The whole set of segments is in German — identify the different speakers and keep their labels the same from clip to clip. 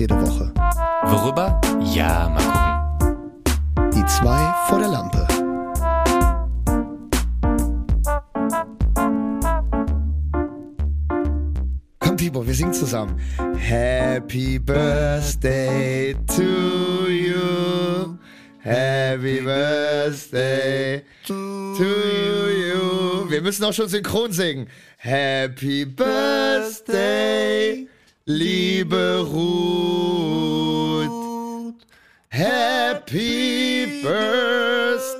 Speaker 1: jede Woche.
Speaker 2: Worüber? Ja, mal gucken.
Speaker 1: Die zwei vor der Lampe. Komm, Tibor, wir singen zusammen. Happy Birthday to you. Happy Birthday to you. Wir müssen auch schon synchron singen. Happy Birthday, liebe Ruth. Happy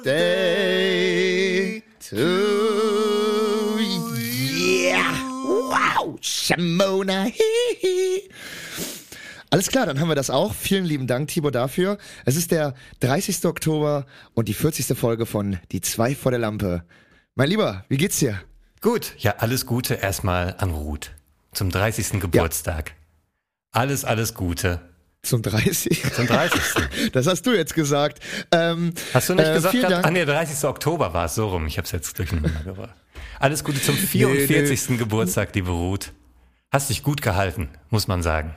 Speaker 1: Birthday to Yeah. Wow. Shamona. Alles klar, dann haben wir das auch. Vielen lieben Dank, Tibor, dafür. Es ist der 30. Oktober und die 40. Folge von Die zwei vor der Lampe. Mein Lieber, wie geht's dir?
Speaker 2: Gut, ja, alles Gute erstmal an Ruth. Zum 30. Geburtstag. Alles, alles Gute.
Speaker 1: Zum 30.
Speaker 2: Zum 30.
Speaker 1: Das hast du jetzt gesagt. Ähm,
Speaker 2: Hast du nicht
Speaker 1: äh,
Speaker 2: gesagt? gehabt?
Speaker 1: Dank.
Speaker 2: Ah, nee, der 30. Oktober war es so rum. Ich habe es jetzt durcheinander gebracht. Alles Gute zum 44. Geburtstag, liebe Ruth. Hast dich gut gehalten, muss man sagen.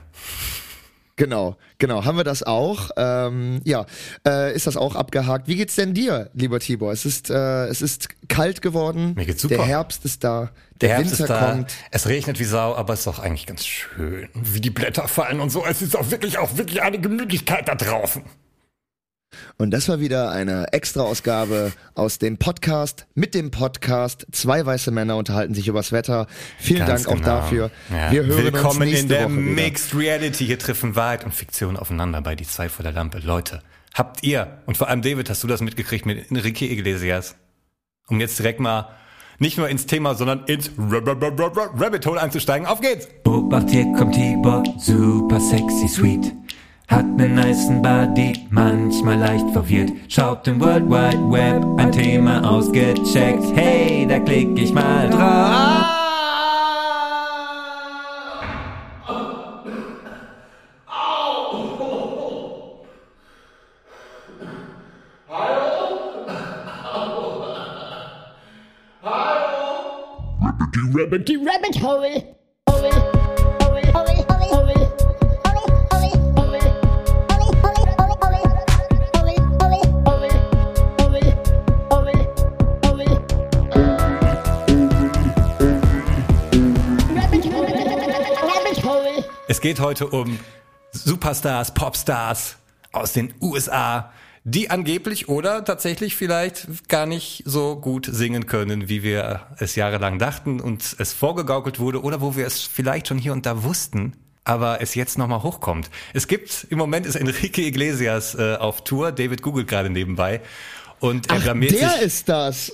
Speaker 1: Genau, genau. Haben wir das auch? Ähm, ja, äh, ist das auch abgehakt? Wie geht's denn dir, lieber Tibor? Es ist, äh, es ist kalt geworden.
Speaker 2: Mir geht's super.
Speaker 1: Der Herbst ist da. Der,
Speaker 2: Der Herbst
Speaker 1: Winter
Speaker 2: ist da,
Speaker 1: kommt.
Speaker 2: es regnet wie Sau, aber es ist doch eigentlich ganz schön. Wie die Blätter fallen und so. Es ist auch wirklich, auch wirklich eine Gemütlichkeit da draußen.
Speaker 1: Und das war wieder eine Extra-Ausgabe aus dem Podcast mit dem Podcast. Zwei weiße Männer unterhalten sich übers Wetter. Vielen
Speaker 2: Ganz
Speaker 1: Dank auch
Speaker 2: genau.
Speaker 1: dafür.
Speaker 2: Ja.
Speaker 1: Wir hören
Speaker 2: Willkommen
Speaker 1: uns nächste
Speaker 2: in der
Speaker 1: Woche wieder.
Speaker 2: Mixed Reality. Hier treffen Wahrheit und Fiktion aufeinander bei Die zwei vor der Lampe. Leute, habt ihr, und vor allem David, hast du das mitgekriegt mit Enrique Iglesias? Um jetzt direkt mal nicht nur ins Thema, sondern ins Rab- Rab- Rab- Rab- Rabbit Hole einzusteigen. Auf geht's!
Speaker 3: Obacht, hier kommt Tibor, super sexy sweet. Hat nen nicen Body, manchmal leicht verwirrt. Schaut im World Wide Web ein Thema ausgecheckt. Hey, da klick ich mal drauf.
Speaker 4: Rabbit. Hole.
Speaker 2: Geht heute um Superstars, Popstars aus den USA, die angeblich oder tatsächlich vielleicht gar nicht so gut singen können, wie wir es jahrelang dachten und es vorgegaukelt wurde oder wo wir es vielleicht schon hier und da wussten, aber es jetzt nochmal hochkommt. Es gibt, im Moment ist Enrique Iglesias äh, auf Tour, David googelt gerade nebenbei und er
Speaker 1: Ach,
Speaker 2: blamiert
Speaker 1: der
Speaker 2: sich,
Speaker 1: ist das.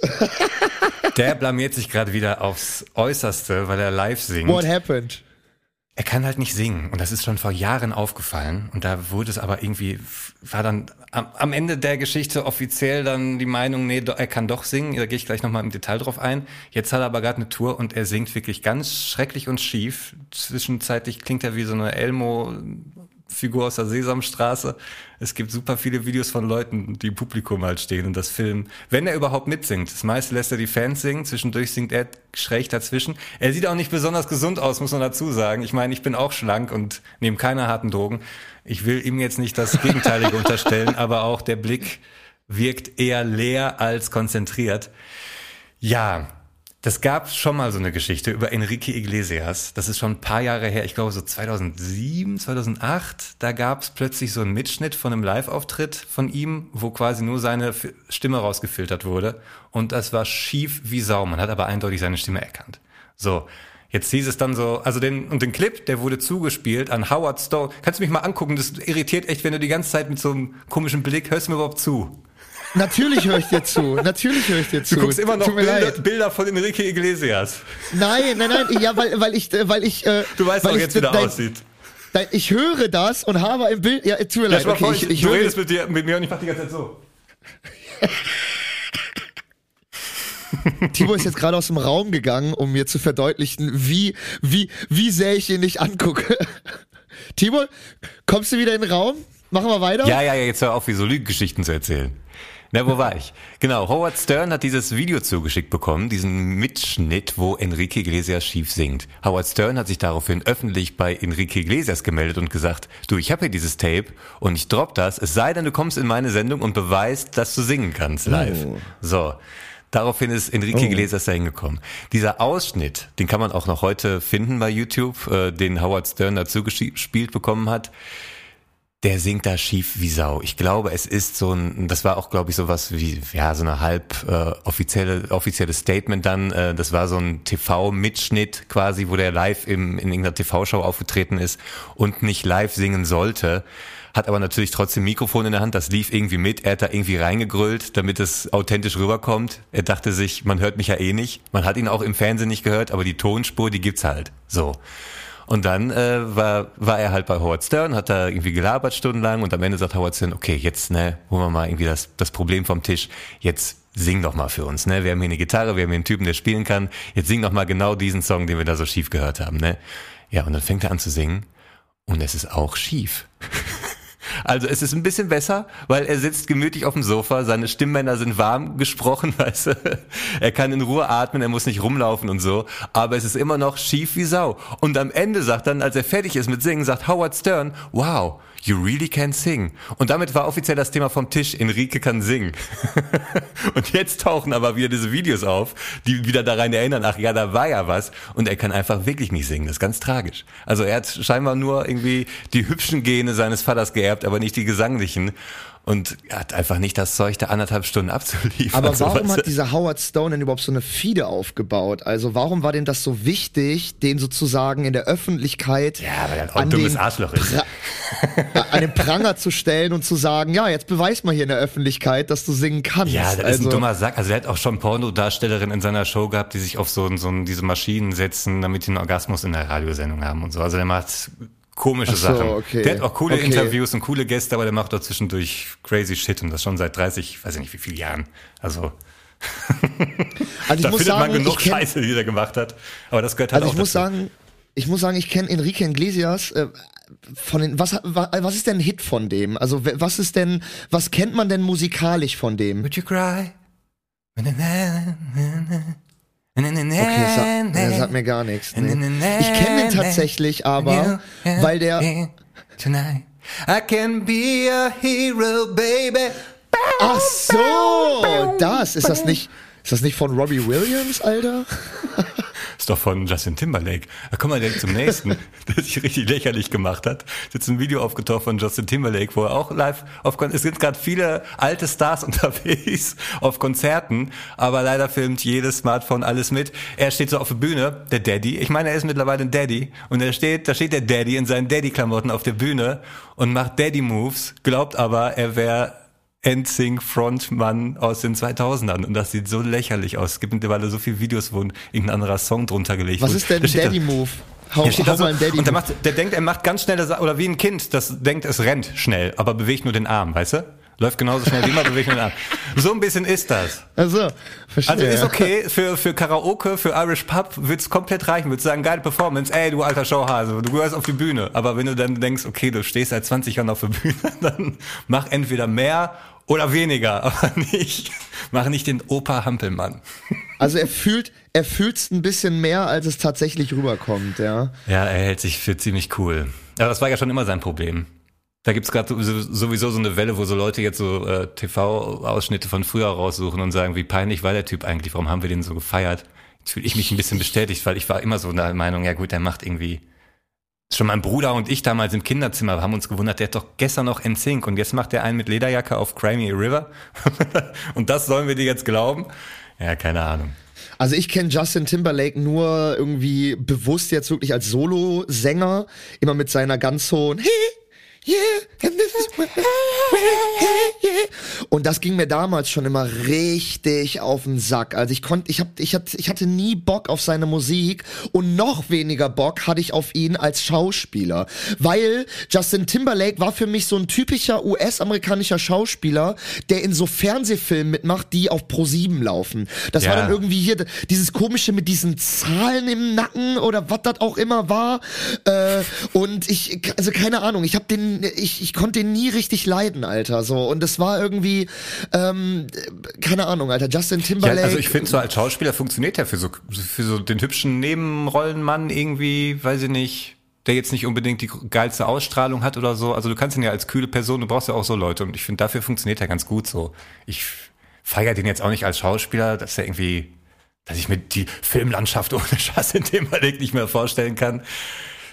Speaker 2: der blamiert sich gerade wieder aufs Äußerste, weil er live singt.
Speaker 1: What happened?
Speaker 2: Er kann halt nicht singen und das ist schon vor Jahren aufgefallen und da wurde es aber irgendwie, war dann am, am Ende der Geschichte offiziell dann die Meinung, nee, er kann doch singen, da gehe ich gleich nochmal im Detail drauf ein. Jetzt hat er aber gerade eine Tour und er singt wirklich ganz schrecklich und schief. Zwischenzeitlich klingt er wie so eine Elmo Figur aus der Sesamstraße. Es gibt super viele Videos von Leuten, die im Publikum halt stehen und das filmen. Wenn er überhaupt mitsingt. Das meiste lässt er die Fans singen, zwischendurch singt er schräg dazwischen. Er sieht auch nicht besonders gesund aus, muss man dazu sagen. Ich meine, ich bin auch schlank und nehme keine harten Drogen. Ich will ihm jetzt nicht das Gegenteilige unterstellen, aber auch der Blick wirkt eher leer als konzentriert. Ja, das gab schon mal so eine Geschichte über Enrique Iglesias. Das ist schon ein paar Jahre her, ich glaube so 2007, 2008. Da gab es plötzlich so einen Mitschnitt von einem Live-Auftritt von ihm, wo quasi nur seine Stimme rausgefiltert wurde. Und das war schief wie Sau. Man hat aber eindeutig seine Stimme erkannt. So. Jetzt hieß es dann so, also den, und den Clip, der wurde zugespielt an Howard Stone. Kannst du mich mal angucken? Das irritiert echt, wenn du die ganze Zeit mit so einem komischen Blick, hörst mir überhaupt zu?
Speaker 1: Natürlich höre ich dir zu. Natürlich höre ich dir zu.
Speaker 2: Du guckst immer noch Bilder. Bilder von Enrique Iglesias.
Speaker 1: Nein, nein, nein. Ja, weil, weil ich, äh, weil ich. Äh,
Speaker 2: Du weißt
Speaker 1: weil
Speaker 2: auch
Speaker 1: ich,
Speaker 2: jetzt, wie der
Speaker 1: dein-
Speaker 2: aussieht.
Speaker 1: dein- Ich höre das und habe im Bild. Ja, tut mir leid. Okay,
Speaker 2: vor,
Speaker 1: ich,
Speaker 2: ich,
Speaker 1: ich
Speaker 2: du
Speaker 1: höre.
Speaker 2: redest mit, dir, mit mir und ich mach die ganze Zeit so.
Speaker 1: Timo ist jetzt gerade aus dem Raum gegangen, um mir zu verdeutlichen, wie, wie, wie sehr ich ihn nicht angucke. Timo, kommst du wieder in den Raum? Machen wir weiter?
Speaker 2: Ja, ja, ja, jetzt hör auf, wie so Lügengeschichten zu erzählen. Na, wo war ich? Genau, Howard Stern hat dieses Video zugeschickt bekommen, diesen Mitschnitt, wo Enrique Iglesias schief singt. Howard Stern hat sich daraufhin öffentlich bei Enrique Iglesias gemeldet und gesagt, du, ich habe hier dieses Tape und ich drop das, es sei denn, du kommst in meine Sendung und beweist, dass du singen kannst live.
Speaker 1: Oh.
Speaker 2: So. Daraufhin ist Enrique Iglesias da hingekommen. Dieser Ausschnitt, den kann man auch noch heute finden bei YouTube, äh, den Howard Stern dazu gespielt bekommen hat der singt da schief wie Sau. Ich glaube, es ist so ein, das war auch, glaube ich, sowas wie, ja, so eine halb äh, offizielle, offizielles Statement dann. Äh, das war so ein TV-Mitschnitt quasi, wo der live im, in irgendeiner TV-Show aufgetreten ist und nicht live singen sollte. Hat aber natürlich trotzdem Mikrofon in der Hand, das lief irgendwie mit. Er hat da irgendwie reingegrüllt, damit es authentisch rüberkommt. Er dachte sich, man hört mich ja eh nicht. Man hat ihn auch im Fernsehen nicht gehört, aber die Tonspur, die gibt's halt. So. Und dann äh, war, war er halt bei Howard Stern, hat da irgendwie gelabert stundenlang und am Ende sagt Howard Stern, okay, jetzt ne, holen wir mal irgendwie das, das Problem vom Tisch, jetzt sing doch mal für uns, ne? Wir haben hier eine Gitarre, wir haben hier einen Typen, der spielen kann, jetzt sing doch mal genau diesen Song, den wir da so schief gehört haben, ne? Ja, und dann fängt er an zu singen und es ist auch schief. Also es ist ein bisschen besser, weil er sitzt gemütlich auf dem Sofa, seine Stimmbänder sind warm gesprochen, weißt du? Er kann in Ruhe atmen, er muss nicht rumlaufen und so, aber es ist immer noch schief wie Sau. Und am Ende sagt dann, als er fertig ist mit Singen, sagt Howard Stern, wow, you really can sing. Und damit war offiziell das Thema vom Tisch, Enrique kann singen. und jetzt tauchen aber wieder diese Videos auf, die wieder daran erinnern, ach ja, da war ja was. Und er kann einfach wirklich nicht singen, das ist ganz tragisch. Also er hat scheinbar nur irgendwie die hübschen Gene seines Vaters geerbt, aber nicht die gesanglichen. Und hat einfach nicht das Zeug, da anderthalb Stunden abzuliefern.
Speaker 1: Aber
Speaker 2: So,
Speaker 1: warum hat dieser Howard Stone denn überhaupt so eine Fide aufgebaut? Also warum war dem das so wichtig, den sozusagen in der Öffentlichkeit
Speaker 2: Ja, weil er ein
Speaker 1: an,
Speaker 2: dummes Arschloch ist.
Speaker 1: Pra- an den Pranger zu stellen und zu sagen, ja, jetzt beweis mal hier in der Öffentlichkeit, dass du singen kannst.
Speaker 2: Ja, das
Speaker 1: also,
Speaker 2: ist ein dummer Sack. Also er hat auch schon Pornodarstellerinnen in seiner Show gehabt, die sich auf so, so diese Maschinen setzen, damit die einen Orgasmus in der Radiosendung haben und so. Also der macht komische
Speaker 1: so,
Speaker 2: Sachen.
Speaker 1: okay.
Speaker 2: Der hat auch coole
Speaker 1: Okay.
Speaker 2: Interviews und coole Gäste, aber der macht auch zwischendurch crazy Shit und das schon seit 30, weiß ich nicht wie viele Jahren. Also
Speaker 1: Also ich
Speaker 2: da
Speaker 1: muss
Speaker 2: findet
Speaker 1: sagen,
Speaker 2: man genug
Speaker 1: kenn,
Speaker 2: Scheiße, die er gemacht hat. Aber das gehört halt
Speaker 1: also
Speaker 2: auch
Speaker 1: ich muss
Speaker 2: dazu.
Speaker 1: sagen, ich muss sagen, ich kenne Enrique Iglesias äh, von den was wa- was ist denn ein Hit von dem? Also was ist denn was kennt man denn musikalisch von dem?
Speaker 2: Would you cry?
Speaker 1: Okay, das sagt, das sagt mir gar nichts. Nee. Ich kenne den tatsächlich aber, weil der
Speaker 2: Tonight. I can be a hero, baby.
Speaker 1: Ach so, das ist das nicht ist das nicht von Robbie Williams, Alter?
Speaker 2: Doch von Justin Timberlake. Da kommen wir direkt zum nächsten, der sich richtig lächerlich gemacht hat. Ist jetzt ein Video aufgetaucht von Justin Timberlake, wo er auch live auf Kon es sind gerade viele alte Stars unterwegs auf Konzerten, aber leider filmt jedes Smartphone alles mit. Er steht so auf der Bühne, der Daddy. Ich meine, er ist mittlerweile ein Daddy und er steht, da steht der Daddy in seinen Daddy-Klamotten auf der Bühne und macht Daddy-Moves, glaubt aber, er wäre NSYNC Frontmann aus den 2000ern und das sieht so lächerlich aus. Es gibt mittlerweile so viele Videos, wo irgendein anderer Song drunter gelegt
Speaker 1: Was
Speaker 2: wurde.
Speaker 1: ist denn
Speaker 2: Da steht da-
Speaker 1: Daddy Move? Hau,
Speaker 2: der steht
Speaker 1: hau
Speaker 2: so,
Speaker 1: ein Daddy
Speaker 2: und der, macht, der denkt, er macht ganz schnelle Sachen, oder wie ein Kind, das denkt, es rennt schnell, aber bewegt nur den Arm, weißt du? Läuft genauso schnell wie immer, bewegt den Arm. So ein bisschen ist das.
Speaker 1: Also, verstehe.
Speaker 2: Also ist okay, für, für Karaoke, für Irish Pub wird's komplett reichen. Würdest sagen, geile Performance, ey, du alter Showhase, du gehörst auf die Bühne. Aber wenn du dann denkst, okay, du stehst seit 20 Jahren auf der Bühne, dann mach entweder mehr oder weniger, aber nicht, mach nicht den Opa Hampelmann.
Speaker 1: Also er fühlt, er fühlt's ein bisschen mehr, als es tatsächlich rüberkommt, ja.
Speaker 2: Ja, er hält sich für ziemlich cool. Aber das war ja schon immer sein Problem. Da gibt's gerade sowieso so eine Welle, wo so Leute jetzt so äh, TV-Ausschnitte von früher raussuchen und sagen, wie peinlich war der Typ eigentlich, warum haben wir den so gefeiert? Jetzt fühle ich mich ein bisschen bestätigt, weil ich war immer so der Meinung, ja gut, der macht irgendwie. Schon mein Bruder und ich damals im Kinderzimmer haben uns gewundert, der hat doch gestern noch NSYNC und jetzt macht der einen mit Lederjacke auf Crimey River. und das sollen wir dir jetzt glauben? Ja, keine Ahnung.
Speaker 1: Also ich kenne Justin Timberlake nur irgendwie bewusst jetzt wirklich als Solo-Sänger, immer mit seiner ganz hohen Und das ging mir damals schon immer richtig auf den Sack. Also ich konnte, ich hab, ich hab, ich hatte nie Bock auf seine Musik und noch weniger Bock hatte ich auf ihn als Schauspieler, weil Justin Timberlake war für mich so ein typischer US-amerikanischer Schauspieler, der in so Fernsehfilmen mitmacht, die auf Pro 7 laufen. Das war
Speaker 2: Ja.
Speaker 1: dann irgendwie hier dieses komische mit diesen Zahlen im Nacken oder was das auch immer war. Äh, und ich, also keine Ahnung, ich hab den, ich, ich konnte den nie richtig leiden, Alter. So und es war irgendwie ähm, keine Ahnung, Alter, Justin
Speaker 2: Ja,
Speaker 1: Timberlake.
Speaker 2: also ich finde so als Schauspieler funktioniert er für so für so den hübschen Nebenrollenmann irgendwie, weiß ich nicht, der jetzt nicht unbedingt die geilste Ausstrahlung hat oder so. Also du kannst ihn ja als kühle Person, du brauchst ja auch so Leute und ich finde dafür funktioniert er ganz gut so. Ich feiere den jetzt auch nicht als Schauspieler, dass er irgendwie dass ich mir die Filmlandschaft ohne Justin Timberlake nicht mehr vorstellen kann.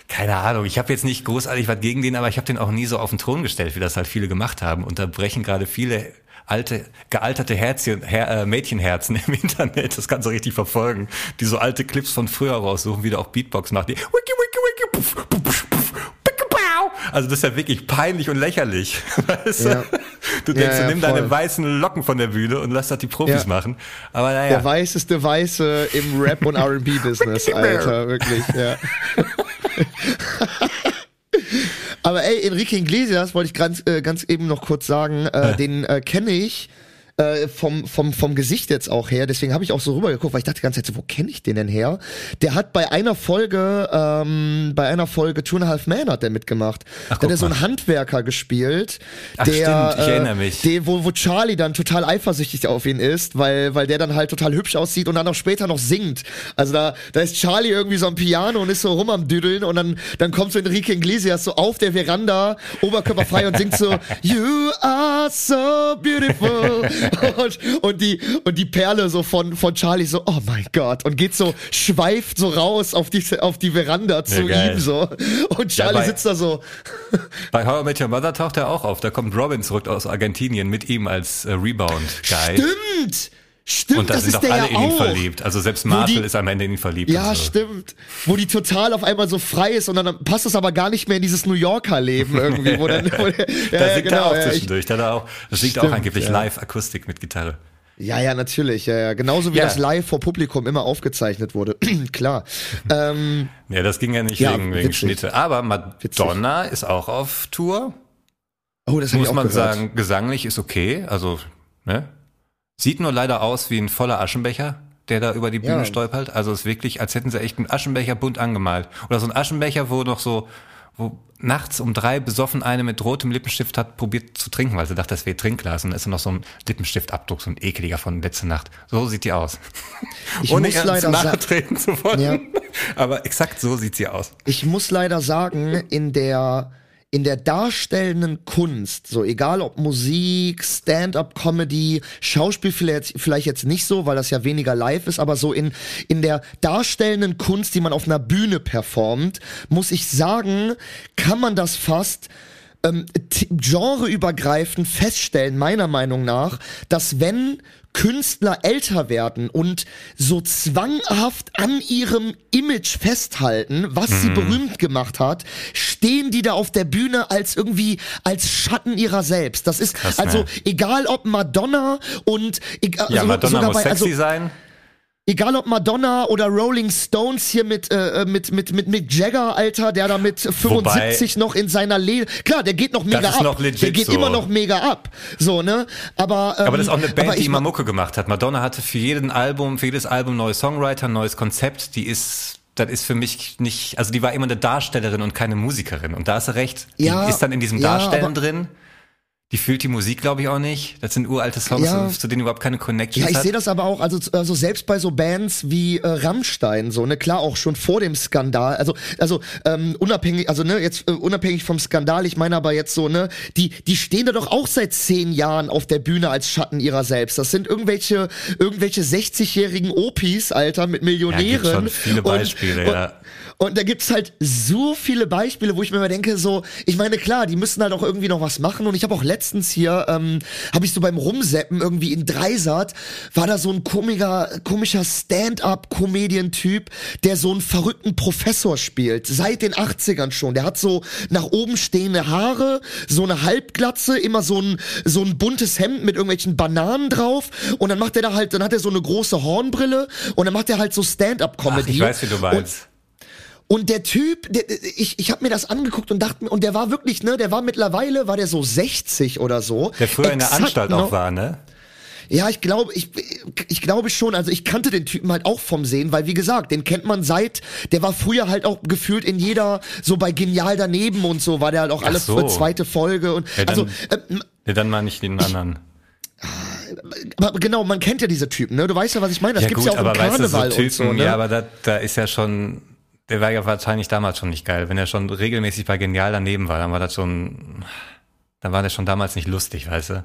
Speaker 2: Keine Ahnung, ich habe jetzt nicht großartig was gegen den, aber ich habe den auch nie so auf den Thron gestellt, wie das halt viele gemacht haben. Und da brechen gerade viele alte, gealterte Herzchen, Her, äh, Mädchenherzen im Internet, das kannst du richtig verfolgen, die so alte Clips von früher raussuchen, wie der auch Beatbox macht, die wiki, wiki, wiki, puff, puff, puff, puff, also das ist ja wirklich peinlich und lächerlich. Weißt du?
Speaker 1: Ja.
Speaker 2: du denkst,
Speaker 1: Ja, ja,
Speaker 2: du nimm
Speaker 1: voll.
Speaker 2: deine weißen Locken von der Bühne und lass das die Profis machen. Aber naja.
Speaker 1: Der weißeste Weiße im Rap- und R&B-Business, Alter, wirklich, ja. Aber ey, Enrique Iglesias wollte ich ganz, äh, ganz eben noch kurz sagen, äh, den äh, kenne ich äh, vom, vom, vom Gesicht jetzt auch her, deswegen habe ich auch so rübergeguckt, weil ich dachte die ganze Zeit so, wo kenne ich den denn her? Der hat bei einer Folge, ähm, bei einer Folge Two and a Half Man hat der mitgemacht. da hat er so einen Handwerker gespielt,
Speaker 2: Ach,
Speaker 1: der,
Speaker 2: stimmt, ich
Speaker 1: äh,
Speaker 2: erinnere mich.
Speaker 1: der, wo, wo Charlie dann total eifersüchtig auf ihn ist, weil, weil der dann halt total hübsch aussieht und dann auch später noch singt. Also da, da ist Charlie irgendwie so am Piano und ist so rum am Düdeln und dann, dann kommt so Enrique Iglesias so auf der Veranda, oberkörperfrei und singt so, You are so beautiful. Und, und die, und die Perle so von, von Charlie so, oh mein Gott. Und geht so, schweift so raus auf die, auf die Veranda zu
Speaker 2: geil.
Speaker 1: ihm so. Und Charlie
Speaker 2: bei-
Speaker 1: sitzt da so,
Speaker 2: Bei How I Met Your Mother taucht er auch auf. Da kommt Robin zurück aus Argentinien mit ihm als äh, Rebound-Guy.
Speaker 1: stimmt! Stimmt,
Speaker 2: Und da
Speaker 1: das
Speaker 2: sind
Speaker 1: ist
Speaker 2: doch
Speaker 1: der
Speaker 2: alle
Speaker 1: ja
Speaker 2: in ihn
Speaker 1: auch.
Speaker 2: verliebt. Also selbst Marshall
Speaker 1: die-
Speaker 2: ist am Ende in ihn verliebt.
Speaker 1: Ja,
Speaker 2: so.
Speaker 1: stimmt. Wo die total auf einmal so frei ist und dann passt es aber gar nicht mehr in dieses New Yorker Leben irgendwie. Wo dann, wo ja,
Speaker 2: Da
Speaker 1: ja,
Speaker 2: singt
Speaker 1: genau,
Speaker 2: er auch
Speaker 1: ja, ich,
Speaker 2: zwischendurch. Da auch, das singt auch angeblich
Speaker 1: ja.
Speaker 2: live Akustik mit Gitarre.
Speaker 1: ja, ja, natürlich. Ja, ja. Genauso wie
Speaker 2: Ja.
Speaker 1: das live vor Publikum immer aufgezeichnet wurde. Klar. ähm,
Speaker 2: Ja, das ging ja nicht
Speaker 1: Ja,
Speaker 2: wegen, wegen
Speaker 1: witzig.
Speaker 2: Schnitte. Aber Madonna ist auch auf Tour.
Speaker 1: oh, das
Speaker 2: Muss man
Speaker 1: gehört.
Speaker 2: sagen, gesanglich ist okay. Also, ne? Sieht nur leider aus wie ein voller Aschenbecher, der da über die Bühne
Speaker 1: Ja.
Speaker 2: stolpert. Also es ist wirklich, als hätten sie echt einen Aschenbecher bunt angemalt. Oder so ein Aschenbecher, wo noch so, wo nachts um drei besoffen eine mit rotem Lippenstift hat probiert zu trinken, weil sie dachte, das wäre Trinkglas. Und da ist noch so ein Lippenstiftabdruck, so ein ekeliger von letzte Nacht. So sieht die aus.
Speaker 1: Ich
Speaker 2: Ohne
Speaker 1: muss leider
Speaker 2: nachtreten zu wollen.
Speaker 1: Ja.
Speaker 2: Aber exakt so sieht sie aus.
Speaker 1: Ich muss leider sagen, in der in der darstellenden Kunst, so egal ob Musik, Stand-up-Comedy, Schauspiel vielleicht, vielleicht jetzt nicht so, weil das ja weniger live ist, aber so in, in der darstellenden Kunst, die man auf einer Bühne performt, muss ich sagen, kann man das fast ähm, genreübergreifend feststellen, meiner Meinung nach, dass wenn Künstler älter werden und so zwanghaft an ihrem Image festhalten, was sie berühmt gemacht hat, stehen die da auf der Bühne als irgendwie als Schatten ihrer selbst. Das ist
Speaker 2: Krass,
Speaker 1: also
Speaker 2: ne?
Speaker 1: egal ob Madonna und egal,
Speaker 2: Ja,
Speaker 1: so-
Speaker 2: Madonna
Speaker 1: sogar
Speaker 2: muss
Speaker 1: bei,
Speaker 2: sexy
Speaker 1: also,
Speaker 2: sein.
Speaker 1: Egal ob Madonna oder Rolling Stones hier mit äh, mit mit mit Mick Jagger Alter, der da mit 75 noch in seiner Lehre, klar, der geht noch mega
Speaker 2: ist
Speaker 1: ab.
Speaker 2: noch legit
Speaker 1: der geht
Speaker 2: so.
Speaker 1: immer noch mega ab. So, ne? Aber ähm,
Speaker 2: Aber das ist auch eine Band,
Speaker 1: aber
Speaker 2: die immer Mucke gemacht hat. Madonna hatte für jeden Album, für jedes Album neue Songwriter, neues Konzept. Die ist, das ist für mich nicht, also die war immer eine Darstellerin und keine Musikerin. Und da hast du recht. Die
Speaker 1: Ja,
Speaker 2: ist dann in diesem
Speaker 1: ja,
Speaker 2: Darstellen
Speaker 1: aber-
Speaker 2: drin. Die fühlt die Musik, glaube ich, auch nicht. Das sind uralte Songs,
Speaker 1: Ja.
Speaker 2: zu denen überhaupt keine Connections
Speaker 1: Ja, ich
Speaker 2: hat.
Speaker 1: sehe das aber auch, also, also selbst bei so Bands wie äh, Rammstein, so, ne, klar, auch schon vor dem Skandal, also, also ähm, unabhängig, also ne, jetzt äh, unabhängig vom Skandal, ich meine aber jetzt so, ne, die, die stehen da doch auch seit zehn Jahren auf der Bühne als Schatten ihrer selbst. Das sind irgendwelche, irgendwelche 60-jährigen Opis, Alter, mit Millionären.
Speaker 2: Ja, gibt schon viele
Speaker 1: Und-
Speaker 2: Beispiele,
Speaker 1: und,
Speaker 2: ja.
Speaker 1: Und da gibt's halt so viele Beispiele, wo ich mir immer denke, so, ich meine, klar, die müssen halt auch irgendwie noch was machen. Und ich habe auch letztens hier, ähm, habe ich so beim Rumseppen irgendwie in Dreisat, war da so ein komischer, komischer Stand-up-Comedian-Typ, der so einen verrückten Professor spielt, seit den 80ern schon. Der hat so nach oben stehende Haare, so eine Halbglatze, immer so ein, so ein buntes Hemd mit irgendwelchen Bananen drauf. Und dann macht er da halt, dann hat er so eine große Hornbrille und dann macht er halt so Stand-up-Comedy.
Speaker 2: Ich weiß, wie du meinst.
Speaker 1: und der Typ, der, ich, ich habe mir das angeguckt und dachte mir, und der war wirklich, ne, der war mittlerweile, war der so 60 oder so.
Speaker 2: Der früher in der Anstalt
Speaker 1: noch-
Speaker 2: auch war, ne?
Speaker 1: Ja, ich glaube, ich, ich glaube schon, also ich kannte den Typen halt auch vom Sehen, weil wie gesagt, den kennt man seit, der war früher halt auch gefühlt in jeder, so bei Genial daneben und so, war der halt auch alle
Speaker 2: so.
Speaker 1: zweite Folge und,
Speaker 2: Ja, dann-
Speaker 1: also, ähm,
Speaker 2: Ja, dann meine ich den anderen.
Speaker 1: aber genau, man kennt ja diese Typen, ne? Du weißt ja, was ich meine. Das
Speaker 2: ja
Speaker 1: gibt's
Speaker 2: gut,
Speaker 1: ja auch im
Speaker 2: aber weißt du,
Speaker 1: Karneval
Speaker 2: so Typen,
Speaker 1: und so, ne?
Speaker 2: ja, aber da, da ist ja schon, der war ja wahrscheinlich damals schon nicht geil. Wenn er schon regelmäßig bei Genial daneben war, dann war das schon, dann war der schon damals nicht lustig, weißt du?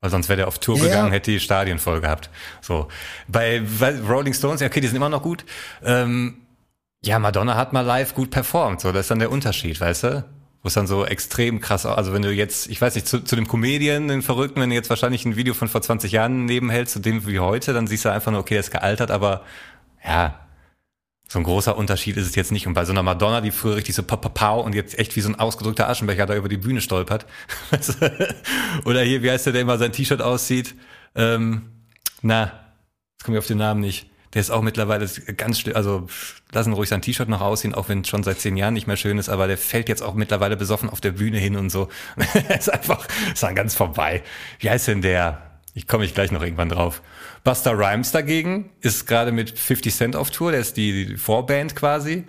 Speaker 2: Weil sonst wäre der auf Tour
Speaker 1: Ja.
Speaker 2: gegangen, hätte die Stadien voll gehabt. So. Bei, bei Rolling Stones, ja, okay, die sind immer noch gut. Ähm, ja, Madonna hat mal live gut performt, so, das ist dann der Unterschied, weißt du? Wo es dann so extrem krass, also wenn du jetzt, ich weiß nicht, zu, zu dem Comedian, den Verrückten, wenn du jetzt wahrscheinlich ein Video von vor 20 Jahren nebenhältst, zu dem wie heute, dann siehst du einfach nur, okay, der ist gealtert, aber ja, so ein großer Unterschied ist es jetzt nicht. Und bei so einer Madonna, die früher richtig so pau, pau, pau und jetzt echt wie so ein ausgedrückter Aschenbecher da über die Bühne stolpert. Oder hier, wie heißt der, der immer sein T-Shirt aussieht? Ähm, na, jetzt komme ich auf den Namen nicht. Der ist auch mittlerweile ganz schlimm, also lassen ruhig sein T-Shirt noch aussehen, auch wenn es schon seit zehn Jahren nicht mehr schön ist, aber der fällt jetzt auch mittlerweile besoffen auf der Bühne hin und so. ist einfach, ist dann ganz vorbei. Wie heißt denn der? Ich komme ich gleich noch irgendwann drauf. Buster Rhymes dagegen ist gerade mit 50 Cent auf Tour, der ist die, Vorband quasi.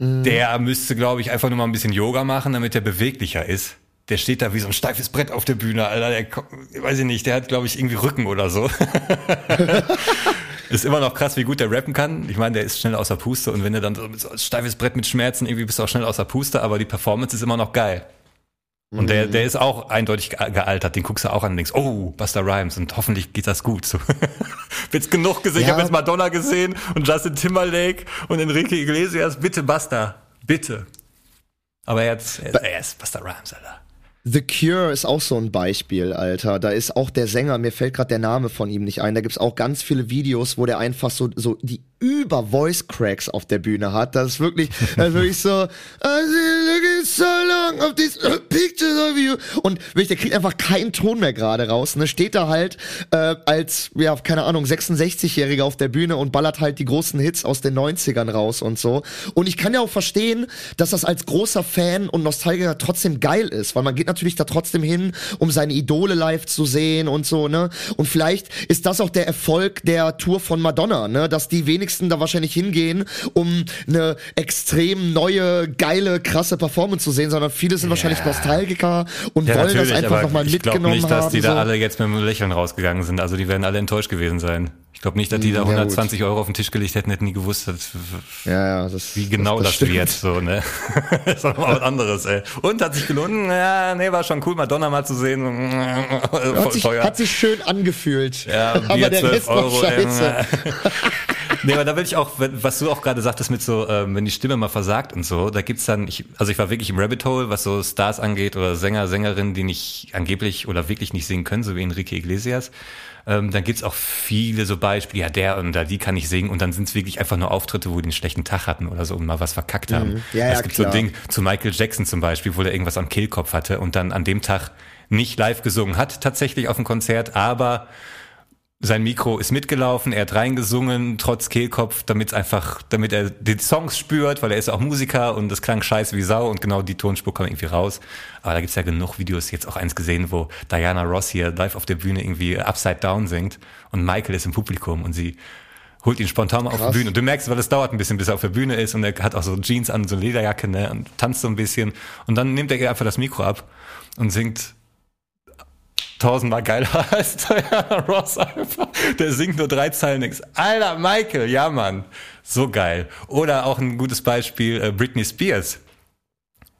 Speaker 2: Der müsste, glaube ich, einfach nur mal ein bisschen Yoga machen, damit er beweglicher ist. Der steht da wie so ein steifes Brett auf der Bühne, Alter. Der, weiß ich nicht, der hat, glaube ich, irgendwie Rücken oder so. ist immer noch krass, wie gut der rappen kann. Ich meine, der ist schnell außer Puste und wenn er dann so ein steifes Brett mit Schmerzen, irgendwie bist du auch schnell außer Puste, aber die Performance ist immer noch geil. Und der, der ist auch eindeutig ge- gealtert. Den guckst du auch an und denkst, oh, Buster Rhymes und hoffentlich geht das gut. So. Jetzt genug gesehen. Ich
Speaker 1: Ja.
Speaker 2: habe jetzt Madonna gesehen und Justin Timberlake und Enrique Iglesias. Bitte Buster, bitte. Aber er, hat, er, er ist Buster Rhymes, Alter.
Speaker 1: The Cure ist auch so ein Beispiel, Alter. Da ist auch der Sänger, mir fällt gerade der Name von ihm nicht ein. Da gibt's auch ganz viele Videos, wo der einfach so, so die über Voice Cracks auf der Bühne hat. Das ist wirklich, das ist wirklich so, so long of these uh, pictures of you. Und wirklich, der kriegt einfach keinen Ton mehr gerade raus. Ne? Steht da halt äh, als, ja, keine Ahnung, 66-Jähriger auf der Bühne und ballert halt die großen Hits aus den 90ern raus und so. Und ich kann ja auch verstehen, dass das als großer Fan und Nostalgiker trotzdem geil ist, weil man geht natürlich da trotzdem hin, um seine Idole live zu sehen und so, ne? Und vielleicht ist das auch der Erfolg der Tour von Madonna, ne? Dass die wenigsten da wahrscheinlich hingehen, um eine extrem neue, geile, krasse Performance zu sehen, sondern viele sind wahrscheinlich Nostalgiker und wollen das einfach
Speaker 2: aber
Speaker 1: nochmal
Speaker 2: ich glaube
Speaker 1: mitgenommen
Speaker 2: nicht, dass
Speaker 1: haben.
Speaker 2: die da
Speaker 1: so.
Speaker 2: alle jetzt mit einem Lächeln rausgegangen sind. Also die werden alle enttäuscht gewesen sein. Ich glaube nicht, dass die da
Speaker 1: Ja, gut.
Speaker 2: 120 Euro auf den Tisch gelegt hätten, hätten nie gewusst, dass,
Speaker 1: ja, ja, das,
Speaker 2: wie genau das,
Speaker 1: stimmt.
Speaker 2: wird. So, ne? das ist doch mal was anderes, ey. Und hat sich gelohnt? Ja, nee, war schon cool, Madonna mal zu sehen. Voll
Speaker 1: Hat sich,
Speaker 2: teuer.
Speaker 1: hat sich schön angefühlt.
Speaker 2: Ja,
Speaker 1: aber
Speaker 2: Bier
Speaker 1: der
Speaker 2: 12
Speaker 1: Rest war
Speaker 2: Euro,
Speaker 1: scheiße.
Speaker 2: Nee, aber da will ich auch, was du auch gerade sagtest mit so, ähm, wenn die Stimme mal versagt und so, da gibt's dann, ich, also ich war wirklich im Rabbit Hole, was so Stars angeht oder Sänger, Sängerinnen, die nicht angeblich oder wirklich nicht singen können, so wie Enrique Iglesias. Ähm, dann gibt's auch viele so Beispiele, ja, der und da, die kann nicht singen und dann sind's wirklich einfach nur Auftritte, wo die einen schlechten Tag hatten oder so und mal was verkackt haben.
Speaker 1: Mhm. Ja,
Speaker 2: es
Speaker 1: ja,
Speaker 2: gibt
Speaker 1: klar.
Speaker 2: so ein Ding zu Michael Jackson zum Beispiel, wo der irgendwas am Kehlkopf hatte und dann an dem Tag nicht live gesungen hat, tatsächlich auf dem Konzert, aber sein Mikro ist mitgelaufen, er hat reingesungen, trotz Kehlkopf, damit einfach, damit er die Songs spürt, weil er ist auch Musiker und das klang scheiße wie Sau und genau die Tonspur kam irgendwie raus. Aber da gibt's ja genug Videos, jetzt auch eins gesehen, wo Diana Ross hier live auf der Bühne irgendwie Upside Down singt und Michael ist im Publikum und sie holt ihn spontan mal auf die. Bühne. Und du merkst, weil es dauert ein bisschen, bis er auf der Bühne ist und er hat auch so Jeans an, so eine Lederjacke, ne, und tanzt so ein bisschen. Und dann nimmt er ihr einfach das Mikro ab und singt tausendmal geiler als Diana Ross einfach. Der singt nur drei Zeilen nix. Alter, Michael, ja Mann. So geil. Oder auch ein gutes Beispiel, äh, Britney Spears,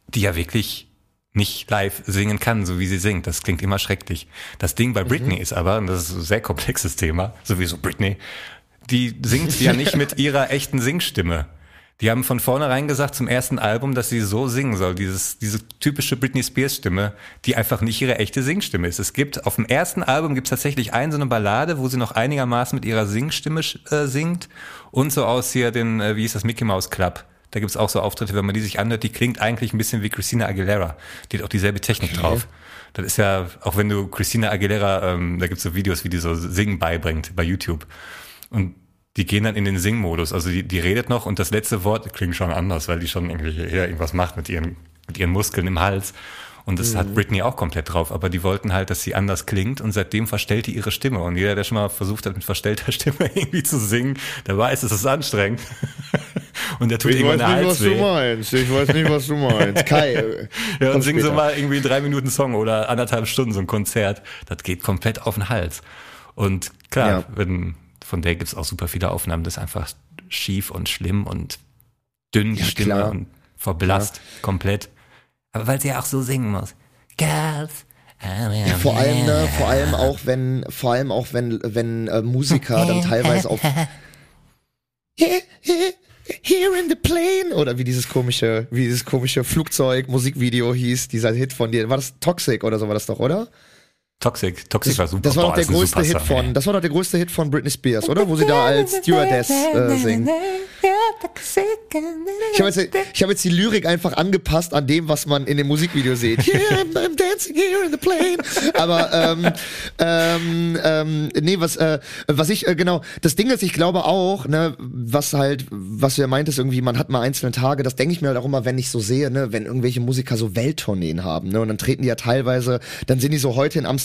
Speaker 2: die ja wirklich nicht live singen kann, so wie sie singt. Das klingt immer schrecklich. Das Ding bei Britney ist aber, und das ist ein sehr komplexes Thema, sowieso Britney, die singt ja nicht mit ihrer echten Singstimme. Die haben von vornherein gesagt zum ersten Album, dass sie so singen soll, dieses, diese typische Britney Spears Stimme, die einfach nicht ihre echte Singstimme ist. Es gibt, auf dem ersten Album gibt es tatsächlich eine so eine Ballade, wo sie noch einigermaßen mit ihrer Singstimme äh, singt und so aus hier den, äh, wie hieß das, Mickey Mouse Club. Da gibt's auch so Auftritte, wenn man die sich anhört, die klingt eigentlich ein bisschen wie Christina Aguilera. Die hat auch dieselbe Technik drauf. Das ist ja, auch wenn du Christina Aguilera, ähm, da gibt's so Videos, wie die so Singen beibringt bei YouTube. Und die gehen dann in den Singmodus. Also die, die redet noch und das letzte Wort klingt schon anders, weil die schon irgendwie hier irgendwas macht mit ihren, mit ihren Muskeln im Hals. Und das hat Britney auch komplett drauf, aber die wollten halt, dass sie anders klingt und seitdem verstellt die ihre Stimme. Und jeder, der schon mal versucht hat, mit verstellter Stimme irgendwie zu singen, der weiß, es ist anstrengend. und der tut
Speaker 1: Ich
Speaker 2: irgendwann
Speaker 1: weiß nicht, was
Speaker 2: Hals
Speaker 1: du
Speaker 2: weh.
Speaker 1: meinst. Ich weiß nicht, was du meinst. Kai. äh,
Speaker 2: Ja, und singen so mal irgendwie drei Minuten Song oder anderthalb Stunden so ein Konzert. Das geht komplett auf den Hals. Und klar,
Speaker 1: Ja.
Speaker 2: wenn, von der gibt's auch super viele Aufnahmen, das ist einfach schief und schlimm und dünn
Speaker 1: Ja,
Speaker 2: Stimme
Speaker 1: klar.
Speaker 2: und verblasst komplett. Aber weil sie ja auch so singen muss. Girls.
Speaker 1: Ja, vor allem, ne, vor allem auch wenn, vor allem auch wenn, wenn äh, Musiker dann teilweise auf Here here in the plane oder wie dieses komische, wie dieses komische Flugzeug Musikvideo hieß, dieser Hit von dir, war das Toxic oder so war das doch, oder?
Speaker 2: Toxic. Toxic war super.
Speaker 1: Das war doch der größte Hit von, das war doch der größte Hit von Britney Spears, oder? Wo sie da als Stewardess äh, singt. Ich habe jetzt, ich hab jetzt die Lyrik einfach angepasst an dem, was man in dem Musikvideo sieht. Yeah, I'm, I'm dancing here in the plane. Aber ähm, ähm, ähm, nee, was, äh, was ich äh, genau, das Ding ist, ich glaube auch, ne, was halt, was du ja meintest, irgendwie, man hat mal einzelne Tage. Das denke ich mir halt auch immer, wenn ich so sehe, ne, wenn irgendwelche Musiker so Welttourneen haben, ne, und dann treten die ja teilweise, dann sind die so heute in Amsterdam,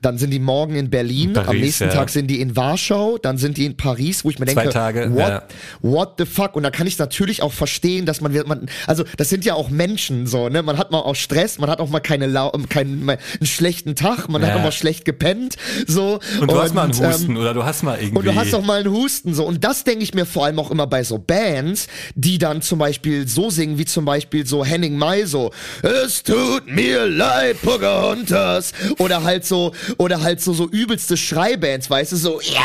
Speaker 1: dann sind die morgen in Berlin, am
Speaker 2: Paris,
Speaker 1: nächsten
Speaker 2: ja.
Speaker 1: Tag sind die in Warschau, dann sind die in Paris, wo ich mir
Speaker 2: Zwei
Speaker 1: denke,
Speaker 2: Tage,
Speaker 1: what,
Speaker 2: ja.
Speaker 1: what the fuck? Und da kann ich natürlich auch verstehen, dass man, man, also das sind ja auch Menschen so, ne? Man hat mal auch Stress, man hat auch mal keine Lau keinen mal einen schlechten Tag, man hat
Speaker 2: Ja.
Speaker 1: auch mal schlecht gepennt, so.
Speaker 2: Und du hast mal einen
Speaker 1: ähm,
Speaker 2: Husten oder du hast mal irgendwie.
Speaker 1: und du hast auch mal einen Husten so. Und das denke ich mir vor allem auch immer bei so Bands, die dann zum Beispiel so singen, wie zum Beispiel so Henning Mai so, es tut mir leid, Pocahontas. Oder halt so, oder halt so, so übelste Schreibands, weißt du, so, ja.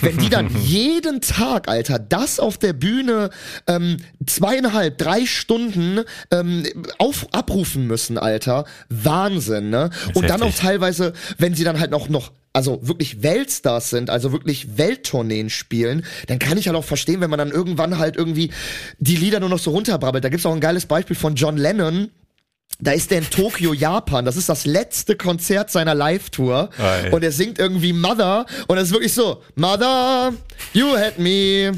Speaker 1: Wenn die dann jeden Tag, Alter, das auf der Bühne ähm, zweieinhalb, drei Stunden ähm, auf, abrufen müssen, Alter, Wahnsinn, ne? Und dann auch teilweise, wenn sie dann halt noch, noch also wirklich Weltstars sind, also wirklich Welttourneen spielen, dann kann ich halt auch verstehen, wenn man dann irgendwann halt irgendwie die Lieder nur noch so runterbrabbelt. Da gibt's auch ein geiles Beispiel von John Lennon. Da ist der in Tokio, Japan. Das ist das letzte Konzert seiner Live-Tour. Und er singt irgendwie Mother. Und es ist wirklich so, Mother, you had me,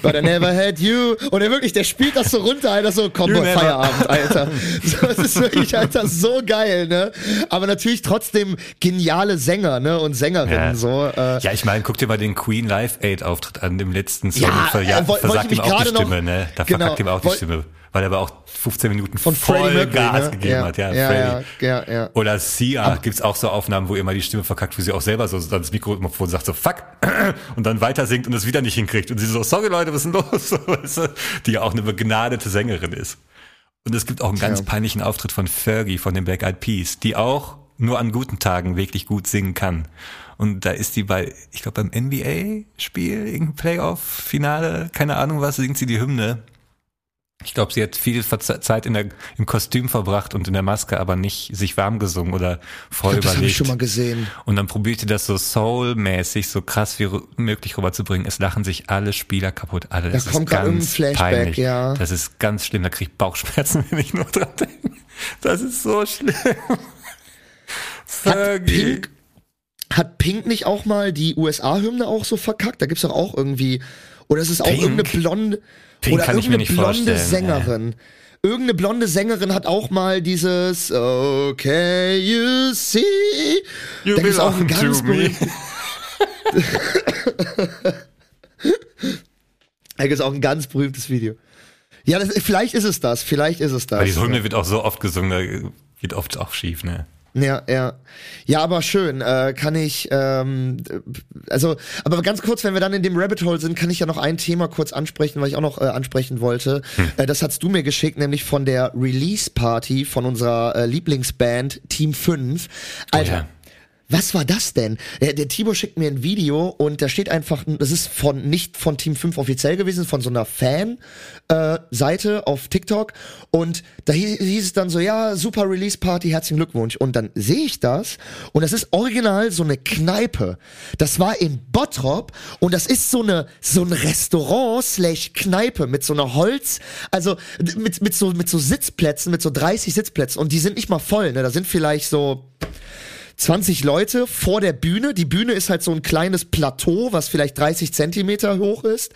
Speaker 1: but I never had you. Und er wirklich, der spielt das so runter, Alter, so, komm, boy. Feierabend, Alter. So, es ist wirklich, Alter, so geil, ne? Aber natürlich trotzdem geniale Sänger, ne? Und Sängerinnen,
Speaker 2: Ja.
Speaker 1: so. Äh,
Speaker 2: Ja, ich meine, guck dir mal den Queen Live Aid Auftritt an, dem letzten Song.
Speaker 1: Ja,
Speaker 2: Ver-
Speaker 1: äh, woll-
Speaker 2: versagt
Speaker 1: ich
Speaker 2: ihm auch die
Speaker 1: gerade noch-
Speaker 2: Stimme, ne? Da
Speaker 1: Genau,
Speaker 2: verkackt ihm auch die
Speaker 1: woll-
Speaker 2: Stimme. Weil er aber auch 15 Minuten
Speaker 1: Freddie
Speaker 2: voll
Speaker 1: Mercury,
Speaker 2: Gas
Speaker 1: ne?
Speaker 2: gegeben
Speaker 1: ja,
Speaker 2: hat. Ja,
Speaker 1: ja, ja, ja.
Speaker 2: Oder Sia gibt's auch so Aufnahmen, wo ihr mal die Stimme verkackt, wo sie auch selber so ans Mikrofon sagt so fuck und dann weiter singt und es wieder nicht hinkriegt und sie so sorry Leute, was ist denn los? Die ja auch eine begnadete Sängerin ist. Und es gibt auch einen ganz
Speaker 1: Ja.
Speaker 2: peinlichen Auftritt von Fergie von den Black Eyed Peas, die auch nur an guten Tagen wirklich gut singen kann. Und da ist die bei, ich glaube beim NBA-Spiel, irgendein Playoff-Finale, keine Ahnung was, singt sie die Hymne. Ich glaube, sie hat viel Zeit in der, im Kostüm verbracht und in der Maske, aber nicht sich warm gesungen oder voll
Speaker 1: das habe
Speaker 2: überlegt.
Speaker 1: ich schon mal gesehen.
Speaker 2: Und dann probiert ihr das so soulmäßig, so krass wie möglich rüberzubringen. Es lachen sich alle Spieler kaputt. Alle. Das
Speaker 1: kommt
Speaker 2: ist
Speaker 1: grad
Speaker 2: ganz
Speaker 1: irgendein Flashback,
Speaker 2: peinlich.
Speaker 1: ja.
Speaker 2: Das ist ganz schlimm. Da krieg ich Bauchschmerzen, wenn ich nur dran denke. Das ist so schlimm.
Speaker 1: Hat. Pink, hat Pink nicht auch mal die USA-Hymne auch so verkackt? Da gibt's doch auch irgendwie, oder ist es auch
Speaker 2: Pink?
Speaker 1: irgendeine blonde,
Speaker 2: Pink
Speaker 1: oder
Speaker 2: kann ich mir
Speaker 1: irgendeine
Speaker 2: nicht
Speaker 1: blonde
Speaker 2: vorstellen,
Speaker 1: Sängerin. Irgendeine blonde Sängerin hat auch mal dieses Okay, you see.
Speaker 2: You
Speaker 1: da gibt's auch ein
Speaker 2: belong
Speaker 1: ganz
Speaker 2: to me.
Speaker 1: berühmtes, da gibt's auch ein ganz berühmtes Video. Ja, das, vielleicht ist es das, vielleicht ist es das.
Speaker 2: Weil diese Hymne wird auch so oft gesungen, da geht oft auch schief, ne?
Speaker 1: Ja, ja. Ja, aber schön. Äh, kann ich, ähm, also, aber ganz kurz, wenn wir dann in dem Rabbit Hole sind, kann ich ja noch ein Thema kurz ansprechen, weil ich auch noch äh, ansprechen wollte. Äh, das hast du mir geschickt, nämlich von der Release Party von unserer äh, Lieblingsband Team 5. Alter.
Speaker 2: ja.
Speaker 1: Was war das denn? Der, der Tibor schickt mir ein Video und da steht einfach, das ist von nicht von Team 5 offiziell gewesen, von so einer Fan-Seite auf TikTok. Und da hieß, hieß es dann so, ja, super Release-Party, herzlichen Glückwunsch. Und dann sehe ich das und das ist original so eine Kneipe. Das war in Bottrop und das ist so eine so ein Restaurant slash Kneipe mit so einer Holz, also mit, mit so mit so Sitzplätzen, mit so 30 Sitzplätzen und die sind nicht mal voll, ne? Da sind vielleicht so 20 Leute vor der Bühne. Die Bühne ist halt so ein kleines Plateau, was vielleicht 30 Zentimeter hoch ist.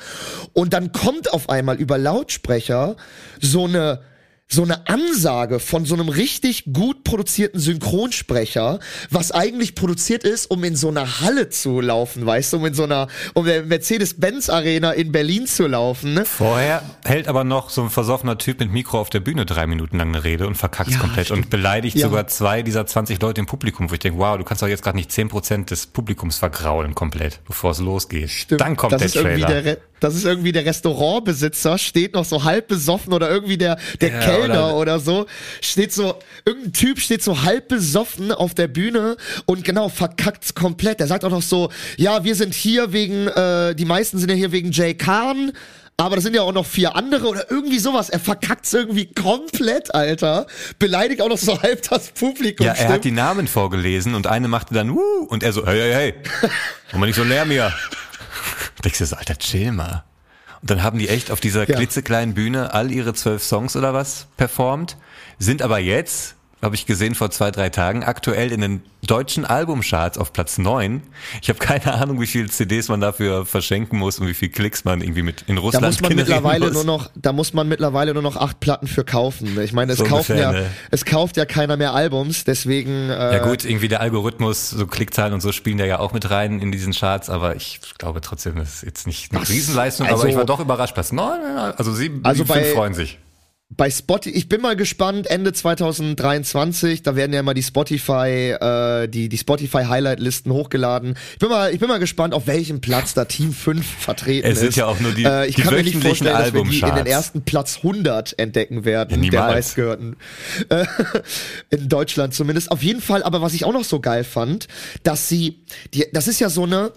Speaker 1: Und dann kommt auf einmal über Lautsprecher so eine so eine Ansage von so einem richtig gut produzierten Synchronsprecher, was eigentlich produziert ist, um in so einer Halle zu laufen, weißt du, um in so einer, um der Mercedes-Benz Arena in Berlin zu laufen. Ne?
Speaker 2: Vorher hält aber noch so ein versoffener Typ mit Mikro auf der Bühne drei Minuten lang eine Rede und verkackt
Speaker 1: Ja,
Speaker 2: komplett
Speaker 1: stimmt.
Speaker 2: und beleidigt
Speaker 1: Ja.
Speaker 2: sogar zwei dieser 20 Leute im Publikum, wo ich denke, wow, du kannst doch jetzt gerade nicht 10% des Publikums vergraulen komplett, bevor es losgeht. Dann kommt
Speaker 1: das
Speaker 2: der Trailer.
Speaker 1: der das ist irgendwie der Restaurantbesitzer, steht noch so halb besoffen oder irgendwie der, der
Speaker 2: Ja,
Speaker 1: Kellner oder,
Speaker 2: oder-
Speaker 1: so, steht so, irgendein Typ steht so halb besoffen auf der Bühne und genau, verkackt's komplett. Der sagt auch noch so, ja, wir sind hier wegen, äh, die meisten sind ja hier wegen Jay Kahn. Aber das sind ja auch noch vier andere oder irgendwie sowas. Er verkackt's irgendwie komplett, Alter. Beleidigt auch noch so halb das Publikum.
Speaker 2: Ja, er hat die Namen vorgelesen und eine machte dann, uh, und er so, hey, hey, hey, mach mal nicht so Lärm hier. Denkst du so, Alter, chill mal. Und dann haben die echt auf dieser klitzekleinen Bühne all ihre zwölf Songs oder was performt, sind aber jetzt, habe ich gesehen vor zwei, drei Tagen, aktuell in den deutschen Albumcharts auf Platz neun. Ich habe keine Ahnung, wie viele CDs man dafür verschenken muss und wie viele Klicks man irgendwie mit in
Speaker 1: Da
Speaker 2: Russland
Speaker 1: muss man mittlerweile
Speaker 2: muss.
Speaker 1: nur noch, da muss man mittlerweile nur noch acht Platten für kaufen. Ich meine, es
Speaker 2: So
Speaker 1: kaufen
Speaker 2: ungefähr,
Speaker 1: ja,
Speaker 2: ne?
Speaker 1: es kauft ja keiner mehr Albums, deswegen. Äh,
Speaker 2: Ja gut, irgendwie der Algorithmus, so Klickzahlen und so spielen da ja auch mit rein in diesen Charts, aber ich glaube trotzdem, das ist jetzt nicht eine? Riesenleistung,
Speaker 1: Also-
Speaker 2: aber ich war doch überrascht. Platz neun, also sie,
Speaker 1: Also
Speaker 2: die
Speaker 1: bei-
Speaker 2: freuen sich.
Speaker 1: Bei Spotify, ich bin mal gespannt, Ende 2023, da werden ja immer die Spotify, äh, die, die Spotify Highlight-Listen hochgeladen. Ich bin mal, ich bin mal gespannt, auf welchem Platz da Team 5 vertreten
Speaker 2: Es sind
Speaker 1: ist.
Speaker 2: ja auch nur die-
Speaker 1: äh, ich
Speaker 2: die
Speaker 1: kann mir nicht vorstellen, dass wir die in den ersten Platz 100 entdecken werden,
Speaker 2: Ja,
Speaker 1: der meistgehörten. Äh, in Deutschland zumindest. Auf jeden Fall, aber was ich auch noch so geil fand, dass sie, die, das ist ja so eine,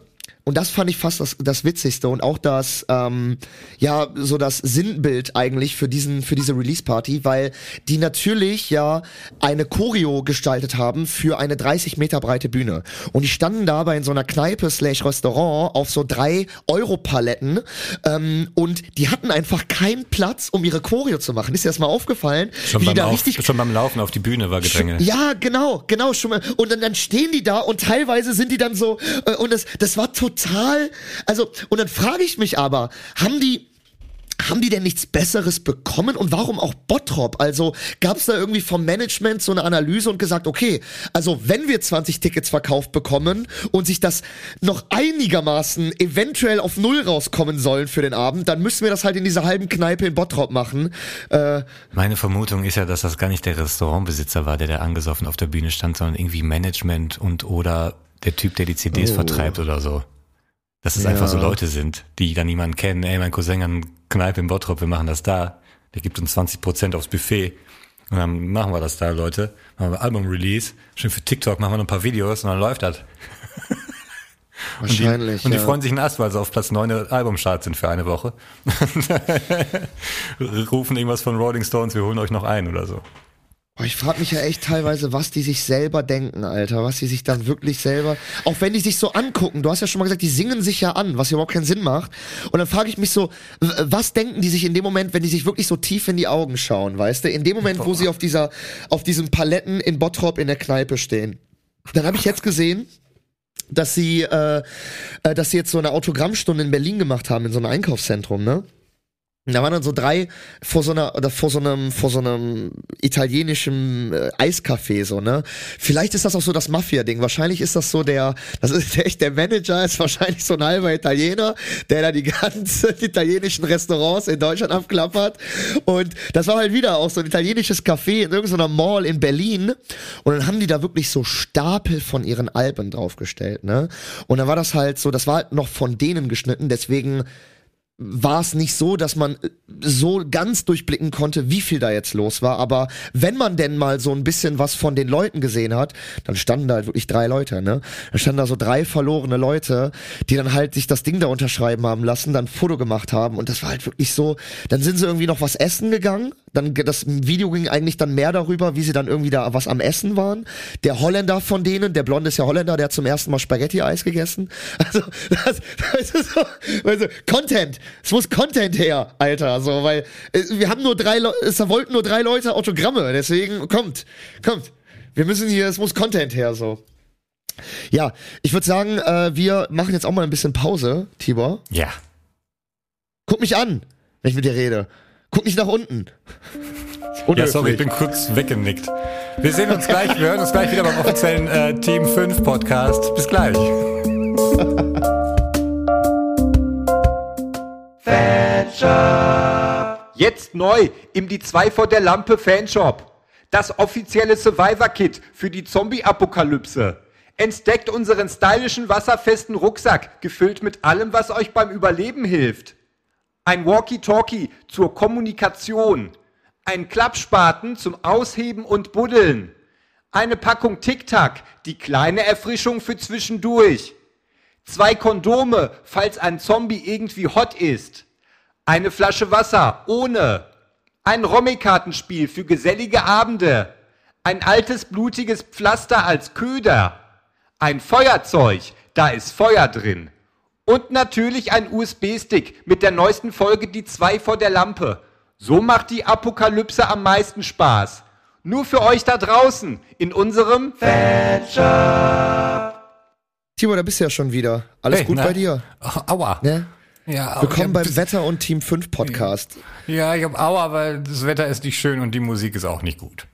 Speaker 1: und das fand ich fast das, das Witzigste und auch das, ähm, ja, so das Sinnbild eigentlich für diesen, für diese Release-Party, weil die natürlich ja eine Choreo gestaltet haben für eine 30 Meter breite Bühne. Und die standen dabei in so einer Kneipe slash Restaurant auf so drei Euro-Paletten ähm, und die hatten einfach keinen Platz, um ihre Choreo zu machen. Ist dir das mal aufgefallen?
Speaker 2: Schon
Speaker 1: wie
Speaker 2: beim,
Speaker 1: da
Speaker 2: Auf,
Speaker 1: richtig
Speaker 2: schon beim Laufen auf die Bühne war Gedränge.
Speaker 1: ja, genau, genau, schon mal. Und dann, dann stehen die da und teilweise sind die dann so, äh, und das, das war total, also, und dann frage ich mich aber, haben die, haben die denn nichts Besseres bekommen und warum auch Bottrop? Also gab es da irgendwie vom Management so eine Analyse und gesagt, okay, also wenn wir 20 Tickets verkauft bekommen und sich das noch einigermaßen eventuell auf Null rauskommen sollen für den Abend, dann müssen wir das halt in dieser halben Kneipe in Bottrop machen. Äh,
Speaker 2: Meine Vermutung ist ja, dass das gar nicht der Restaurantbesitzer war, der da angesoffen auf der Bühne stand, sondern irgendwie Management und oder der Typ, der die CDs
Speaker 1: Oh.
Speaker 2: vertreibt oder so. Dass es
Speaker 1: Ja.
Speaker 2: einfach so Leute sind, die dann niemanden kennen. Ey, mein Cousin hat eine Kneipe in Bottrop, wir machen das da. Der gibt uns 20% aufs Buffet. Und dann machen wir das da, Leute. Machen wir Album-Release. Schön für TikTok machen wir noch ein paar Videos und dann läuft das.
Speaker 1: wahrscheinlich.
Speaker 2: Und die
Speaker 1: ja.
Speaker 2: freuen sich einen Ast, weil sie auf Platz 9 der Albumcharts sind für eine Woche. Rufen irgendwas von Rolling Stones, wir holen euch noch ein oder so.
Speaker 1: Boah, ich frage mich ja echt teilweise, was die sich selber denken, Alter. Was die sich dann wirklich selber. Auch wenn die sich so angucken, du hast ja schon mal gesagt, die singen sich ja an, was überhaupt keinen Sinn macht. Und dann frage ich mich so, was denken die sich in dem Moment, wenn die sich wirklich so tief in die Augen schauen, weißt du? In dem Moment, wo sie auf dieser, auf diesen Paletten in Bottrop in der Kneipe stehen. Dann habe ich jetzt gesehen, dass sie, äh, äh, dass sie jetzt so eine Autogrammstunde in Berlin gemacht haben, in so einem Einkaufszentrum, ne? Da waren dann so drei vor so einer oder vor so einem vor so einem italienischen äh, Eiscafé so ne. Vielleicht ist das auch so das Mafia-Ding. Wahrscheinlich ist das so der, das ist echt der Manager ist wahrscheinlich so ein halber Italiener, der da die ganzen italienischen Restaurants in Deutschland abklappert. Und das war halt wieder auch so ein italienisches Café in irgendeiner Mall in Berlin. Und dann haben die da wirklich so Stapel von ihren Alben draufgestellt ne. Und dann war das halt so, das war halt noch von denen geschnitten. Deswegen war es nicht so, dass man äh, so ganz durchblicken konnte, wie viel da jetzt los war. Aber wenn man denn mal so ein bisschen was von den Leuten gesehen hat, dann standen da halt wirklich drei Leute, ne? Da standen da so drei verlorene Leute, die dann halt sich das Ding da unterschreiben haben lassen, dann Foto gemacht haben und das war halt wirklich so. Dann sind sie irgendwie noch was essen gegangen. Dann das Video ging eigentlich dann mehr darüber, wie sie dann irgendwie da was am Essen waren. Der Holländer von denen, der Blonde ist ja Holländer, der hat zum ersten Mal Spaghetti-Eis gegessen. Also das, das ist so, also Content. Es muss Content her, Alter, so, weil äh, wir haben nur drei, Leute, es wollten nur drei Leute Autogramme, deswegen kommt, kommt. Wir müssen hier, es muss Content her, so. Ja, ich würde sagen, äh, wir machen jetzt auch mal ein bisschen Pause, Tibor.
Speaker 2: Ja.
Speaker 1: Guck mich an, wenn ich mit dir rede. Guck nicht nach unten.
Speaker 2: Ja, sorry, ich bin kurz weggenickt. Wir sehen uns gleich, wir hören uns gleich wieder beim offiziellen äh, Team 5 Podcast. Bis gleich.
Speaker 5: Jetzt neu im Die 2 vor der Lampe Fanshop. Das offizielle Survivor-Kit für die Zombie-Apokalypse. Entdeckt unseren stylischen wasserfesten Rucksack, gefüllt mit allem, was euch beim Überleben hilft. Ein Walkie-Talkie zur Kommunikation. Ein Klappspaten zum Ausheben und Buddeln. Eine Packung Tic-Tac, die kleine Erfrischung für zwischendurch. Zwei Kondome, falls ein Zombie irgendwie hot ist. Eine Flasche Wasser ohne. Ein Rommi-Kartenspiel für gesellige Abende. Ein altes blutiges Pflaster als Köder. Ein Feuerzeug, da ist Feuer drin. Und natürlich ein USB-Stick mit der neuesten Folge Die 2 vor der Lampe. So macht die Apokalypse am meisten Spaß. Nur für euch da draußen in unserem
Speaker 1: Timo, da bist du ja schon wieder. Alles
Speaker 2: Hey,
Speaker 1: gut
Speaker 2: na?
Speaker 1: bei dir?
Speaker 2: Aua.
Speaker 1: Ne?
Speaker 2: Ja,
Speaker 1: Willkommen beim Wetter und Team 5 Podcast.
Speaker 2: Ja, ich hab aua, weil das Wetter ist nicht schön und die Musik ist auch nicht gut.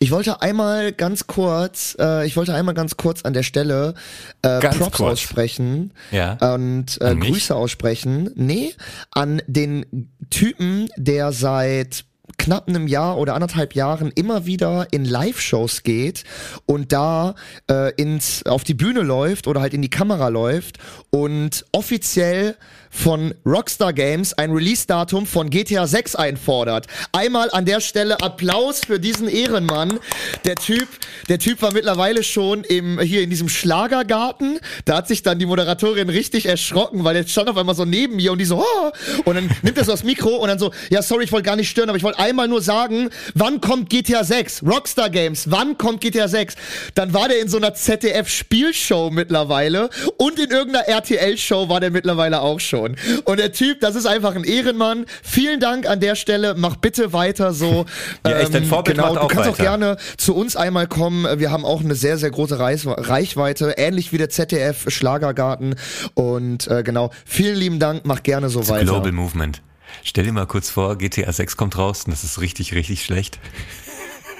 Speaker 1: Ich wollte einmal ganz kurz, äh, ich wollte einmal ganz kurz an der Stelle äh,
Speaker 2: Ganz
Speaker 1: Props
Speaker 2: kurz.
Speaker 1: aussprechen
Speaker 2: Ja.
Speaker 1: und äh? Grüße aussprechen. Nee, an den Typen, der seit knapp einem Jahr oder anderthalb Jahren immer wieder in Live-Shows geht und da äh, ins auf die Bühne läuft oder halt in die Kamera läuft und offiziell von Rockstar Games ein Release-Datum von GTA 6 einfordert. Einmal an der Stelle Applaus für diesen Ehrenmann. Der Typ, der Typ war mittlerweile schon im, hier in diesem Schlagergarten. Da hat sich dann die Moderatorin richtig erschrocken, weil der stand auf einmal so neben mir und die so, oh! und dann nimmt er so das Mikro und dann so, ja, sorry, ich wollte gar nicht stören, aber ich wollte einmal nur sagen, wann kommt GTA 6? Rockstar Games, wann kommt GTA 6? Dann war der in so einer ZDF-Spielshow mittlerweile und in irgendeiner RTL-Show war der mittlerweile auch schon. Und der Typ, das ist einfach ein Ehrenmann. Vielen Dank an der Stelle. Mach bitte weiter so. Ähm,
Speaker 2: Ja, echt, dein Vorbild
Speaker 1: genau,
Speaker 2: macht
Speaker 1: du
Speaker 2: auch
Speaker 1: kannst auch
Speaker 2: weiter.
Speaker 1: gerne zu uns einmal kommen. Wir haben auch eine sehr, sehr große Reichweite, ähnlich wie der ZDF Schlagergarten. Und äh, genau, vielen lieben Dank. Mach gerne so weiter.
Speaker 2: Global Movement. Stell dir mal kurz vor, GTA 6 kommt raus und das ist richtig, richtig schlecht.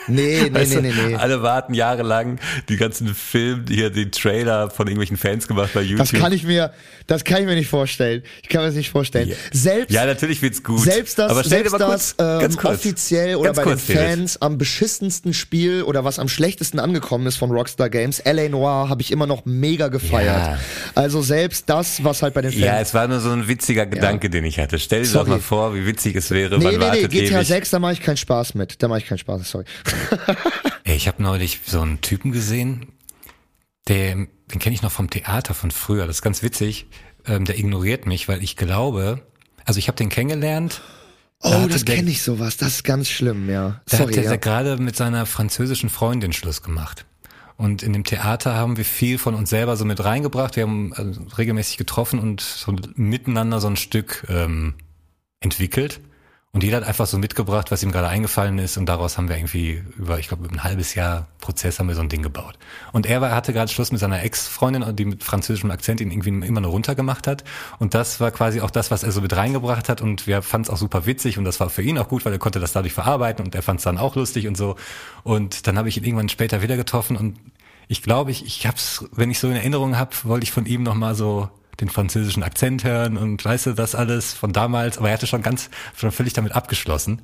Speaker 1: Nee, nee,
Speaker 2: Weißt
Speaker 1: nee,
Speaker 2: du,
Speaker 1: nee, nee.
Speaker 2: Alle warten jahrelang die ganzen Filme, hier den Trailer von irgendwelchen Fans gemacht bei YouTube.
Speaker 1: Das kann ich mir, das kann ich mir nicht vorstellen. Ich kann mir das nicht vorstellen.
Speaker 2: Ja.
Speaker 1: Selbst,
Speaker 2: Ja, natürlich wird's gut.
Speaker 1: selbst das,
Speaker 2: Aber
Speaker 1: selbst das
Speaker 2: kurz,
Speaker 1: ähm,
Speaker 2: ganz kurz,
Speaker 1: offiziell oder bei den. Fans am beschissensten Spiel oder was am schlechtesten angekommen ist von Rockstar Games, LA Noir, habe ich immer noch mega gefeiert.
Speaker 2: Ja.
Speaker 1: Also selbst das, was halt bei den Fans
Speaker 2: Ja, es war nur so ein witziger Gedanke, den ich hatte. Stell dir
Speaker 1: Sorry.
Speaker 2: doch mal vor, wie witzig es wäre.
Speaker 1: Nee,
Speaker 2: man
Speaker 1: nee, nee, GTA
Speaker 2: ewig.
Speaker 1: 6, da mache ich keinen Spaß mit. Da mache ich keinen Spaß, sorry.
Speaker 2: Ey, ich habe neulich so einen Typen gesehen, der, den kenne ich noch vom Theater von früher. Das ist ganz witzig. Ähm, der ignoriert mich, weil ich glaube, also ich habe den kennengelernt. Da
Speaker 1: Oh, das kenne ich sowas. Das ist ganz schlimm, ja.
Speaker 2: Da
Speaker 1: Sorry,
Speaker 2: hat der,
Speaker 1: ja.
Speaker 2: der gerade mit seiner französischen Freundin Schluss gemacht. Und in dem Theater haben wir viel von uns selber so mit reingebracht. Wir haben also regelmäßig getroffen und so miteinander so ein Stück ähm, entwickelt. Und jeder hat einfach so mitgebracht, was ihm gerade eingefallen ist. Und daraus haben wir irgendwie über, ich glaube, über ein halbes Jahr Prozess haben wir so ein Ding gebaut. Und er war, hatte gerade Schluss mit seiner Ex-Freundin, die mit französischem Akzent ihn irgendwie immer nur runtergemacht hat. Und das war quasi auch das, was er so mit reingebracht hat. Und wir fanden es auch super witzig. Und das war für ihn auch gut, weil er konnte das dadurch verarbeiten. Und er fand es dann auch lustig und so. Und dann habe ich ihn irgendwann später wieder getroffen. Und ich glaube, ich, ich hab's, wenn ich so in Erinnerung habe, wollte ich von ihm nochmal so den französischen Akzent hören und weißt du, das alles von damals, aber er hatte schon ganz, schon völlig damit abgeschlossen.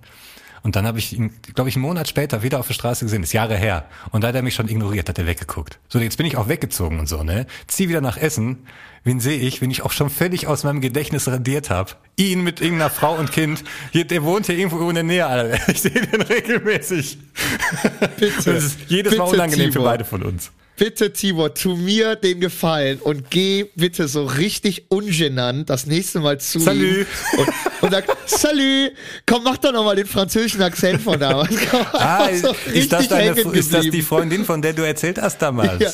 Speaker 2: Und dann habe ich ihn, glaube ich, einen Monat später wieder auf der Straße gesehen, ist Jahre her. Und da hat er mich schon ignoriert, hat er weggeguckt. So, jetzt bin ich auch weggezogen und so, ne? Zieh wieder nach Essen. Wen sehe ich, wenn ich auch schon völlig aus meinem Gedächtnis radiert habe? Ihn mit irgendeiner Frau und Kind. Hier, der wohnt hier irgendwo in der Nähe, Alter. Ich sehe den regelmäßig.
Speaker 1: Bitte,
Speaker 2: Das ist jedes Mal
Speaker 1: bitte,
Speaker 2: unangenehm für
Speaker 1: Tibor.
Speaker 2: beide von uns.
Speaker 1: Bitte, Tibor, tu mir den Gefallen und geh bitte so richtig ungenannt das nächste Mal zu
Speaker 2: Salü.
Speaker 1: und, und sag, Salü, komm, mach doch nochmal den französischen Akzent von damals. Komm,
Speaker 2: Ah,
Speaker 1: so
Speaker 2: ist, das deine, ist das die. Freundin, von der du erzählt hast damals?
Speaker 1: Ja.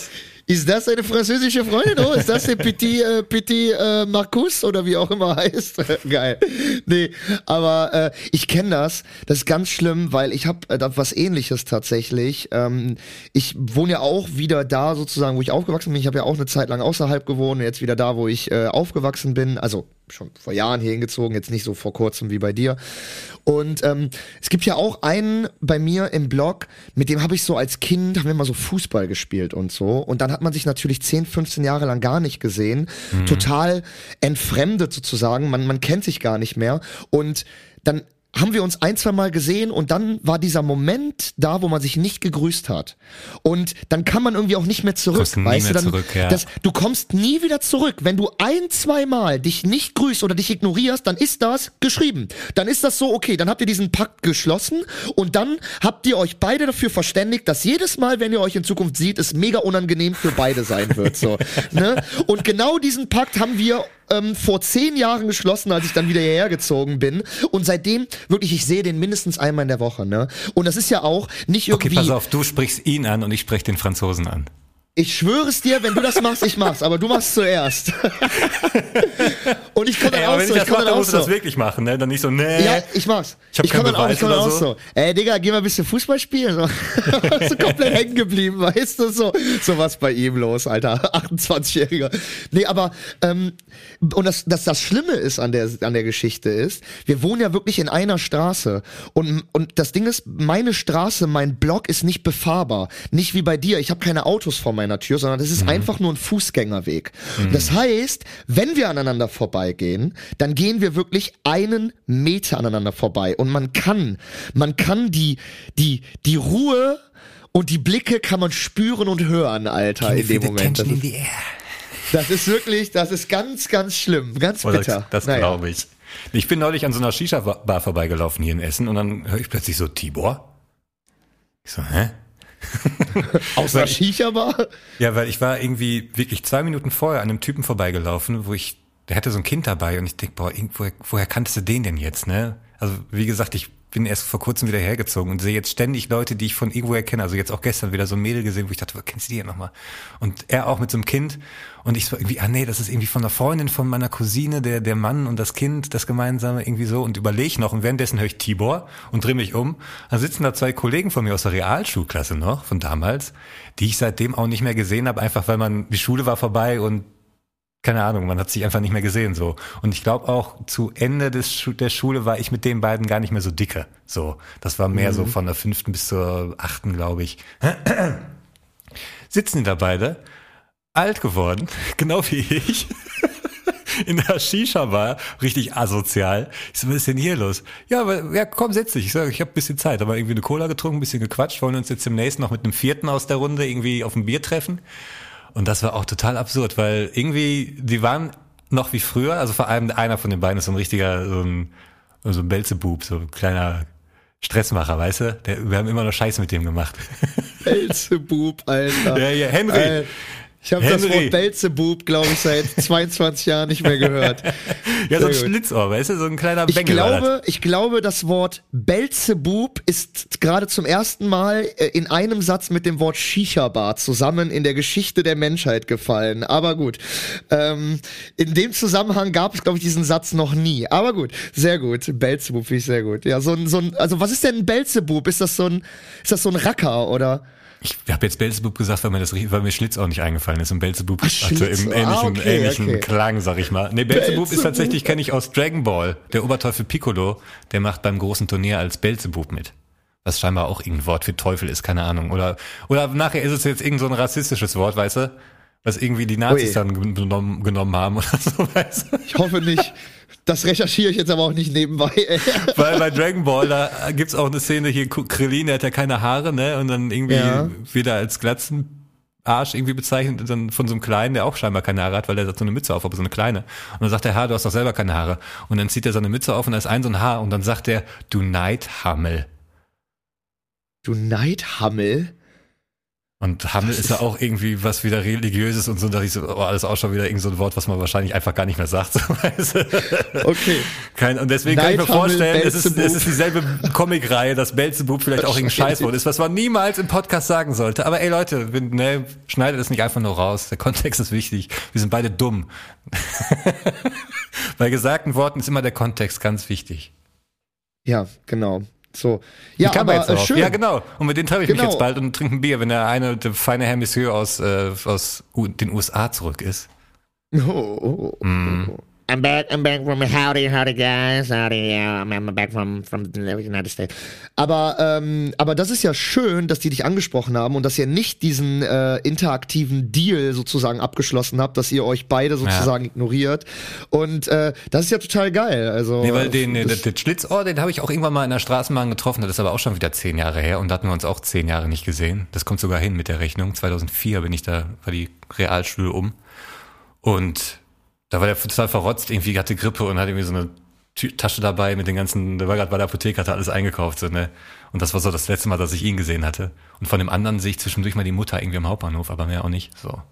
Speaker 1: Ist das eine französische Freundin? Oh, ist das der Petit, äh, Petit äh, Marcus oder wie auch immer heißt? Geil. Nee, aber äh, ich kenne das. Das ist ganz schlimm, weil ich habe äh, da was ähnliches tatsächlich. Ähm, ich wohne ja auch wieder da sozusagen, wo ich aufgewachsen bin. Ich habe ja auch eine Zeit lang außerhalb gewohnt, jetzt wieder da, wo ich äh, aufgewachsen bin. Also schon vor Jahren hier hingezogen, jetzt nicht so vor kurzem wie bei dir. Und ähm, es gibt ja auch einen bei mir im Blog, mit dem habe ich so als Kind, haben wir mal so Fußball gespielt und so. Und dann hat man sich natürlich 10, 15 Jahre lang gar nicht gesehen. Total entfremdet sozusagen. Man, man kennt sich gar nicht mehr. Und dann haben wir uns ein, zwei Mal gesehen und dann war dieser Moment da, wo man sich nicht gegrüßt hat. Und dann kann man irgendwie auch nicht mehr zurück.
Speaker 2: Kommst
Speaker 1: weißt
Speaker 2: mehr
Speaker 1: du, dann,
Speaker 2: zurück, ja.
Speaker 1: das, du kommst nie wieder zurück. Wenn du ein, zwei Mal dich nicht grüßt oder dich ignorierst, dann ist das geschrieben. Dann ist das so, okay, dann habt ihr diesen Pakt geschlossen und dann habt ihr euch beide dafür verständigt, dass jedes Mal, wenn ihr euch in Zukunft sieht, es mega unangenehm für beide sein wird. So, ne? Und genau diesen Pakt haben wir ähm, vor zehn Jahren geschlossen, als ich dann wieder hierher gezogen bin. Und seitdem, wirklich, ich sehe den mindestens einmal in der Woche. Ne? Und das ist ja auch nicht
Speaker 2: Okay,
Speaker 1: irgendwie.
Speaker 2: pass auf, du sprichst ihn an und ich spreche den Franzosen an.
Speaker 1: Ich schwöre es dir, wenn du das machst, ich mach's, aber du machst zuerst. und ich kann dann
Speaker 2: Ey,
Speaker 1: auch
Speaker 2: wenn
Speaker 1: so,
Speaker 2: ich
Speaker 1: ich
Speaker 2: das mache,
Speaker 1: dann
Speaker 2: musst du das
Speaker 1: so.
Speaker 2: wirklich machen, ne? Dann nicht so, nee.
Speaker 1: Ja, ich mach's.
Speaker 2: Ich hab
Speaker 1: kann dann auch, ich kann dann auch
Speaker 2: so.
Speaker 1: so. Ey, Digga, geh mal ein bisschen Fußball spielen. So, so komplett hängen geblieben, weißt du, so, so was bei ihm los, Alter, 28-Jähriger. Nee, aber, ähm, und das, das, das Schlimme ist an der, an der Geschichte ist, wir wohnen ja wirklich in einer Straße und, und das Ding ist, meine Straße, mein Block ist nicht befahrbar. Nicht wie bei dir, ich habe keine Autos vor meiner Tür, sondern das ist einfach nur ein Fußgängerweg. Das heißt, wenn wir aneinander vorbeigehen, dann gehen wir wirklich einen Meter aneinander vorbei und man kann, man kann die, die, die Ruhe und die Blicke kann man spüren und hören, Alter, in dem Moment. Das ist, das ist wirklich, das ist ganz, ganz schlimm, ganz
Speaker 2: Oh,
Speaker 1: bitter.
Speaker 2: das das
Speaker 1: Naja.
Speaker 2: glaube ich. Ich bin neulich an so einer Shisha-Bar vorbeigelaufen hier in Essen und dann höre ich plötzlich so, Tibor? Ich so, hä?
Speaker 1: Aus der Shisha-Bar?
Speaker 2: Ja, weil ich war irgendwie wirklich zwei Minuten vorher an einem Typen vorbeigelaufen, wo ich, der hatte so ein Kind dabei und ich denk, boah, irgendwo, woher kanntest du den denn jetzt, ne? Also, wie gesagt, ich bin erst vor kurzem wieder hergezogen und sehe jetzt ständig Leute, die ich von irgendwoher kenne. Also jetzt auch gestern wieder so ein Mädel gesehen, wo ich dachte, wo kennst du die denn nochmal? Und er auch mit so einem Kind. Und ich so irgendwie, ah nee, das ist irgendwie von einer Freundin von meiner Cousine, der, der Mann und das Kind, das gemeinsame, irgendwie so. Und überleg noch. Und währenddessen höre ich Tibor und drehe mich um. Dann sitzen da zwei Kollegen von mir aus der Realschulklasse noch, von damals, die ich seitdem auch nicht mehr gesehen habe, einfach weil man, die Schule war vorbei und keine Ahnung, man hat sich einfach nicht mehr gesehen so. Und ich glaube auch zu Ende des der Schule war ich mit den beiden gar nicht mehr so dicke. So, das war mehr so von der fünften bis zur achten, glaube ich. Sitzen die da beide, alt geworden, genau wie ich. In der Shisha-Bar, richtig asozial. Ich so, was ist denn hier los? Ja, aber, ja, komm, setz dich. Ich sag, ich habe ein bisschen Zeit. Aber irgendwie eine Cola getrunken, ein bisschen gequatscht, wollen uns jetzt demnächst noch mit einem vierten aus der Runde irgendwie auf ein Bier treffen. Und das war auch total absurd, weil irgendwie, die waren noch wie früher, also vor allem einer von den beiden ist so ein richtiger, so ein, so ein Belzebub, so ein kleiner Stressmacher, weißt du? Der, wir haben immer noch Scheiße mit dem gemacht.
Speaker 1: Belzebub, Alter.
Speaker 2: Ja, ja, Henry.
Speaker 1: Äh, ich habe das. Wort Belzebub, glaube ich, seit 22 Jahren nicht mehr gehört.
Speaker 2: Ja, so ein. Schlitzohr, weißt du? So ein kleiner
Speaker 1: Ich
Speaker 2: Bengel das.
Speaker 1: glaube, ich glaube, das Wort Belzebub ist gerade zum ersten Mal äh, in einem Satz mit dem Wort Shisha-Bar zusammen in der Geschichte der Menschheit gefallen. Aber gut. Ähm, in dem Zusammenhang gab es, glaube ich, diesen Satz noch nie. Aber gut, sehr gut. Belzebub finde ich sehr gut. Ja, so ein, so ein, also was ist denn ein Belzebub? Ist das so ein, ist das so ein Racker oder?
Speaker 2: Ich habe jetzt Belzebub gesagt, weil mir das weil mir Schlitz auch nicht eingefallen ist. Und Belzebub
Speaker 1: Ach,
Speaker 2: hatte
Speaker 1: Schlitz,
Speaker 2: im
Speaker 1: ah,
Speaker 2: ähnlichen,
Speaker 1: okay,
Speaker 2: ähnlichen
Speaker 1: okay.
Speaker 2: Klang, sag ich mal. Nee, Belzebub, ist
Speaker 1: Belzebub.
Speaker 2: tatsächlich, kenne ich aus Dragon Ball. Der Oberteufel Piccolo, der macht beim großen Turnier als Belzebub mit. Was scheinbar auch irgendein Wort für Teufel ist, keine Ahnung. Oder, oder nachher ist es jetzt irgend so ein rassistisches Wort, weißt du? Was irgendwie die Nazis
Speaker 1: Ui.
Speaker 2: dann genommen, genommen haben oder so, weißt du?
Speaker 1: Ich hoffe nicht. Das recherchiere ich jetzt aber auch nicht nebenbei. Ey.
Speaker 2: Weil bei Dragon Ball, da gibt's auch eine Szene hier, Krillin, der hat ja keine Haare, ne? Und dann irgendwie
Speaker 1: Ja.
Speaker 2: wieder als Glatzenarsch irgendwie bezeichnet, und dann von so einem Kleinen, der auch scheinbar keine Haare hat, weil der hat so eine Mütze auf, aber so eine kleine. Und dann sagt der Herr, du hast doch selber keine Haare. Und dann zieht er seine Mütze auf und da ist ein so ein Haar und dann sagt er, du Neidhammel.
Speaker 1: Du Neidhammel.
Speaker 2: Und Hammel ist ja auch irgendwie was wieder religiöses und so, da ich so, oh, alles auch schon wieder irgend so ein Wort, was man wahrscheinlich einfach gar nicht mehr sagt.
Speaker 1: Okay.
Speaker 2: Kein, und deswegen kann ich mir
Speaker 1: Neidhammel,
Speaker 2: vorstellen, es ist, es ist dieselbe Comicreihe, dass Belzebub vielleicht auch irgendein Scheißwort ist, was man niemals im Podcast sagen sollte. Aber ey Leute, ne, schneidet es nicht einfach nur raus. Der Kontext ist wichtig. Wir sind beide dumm. Bei gesagten Worten ist immer der Kontext ganz wichtig.
Speaker 1: Ja, genau. So. Ja,
Speaker 2: Wie kam
Speaker 1: aber
Speaker 2: er jetzt
Speaker 1: äh, schön.
Speaker 2: Ja, genau. Und mit denen treffe ich mich
Speaker 1: Genau.
Speaker 2: jetzt bald und trinke ein Bier, wenn der eine, der feine Herr Monsieur aus, äh, aus den USA zurück ist.
Speaker 1: Oh, oh, oh, oh,
Speaker 2: Mm.
Speaker 1: oh. I'm back, I'm back from howdy, howdy guys, howdy, yeah, I'm, I'm back from, from the United States. Aber, ähm, aber das ist ja schön, dass die dich angesprochen haben und dass ihr nicht diesen äh, interaktiven Deal sozusagen abgeschlossen habt, dass ihr euch beide sozusagen ignoriert. Und äh, das ist ja total geil. Also,
Speaker 2: Nee, weil den, den,
Speaker 1: das-
Speaker 2: den Schlitzohr, den habe ich auch irgendwann mal in der Straßenbahn getroffen, das ist aber auch schon wieder zehn Jahre her und da hatten wir uns auch zehn Jahre nicht gesehen. Das kommt sogar hin mit der Rechnung. 2004 bin ich da, war die Realschule um und da war der total verrotzt, irgendwie hatte Grippe und hatte irgendwie so eine Tasche dabei mit den ganzen, der war gerade bei der Apotheke, hatte alles eingekauft, so, ne? Und das war so das letzte Mal, dass ich ihn gesehen hatte. Und von dem anderen sehe ich zwischendurch mal die Mutter irgendwie am Hauptbahnhof, aber mehr auch nicht, so.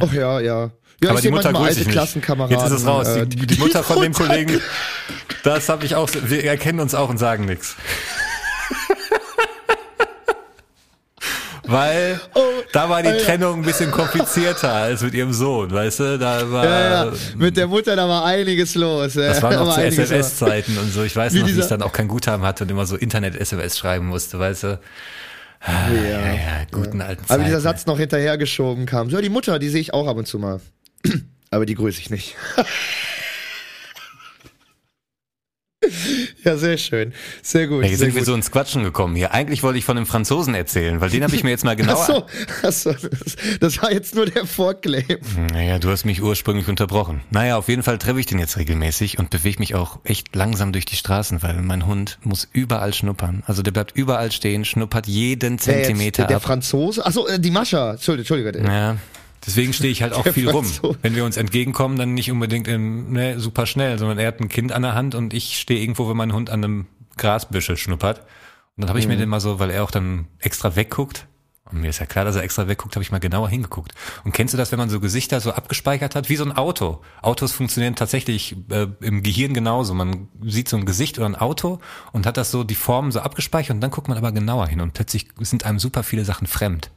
Speaker 1: Ach ja, ja. Ja,
Speaker 2: aber die Mutter grüße
Speaker 1: alte. Klassenkameraden.
Speaker 2: Jetzt ist es raus.
Speaker 1: äh,
Speaker 2: Die, die Mutter von dem Kollegen, das habe ich auch. Wir erkennen uns auch und sagen nichts. Weil da war die
Speaker 1: Oh, Alter.
Speaker 2: Trennung ein bisschen komplizierter als mit ihrem Sohn, weißt du? Da war,
Speaker 1: Ja, ja, mit der Mutter, da war einiges los.
Speaker 2: das waren noch zu. SMS-Zeiten und so. Ich weiß
Speaker 1: Wie
Speaker 2: noch, wie ich dann auch kein Guthaben hatte und immer so Internet-SMS schreiben musste, weißt du?
Speaker 1: Ja.
Speaker 2: Ja, ja, guten alten
Speaker 1: Aber
Speaker 2: Zeiten.
Speaker 1: dieser Satz noch hinterhergeschoben kam. So, die Mutter, die sehe ich auch ab und zu mal. Aber die grüße ich nicht. ja, sehr schön. Sehr gut.
Speaker 2: Hey, jetzt sind wir so ins Quatschen gekommen hier. Eigentlich wollte ich von dem Franzosen erzählen, weil den habe ich mir jetzt mal genauer
Speaker 1: Ach so, ach so, das, war jetzt nur der Vorclaim.
Speaker 2: Naja, du hast mich ursprünglich unterbrochen. Naja, auf jeden Fall treffe ich den jetzt regelmäßig und bewege mich auch echt langsam durch die Straßen, weil mein Hund muss überall schnuppern. Also der bleibt überall stehen, schnuppert jeden
Speaker 1: Wer jetzt,
Speaker 2: Zentimeter
Speaker 1: der
Speaker 2: ab.
Speaker 1: Franzose? Achso, äh, die Mascha. Entschuldigung. Entschuldigung.
Speaker 2: Ja, deswegen stehe ich halt auch viel rum.
Speaker 1: Franzose.
Speaker 2: Wenn wir uns entgegenkommen, dann nicht unbedingt im, ne, super schnell, sondern er hat ein Kind an der Hand und ich stehe irgendwo, wenn mein Hund an einem Grasbüschel schnuppert. Und dann habe ich
Speaker 1: Mhm.
Speaker 2: mir den mal so, weil er auch dann extra wegguckt, und mir ist ja klar, dass er extra wegguckt, habe ich mal genauer hingeguckt. Und kennst du das, wenn man so Gesichter so abgespeichert hat, wie so ein Auto? Autos funktionieren tatsächlich äh, im Gehirn genauso. Man sieht so ein Gesicht oder ein Auto und hat das so die Form so abgespeichert und dann guckt man aber genauer hin und plötzlich sind einem super viele Sachen fremd.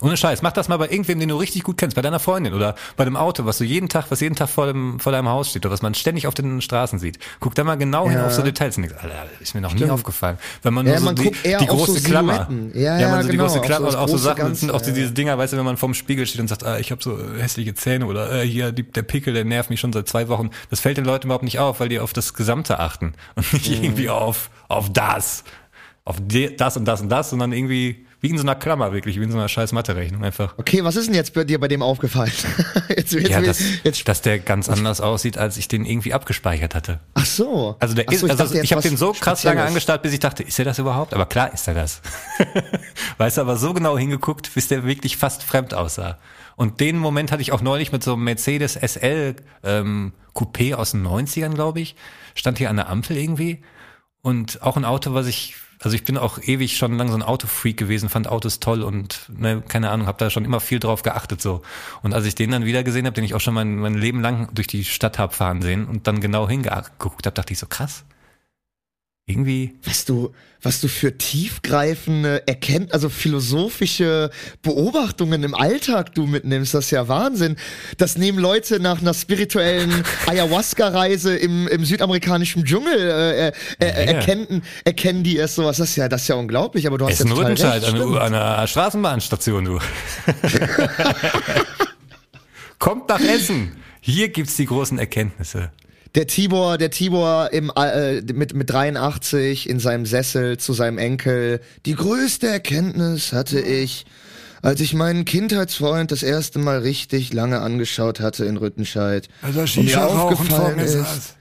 Speaker 2: Ohne Scheiß, mach das mal bei irgendwem, den du richtig gut kennst, bei deiner Freundin oder bei dem Auto, was du jeden Tag, was jeden Tag vor, dem, vor deinem Haus steht oder was man ständig auf den Straßen sieht. Guck da mal genau hin
Speaker 1: Ja.
Speaker 2: auf so Details und denkst, Alter, ist mir noch nie
Speaker 1: Stimmt.
Speaker 2: aufgefallen. Wenn man
Speaker 1: Ja,
Speaker 2: nur so
Speaker 1: man
Speaker 2: die,
Speaker 1: guckt eher
Speaker 2: die
Speaker 1: auf so
Speaker 2: große Klammer.
Speaker 1: Silhouetten. Ja, ja,
Speaker 2: man so die
Speaker 1: genau,
Speaker 2: große Klammer
Speaker 1: so
Speaker 2: und auch so
Speaker 1: große
Speaker 2: Sachen, sind auch so
Speaker 1: ja.
Speaker 2: diese Dinger, weißt du, wenn man vorm Spiegel steht und sagt, ah, ich habe so hässliche Zähne oder äh, hier die, der Pickel, der nervt mich schon seit zwei Wochen. Das fällt den Leuten überhaupt nicht auf, weil die auf das Gesamte achten und nicht
Speaker 1: Mhm.
Speaker 2: irgendwie auf, auf das. Auf die, das und das und das, sondern irgendwie wie in so einer Klammer, wirklich, wie in so einer scheiß Mathe-Rechnung einfach.
Speaker 1: Okay, was ist denn jetzt bei dir bei dem aufgefallen? jetzt, jetzt,
Speaker 2: Ja, dass,
Speaker 1: jetzt,
Speaker 2: dass der ganz anders aussieht, als ich den irgendwie abgespeichert hatte.
Speaker 1: ach so.
Speaker 2: Also der
Speaker 1: Ach
Speaker 2: ist,
Speaker 1: so,
Speaker 2: also
Speaker 1: dachte
Speaker 2: ich habe den so krass lange angestarrt, bis ich dachte, ist er das überhaupt? Aber klar ist er das. weißt du, aber so genau hingeguckt, bis der wirklich fast fremd aussah. Und den Moment hatte ich auch neulich mit so einem Mercedes SL ähm, Coupé aus den 90ern, glaube ich. Stand hier an der Ampel irgendwie. Und auch ein Auto, was ich, also ich bin auch ewig schon lang so ein Autofreak gewesen, fand Autos toll und ne, keine Ahnung, habe da schon immer viel drauf geachtet so. Und als ich den dann wieder gesehen habe, den ich auch schon mein, mein Leben lang durch die Stadt hab fahren sehen und dann genau hingeguckt habe, dachte ich so krass. Irgendwie
Speaker 1: was du, was du für tiefgreifende erkennt, also philosophische Beobachtungen im Alltag du mitnimmst, das ist ja Wahnsinn. Das nehmen Leute nach einer spirituellen Ayahuasca-Reise im, im südamerikanischen Dschungel äh, äh, äh,
Speaker 2: Ja.
Speaker 1: erkennen, erkennen die es sowas. Das ist ja, das ist ja unglaublich, aber du hast ja total recht,
Speaker 2: an,
Speaker 1: stimmt.
Speaker 2: an einer Straßenbahnstation, du. Kommt nach Essen. Hier gibt's die großen Erkenntnisse.
Speaker 1: Der Tibor, der Tibor im, äh, mit, mit 83 in seinem Sessel zu seinem Enkel. Die größte Erkenntnis hatte ich, als ich meinen Kindheitsfreund das erste Mal richtig lange angeschaut hatte in Rüttenscheid.
Speaker 6: Also
Speaker 1: Und mir aufgefallen ist,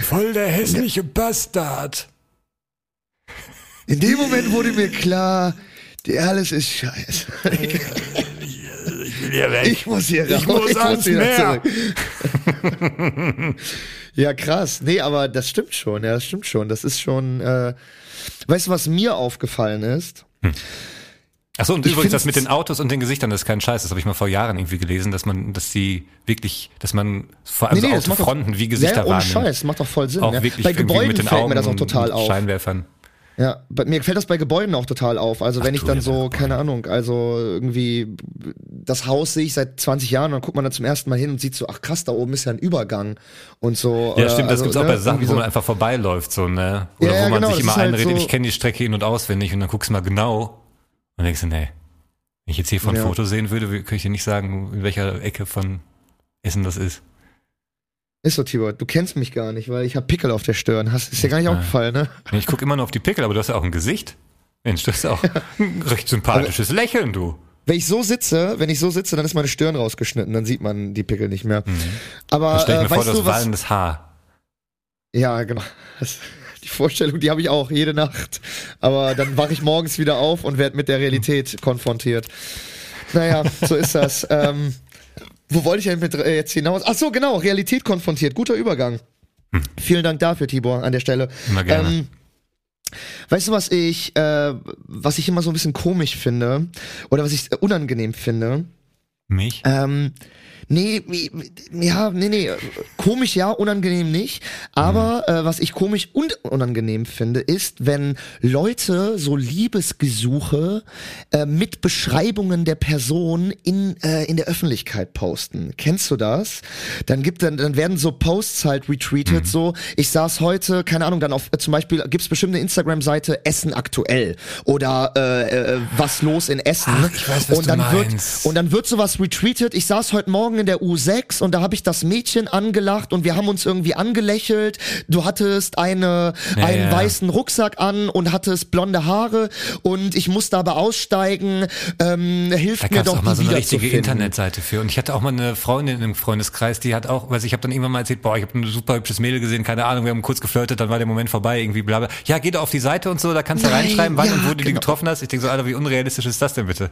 Speaker 6: Voll der hässliche Bastard.
Speaker 1: in dem Moment wurde mir klar, die alles ist scheiße.
Speaker 6: Ich hier weg.
Speaker 1: Ich muss hier
Speaker 6: Ich
Speaker 1: raus,
Speaker 6: muss ans
Speaker 1: wieder
Speaker 6: Meer.
Speaker 1: ja, krass. Nee, aber das stimmt schon. Ja, das stimmt schon. Das ist schon. Äh, weißt du, was mir aufgefallen ist?
Speaker 2: Achso, und
Speaker 1: Ich
Speaker 2: übrigens das mit den Autos und den Gesichtern, das ist kein Scheiß. Das habe ich mal vor Jahren irgendwie gelesen, dass man, dass die wirklich, dass man vor allem so
Speaker 1: das macht doch-
Speaker 2: Autofronten wie Gesichter
Speaker 1: ja,
Speaker 2: wahrnimmt.
Speaker 1: Scheiß, macht doch voll Sinn.
Speaker 2: Auch
Speaker 1: ja.
Speaker 2: wirklich
Speaker 1: Bei Gebäuden
Speaker 2: mit den
Speaker 1: fällt
Speaker 2: Augen
Speaker 1: mir das auch total auf.
Speaker 2: Scheinwerfern.
Speaker 1: Ja, bei, mir fällt das bei Gebäuden auch total auf. Also wenn ich dann so, keine Ahnung, also irgendwie das Haus sehe ich seit 20 Jahren und dann guckt man da zum ersten Mal hin und sieht so, ach krass, da oben ist ja ein Übergang und so.
Speaker 2: Ja, stimmt, das
Speaker 1: also,
Speaker 2: gibt's auch
Speaker 1: ne,
Speaker 2: bei Sachen,
Speaker 1: irgendwie
Speaker 2: wo
Speaker 1: so-
Speaker 2: man einfach vorbeiläuft, so, ne? Oder
Speaker 1: Ja,
Speaker 2: wo man
Speaker 1: genau,
Speaker 2: sich immer
Speaker 1: halt
Speaker 2: einredet,
Speaker 1: so-
Speaker 2: ich kenne die Strecke in- und auswendig und dann guckst du mal genau und denkst du, nee, wenn ich jetzt hier von
Speaker 1: Ja.
Speaker 2: Foto sehen würde, könnte ich dir nicht sagen, in welcher Ecke von Essen das ist.
Speaker 1: Ist so, Tibor, du kennst mich gar nicht, weil ich habe Pickel auf der Stirn. Hast, ist dir gar nicht aufgefallen, ne?
Speaker 2: Ich gucke immer nur auf die Pickel, aber du hast ja auch ein Gesicht. Mensch, das ist auch ein recht sympathisches Lächeln, du.
Speaker 1: Wenn ich so sitze, wenn ich so sitze, dann ist meine Stirn rausgeschnitten, dann sieht man die Pickel nicht mehr. Aber
Speaker 2: Dann stell ich
Speaker 1: äh,
Speaker 2: mir vor,
Speaker 1: weißt
Speaker 2: das
Speaker 1: du was?
Speaker 2: wallendes Haar.
Speaker 1: Ja, genau. Das, die Vorstellung, die habe ich auch jede Nacht. Aber dann wache ich morgens wieder auf und werde mit der Realität konfrontiert. Naja, so ist das. ähm, wo wollte ich denn mit äh, jetzt hinaus? Ach so, genau, Realität konfrontiert. Guter Übergang. Vielen Dank dafür, Tibor, an der Stelle.
Speaker 2: Immer gerne.
Speaker 1: Ähm, weißt du, was ich, äh, was ich immer so ein bisschen komisch finde oder was ich äh, unangenehm finde?
Speaker 2: Mich?
Speaker 1: Ähm, nee, wie- ja, nee, nee, komisch ja, unangenehm nicht. Aber äh, was ich komisch und unangenehm finde, ist, wenn Leute so Liebesgesuche äh, mit Beschreibungen der Person in, äh, in der Öffentlichkeit posten. Kennst du das? Dann gibt dann, dann werden so Posts halt retweetet, so, ich saß heute, keine Ahnung, dann auf, äh, zum Beispiel gibt's bestimmt eine Instagram-Seite Essen aktuell oder äh, äh, was los in Essen.
Speaker 2: Ach, ich weiß, was
Speaker 1: und
Speaker 2: du
Speaker 1: dann wird
Speaker 2: meinst.
Speaker 1: und dann wird sowas retweetet. Ich saß heute Morgen in der U6 und da habe ich das Mädchen angelacht und wir haben uns irgendwie angelächelt. Du hattest eine
Speaker 2: Ja,
Speaker 1: einen
Speaker 2: ja.
Speaker 1: weißen Rucksack an und hattest blonde Haare und ich musste aber aussteigen. Ähm, hilft
Speaker 2: Da
Speaker 1: mir doch
Speaker 2: auch mal
Speaker 1: die
Speaker 2: so eine richtige. Internetseite für. Und ich hatte auch mal eine Freundin im Freundeskreis, die hat auch, weiß ich, habe dann irgendwann mal erzählt, boah, ich habe ein super hübsches Mädel gesehen, keine Ahnung, wir haben kurz geflirtet, dann war der Moment vorbei, irgendwie bla bla. Ja, geh doch auf die Seite und so, da kannst du
Speaker 1: Nein,
Speaker 2: reinschreiben, wann
Speaker 1: ja,
Speaker 2: und wo du die
Speaker 1: genau.
Speaker 2: getroffen hast. Ich denke so, Alter, wie unrealistisch ist das denn bitte?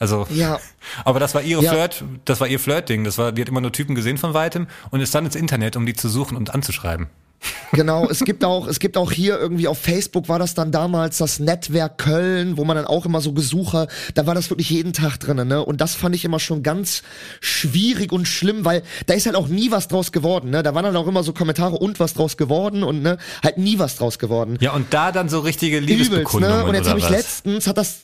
Speaker 2: Also,
Speaker 1: Ja.
Speaker 2: aber das war ihre
Speaker 1: Ja.
Speaker 2: Flirt, das war ihr Flirtding. Das war, die hat immer nur Typen gesehen von weitem und ist dann ins Internet, um die zu suchen und anzuschreiben.
Speaker 1: Genau, es gibt auch, es gibt auch hier irgendwie auf Facebook war das dann damals das Netzwerk Köln, wo man dann auch immer so Gesuche, da war das wirklich jeden Tag drinnen, ne? Und das fand ich immer schon ganz schwierig und schlimm, weil da ist halt auch nie was draus geworden, ne? Da waren dann auch immer so Kommentare und was draus geworden und ne, halt nie was draus geworden.
Speaker 2: Ja, und da dann so richtige
Speaker 1: Übelst,
Speaker 2: Liebesbekundungen
Speaker 1: ne? Und jetzt habe ich letztens, hat das.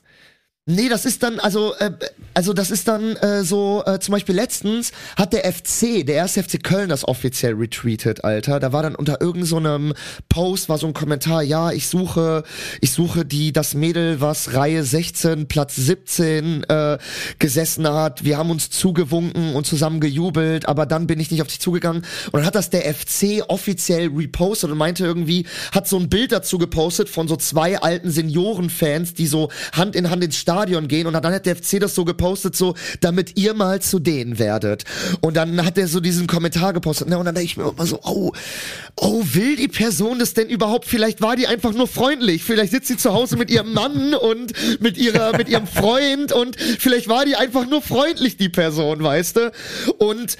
Speaker 1: Nee, das ist dann, also, äh, also das ist dann äh, so, äh, zum Beispiel letztens hat der FC, der erste FC Köln das offiziell retweetet, Alter. Da war dann unter irgendeinem so Post, war so ein Kommentar, ja, ich suche, ich suche die, das Mädel, was Reihe 16, Platz 17 äh, gesessen hat. Wir haben uns zugewunken und zusammen gejubelt, aber dann bin ich nicht auf dich zugegangen. Und dann hat das der FC offiziell repostet und meinte irgendwie, hat so ein Bild dazu gepostet von so zwei alten Seniorenfans, die so Hand in Hand ins Stadion gehen und dann hat der FC das so gepostet, so, damit ihr mal zu denen werdet. Und dann hat er so diesen Kommentar gepostet, ne, und dann denke ich mir immer so, oh, oh, will die Person das denn überhaupt? Vielleicht war die einfach nur freundlich. Vielleicht sitzt sie zu Hause mit ihrem Mann und mit ihrer, mit ihrem Freund und vielleicht war die einfach nur freundlich, die Person, weißt du? Und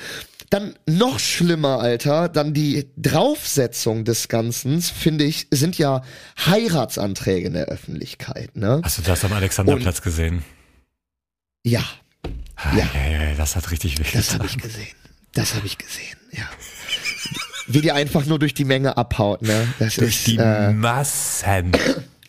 Speaker 1: dann noch schlimmer, Alter, dann die Draufsetzung des Ganzen, finde ich, sind ja Heiratsanträge in der Öffentlichkeit, ne?
Speaker 2: Hast du das am Alexanderplatz gesehen?
Speaker 1: Ja,
Speaker 2: Ah,
Speaker 1: Ja.
Speaker 2: ja, ja, das hat richtig weh.
Speaker 1: das habe ich gesehen. Das habe ich gesehen, ja. Wie die einfach nur durch die Menge abhaut, ne? Das
Speaker 2: Durch
Speaker 1: ist
Speaker 2: die
Speaker 1: äh,
Speaker 2: Massen.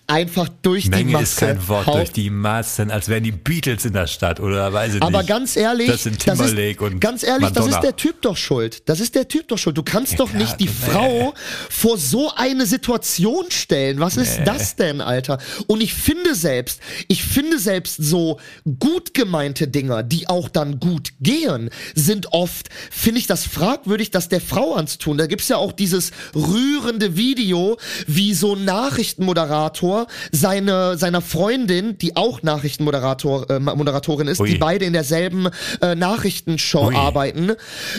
Speaker 1: Einfach durch die
Speaker 2: Menge
Speaker 1: Masse.
Speaker 2: ist kein Wort,
Speaker 1: haut-
Speaker 2: durch die Massen, als wären die Beatles in der Stadt oder weiß ich
Speaker 1: Aber
Speaker 2: nicht.
Speaker 1: ganz ehrlich,
Speaker 2: das sind Timberlake
Speaker 1: ist,
Speaker 2: und
Speaker 1: ganz ehrlich, das
Speaker 2: Madonna.
Speaker 1: ist der Typ doch schuld. Das ist der Typ doch schuld. Du kannst
Speaker 2: Ja,
Speaker 1: doch
Speaker 2: klar,
Speaker 1: nicht die
Speaker 2: nee.
Speaker 1: Frau vor so eine Situation stellen. Was ist das denn, Alter? Und ich finde selbst, ich finde selbst so gut gemeinte Dinger, die auch dann gut gehen, sind oft, finde ich das fragwürdig, das der Frau anzutun. Da gibt's ja auch dieses rührende Video, wie so ein Nachrichtenmoderator seine, seiner Freundin, die auch Nachrichtenmoderator, äh, Moderatorin ist,
Speaker 2: Ui.
Speaker 1: die beide in derselben äh, Nachrichtenshow
Speaker 2: Ui.
Speaker 1: arbeiten,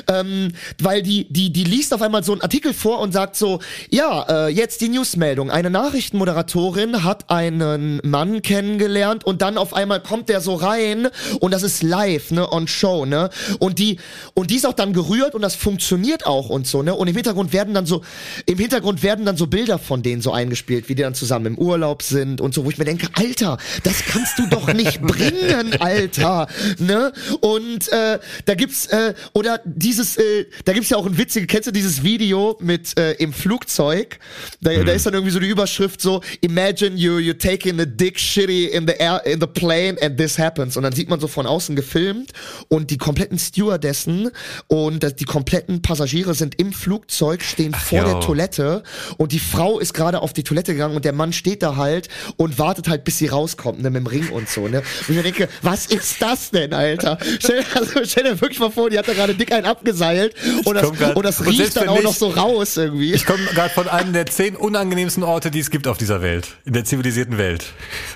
Speaker 1: ähm, weil die, die, die liest auf einmal so einen Artikel vor und sagt so, ja, äh, jetzt die Newsmeldung. Eine Nachrichtenmoderatorin hat einen Mann kennengelernt und dann auf einmal kommt der so rein und das ist live, ne, on show, ne, und die, und die ist auch dann gerührt und das funktioniert auch und so, ne, und im Hintergrund werden dann so, im Hintergrund werden dann so Bilder von denen so eingespielt, wie die dann zusammen im Urlaub sind und so, wo ich mir denke, Alter, das kannst du doch nicht bringen, Alter, ne? Und äh, da gibt's äh, oder dieses, äh, da gibt's ja auch ein witziges, kennst du dieses Video mit äh, im Flugzeug? Da, da ist dann irgendwie so die Überschrift so: Imagine you you taking a dick shitty in the air in the plane and this happens. Und dann sieht man so von außen gefilmt und die kompletten Stewardessen und die kompletten Passagiere sind im Flugzeug, stehen vor
Speaker 2: yo.
Speaker 1: der Toilette und die Frau ist gerade auf die Toilette gegangen und der Mann steht da halt und wartet halt, bis sie rauskommt, ne, mit dem Ring und so, ne. Und ich mir denke, was ist das denn, Alter? Stell, also, stell dir wirklich mal vor, die hat da gerade dick einen abgeseilt und das,
Speaker 2: grad-
Speaker 1: und das
Speaker 2: und
Speaker 1: riecht dann
Speaker 2: wenn
Speaker 1: auch
Speaker 2: nicht-
Speaker 1: noch so raus irgendwie.
Speaker 2: Ich komme gerade von einem der zehn unangenehmsten Orte, die es gibt auf dieser Welt, in der zivilisierten Welt.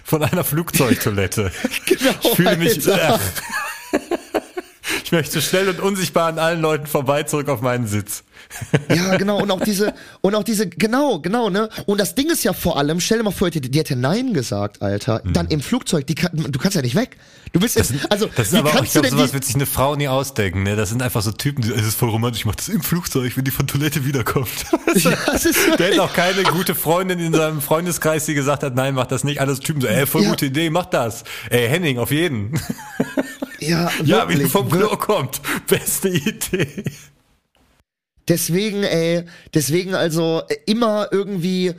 Speaker 2: Von einer Flugzeugtoilette.
Speaker 1: Genau,
Speaker 2: ich fühle mich.
Speaker 1: Alter.
Speaker 2: Ich möchte schnell und unsichtbar an allen Leuten vorbei zurück auf meinen Sitz.
Speaker 1: Ja, genau. Und auch diese, und auch diese, genau, genau, ne? Und das Ding ist ja vor allem, stell dir mal vor, die, die hätte Nein gesagt, Alter. Dann im Flugzeug, die kann, du kannst ja nicht weg. Du bist jetzt, also,
Speaker 2: Das ist
Speaker 1: wie
Speaker 2: aber auch, ich glaube, sowas
Speaker 1: die,
Speaker 2: wird sich eine Frau nie ausdenken. Ne? Das sind einfach so Typen, die, es ist voll romantisch, ich mach das im Flugzeug, wenn die von Toilette wiederkommt.
Speaker 1: ja, das ist,
Speaker 2: Der hat auch keine gute Freundin in seinem Freundeskreis, die gesagt hat, nein, mach das nicht. Alles Typen so, ey, voll
Speaker 1: Ja.
Speaker 2: gute Idee, mach das. Ey, Henning, auf jeden.
Speaker 1: Ja,
Speaker 2: Ja, wie
Speaker 1: wirklich,
Speaker 2: vom Klo kommt. Beste Idee.
Speaker 1: Deswegen, ey, deswegen also äh, immer irgendwie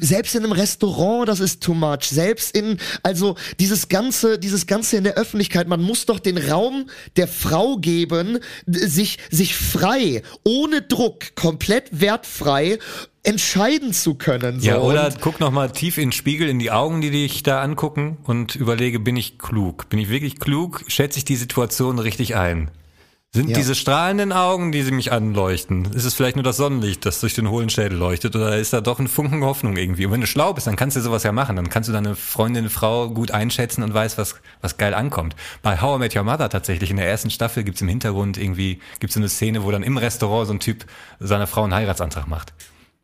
Speaker 1: selbst in einem Restaurant, das ist too much. Selbst in, also dieses ganze, dieses ganze in der Öffentlichkeit, man muss doch den Raum der Frau geben, sich, sich frei, ohne Druck, komplett wertfrei entscheiden zu können. So.
Speaker 2: Ja, oder
Speaker 1: Und-
Speaker 2: guck noch mal tief in den Spiegel, in die Augen, die dich da angucken und überlege, bin ich klug? Bin ich wirklich klug? Schätze ich die Situation richtig ein? Sind
Speaker 1: Ja.
Speaker 2: diese strahlenden Augen, die sie mich anleuchten, ist es vielleicht nur das Sonnenlicht, das durch den hohlen Schädel leuchtet, oder ist da doch ein Funken Hoffnung irgendwie? Und wenn du schlau bist, dann kannst du sowas ja machen. Dann kannst du deine Freundin, Frau gut einschätzen und weißt, was, was geil ankommt. Bei How I Met Your Mother tatsächlich, in der ersten Staffel gibt's im Hintergrund irgendwie, gibt's so eine Szene, wo dann im Restaurant so ein Typ seiner Frau einen Heiratsantrag macht.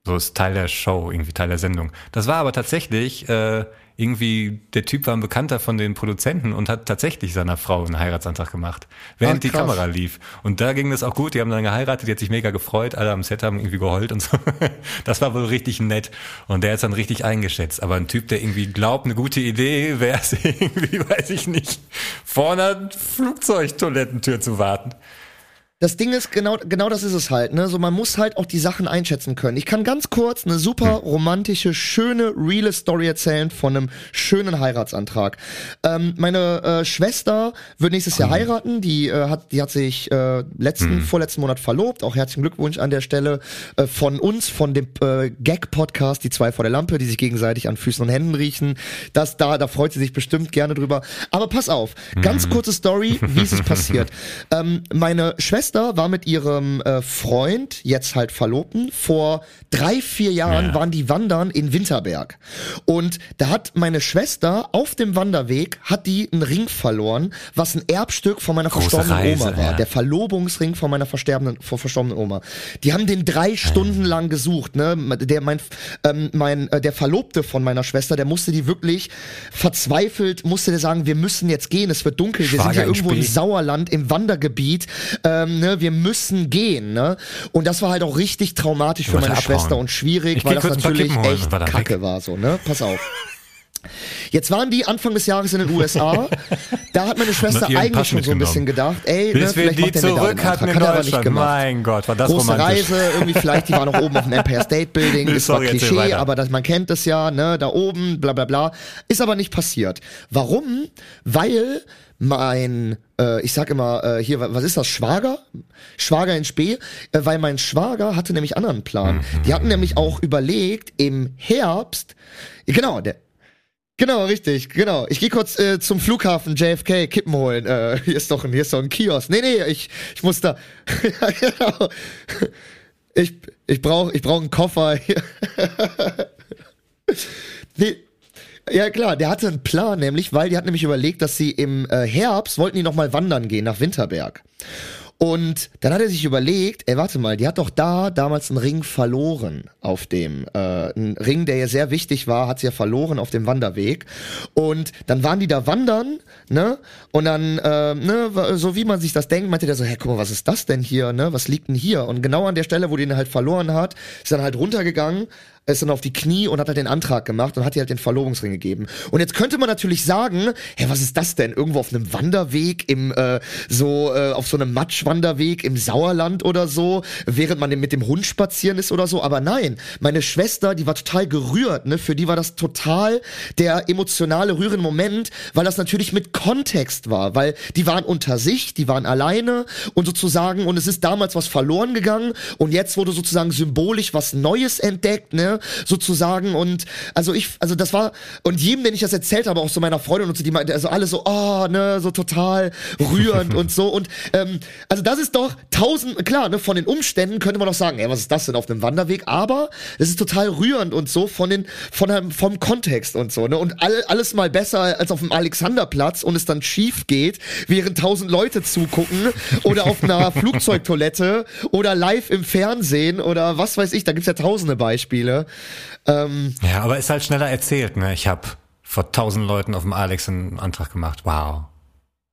Speaker 2: So ist Teil der Show, irgendwie Teil der Sendung. Das war aber tatsächlich äh, irgendwie, der Typ war ein Bekannter von den Produzenten und hat tatsächlich seiner Frau einen Heiratsantrag gemacht, während
Speaker 1: Ah,
Speaker 2: die. Kamera lief. Und da ging das auch gut, die haben dann geheiratet, die hat sich mega gefreut, alle am Set haben irgendwie geheult und so. Das war wohl richtig nett und der ist dann richtig eingeschätzt. Aber ein Typ, der irgendwie glaubt, eine gute Idee wäre es irgendwie, weiß ich nicht, vor einer Flugzeugtoilettentür zu warten.
Speaker 1: Das Ding ist, genau, genau das ist es halt, ne? So, man muss halt auch die Sachen einschätzen können. Ich kann ganz kurz eine super romantische, schöne, reale Story erzählen von einem schönen Heiratsantrag. Ähm, meine äh, Schwester wird nächstes Jahr heiraten, die äh, hat, die hat sich äh, letzten, vorletzten Monat verlobt. Auch herzlichen Glückwunsch an der Stelle äh, von uns, von dem äh, Gag-Podcast, die zwei vor der Lampe, die sich gegenseitig an Füßen und Händen riechen. Das da, da freut sie sich bestimmt gerne drüber. Aber pass auf, ganz kurze Story, wie ist es passiert. Ähm, meine Schwester war mit ihrem äh, Freund, jetzt halt Verlobten, vor drei, vier Jahren
Speaker 2: Ja.
Speaker 1: waren die wandern in Winterberg. Und da hat meine Schwester auf dem Wanderweg, hat die einen Ring verloren, was ein Erbstück von meiner
Speaker 2: Große
Speaker 1: verstorbenen
Speaker 2: Reise,
Speaker 1: Oma war.
Speaker 2: ja.
Speaker 1: Der Verlobungsring von meiner verstorbenen, von verstorbenen Oma. Die haben den drei Stunden lang gesucht, ne? Der, mein, ähm, mein, äh, der Verlobte von meiner Schwester, der musste die wirklich verzweifelt, musste der sagen, wir müssen jetzt gehen, es wird dunkel, wir sind
Speaker 2: Schwager
Speaker 1: ja irgendwo im. Sauerland, im Wandergebiet, ähm, ne? Wir müssen gehen, ne? Und das war halt auch richtig traumatisch für meine
Speaker 2: abhauen.
Speaker 1: Schwester und schwierig,
Speaker 2: Ich
Speaker 1: weil das natürlich echt
Speaker 2: war
Speaker 1: kacke
Speaker 2: weg.
Speaker 1: war, so, ne? Pass auf. Jetzt waren die Anfang des Jahres in den USA. Da hat meine Schwester eigentlich schon so ein bisschen gedacht, ey, ne, vielleicht
Speaker 2: die
Speaker 1: macht der mir da
Speaker 2: zurück hatten in
Speaker 1: Hat aber nicht
Speaker 2: Deutschland.
Speaker 1: gemacht.
Speaker 2: Mein Gott, war das
Speaker 1: Große
Speaker 2: romantisch.
Speaker 1: Reise, irgendwie vielleicht, die war noch oben auf dem Empire State Building,
Speaker 2: Nee,
Speaker 1: das war
Speaker 2: sorry, erzähl
Speaker 1: Klischee, aber das, man kennt es ja, ne, da oben, bla bla bla. Ist aber nicht passiert. Warum? Weil mein, äh, ich sag immer, äh, hier, wa- was ist das, Schwager? Schwager in Spee, äh, weil mein Schwager hatte nämlich anderen Plan. Die hatten nämlich auch überlegt, im Herbst, genau, der, Genau, richtig, genau. Ich gehe kurz äh, zum Flughafen JFK Kippen holen. Äh, hier ist doch ein, hier ist doch ein Kiosk. Nee, nee, ich, ich muss da. ja, genau. Ich, ich brauche ich brauch einen Koffer. nee. Ja klar, der hatte einen Plan, nämlich, weil die hat nämlich überlegt, dass sie im äh, Herbst wollten die noch mal wandern gehen nach Winterberg. Und dann hat er sich überlegt, ey, warte mal, die hat doch da damals einen Ring verloren auf dem, äh, einen Ring, der ja sehr wichtig war, hat sie ja verloren auf dem Wanderweg. Und dann waren die da wandern, ne? Und dann, äh, ne, so wie man sich das denkt, meinte der so, hä, guck mal, was ist das denn hier, ne? Was liegt denn hier? Und genau an der Stelle, wo die ihn halt verloren hat, ist dann halt runtergegangen, ist dann auf die Knie und hat halt den Antrag gemacht und hat ihr halt den Verlobungsring gegeben. Und jetzt könnte man natürlich sagen, hä, was ist das denn? Irgendwo auf einem Wanderweg im äh, so äh, auf so einem Matschwanderweg im Sauerland oder so, während man mit dem Hund spazieren ist oder so. Aber nein, meine Schwester, die war total gerührt. Ne, für die war das total der emotionale rührende Moment, weil das natürlich mit Kontext war, weil die waren unter sich, die waren alleine und sozusagen und es ist damals was verloren gegangen und jetzt wurde sozusagen symbolisch was Neues entdeckt. Ne, ne, sozusagen. Und also ich, also das war und jedem, den ich das erzählt habe, auch so meiner Freundin und so, die meinte, also alle so, oh, ne, so total rührend und so. Und ähm, also das ist doch tausend, klar, ne, von den Umständen könnte man doch sagen, ey, was ist das denn auf einem Wanderweg, aber das ist total rührend und so von den, von einem, vom Kontext und so, ne, und all, alles mal besser als auf dem Alexanderplatz und es dann schief geht, während tausend Leute zugucken oder auf einer Flugzeugtoilette oder live im Fernsehen oder was weiß ich, da gibt's ja tausende Beispiele. Ähm,
Speaker 2: Ja, aber ist halt schneller erzählt, ne? Ich habe vor tausend Leuten auf dem Alex einen Antrag gemacht. Wow.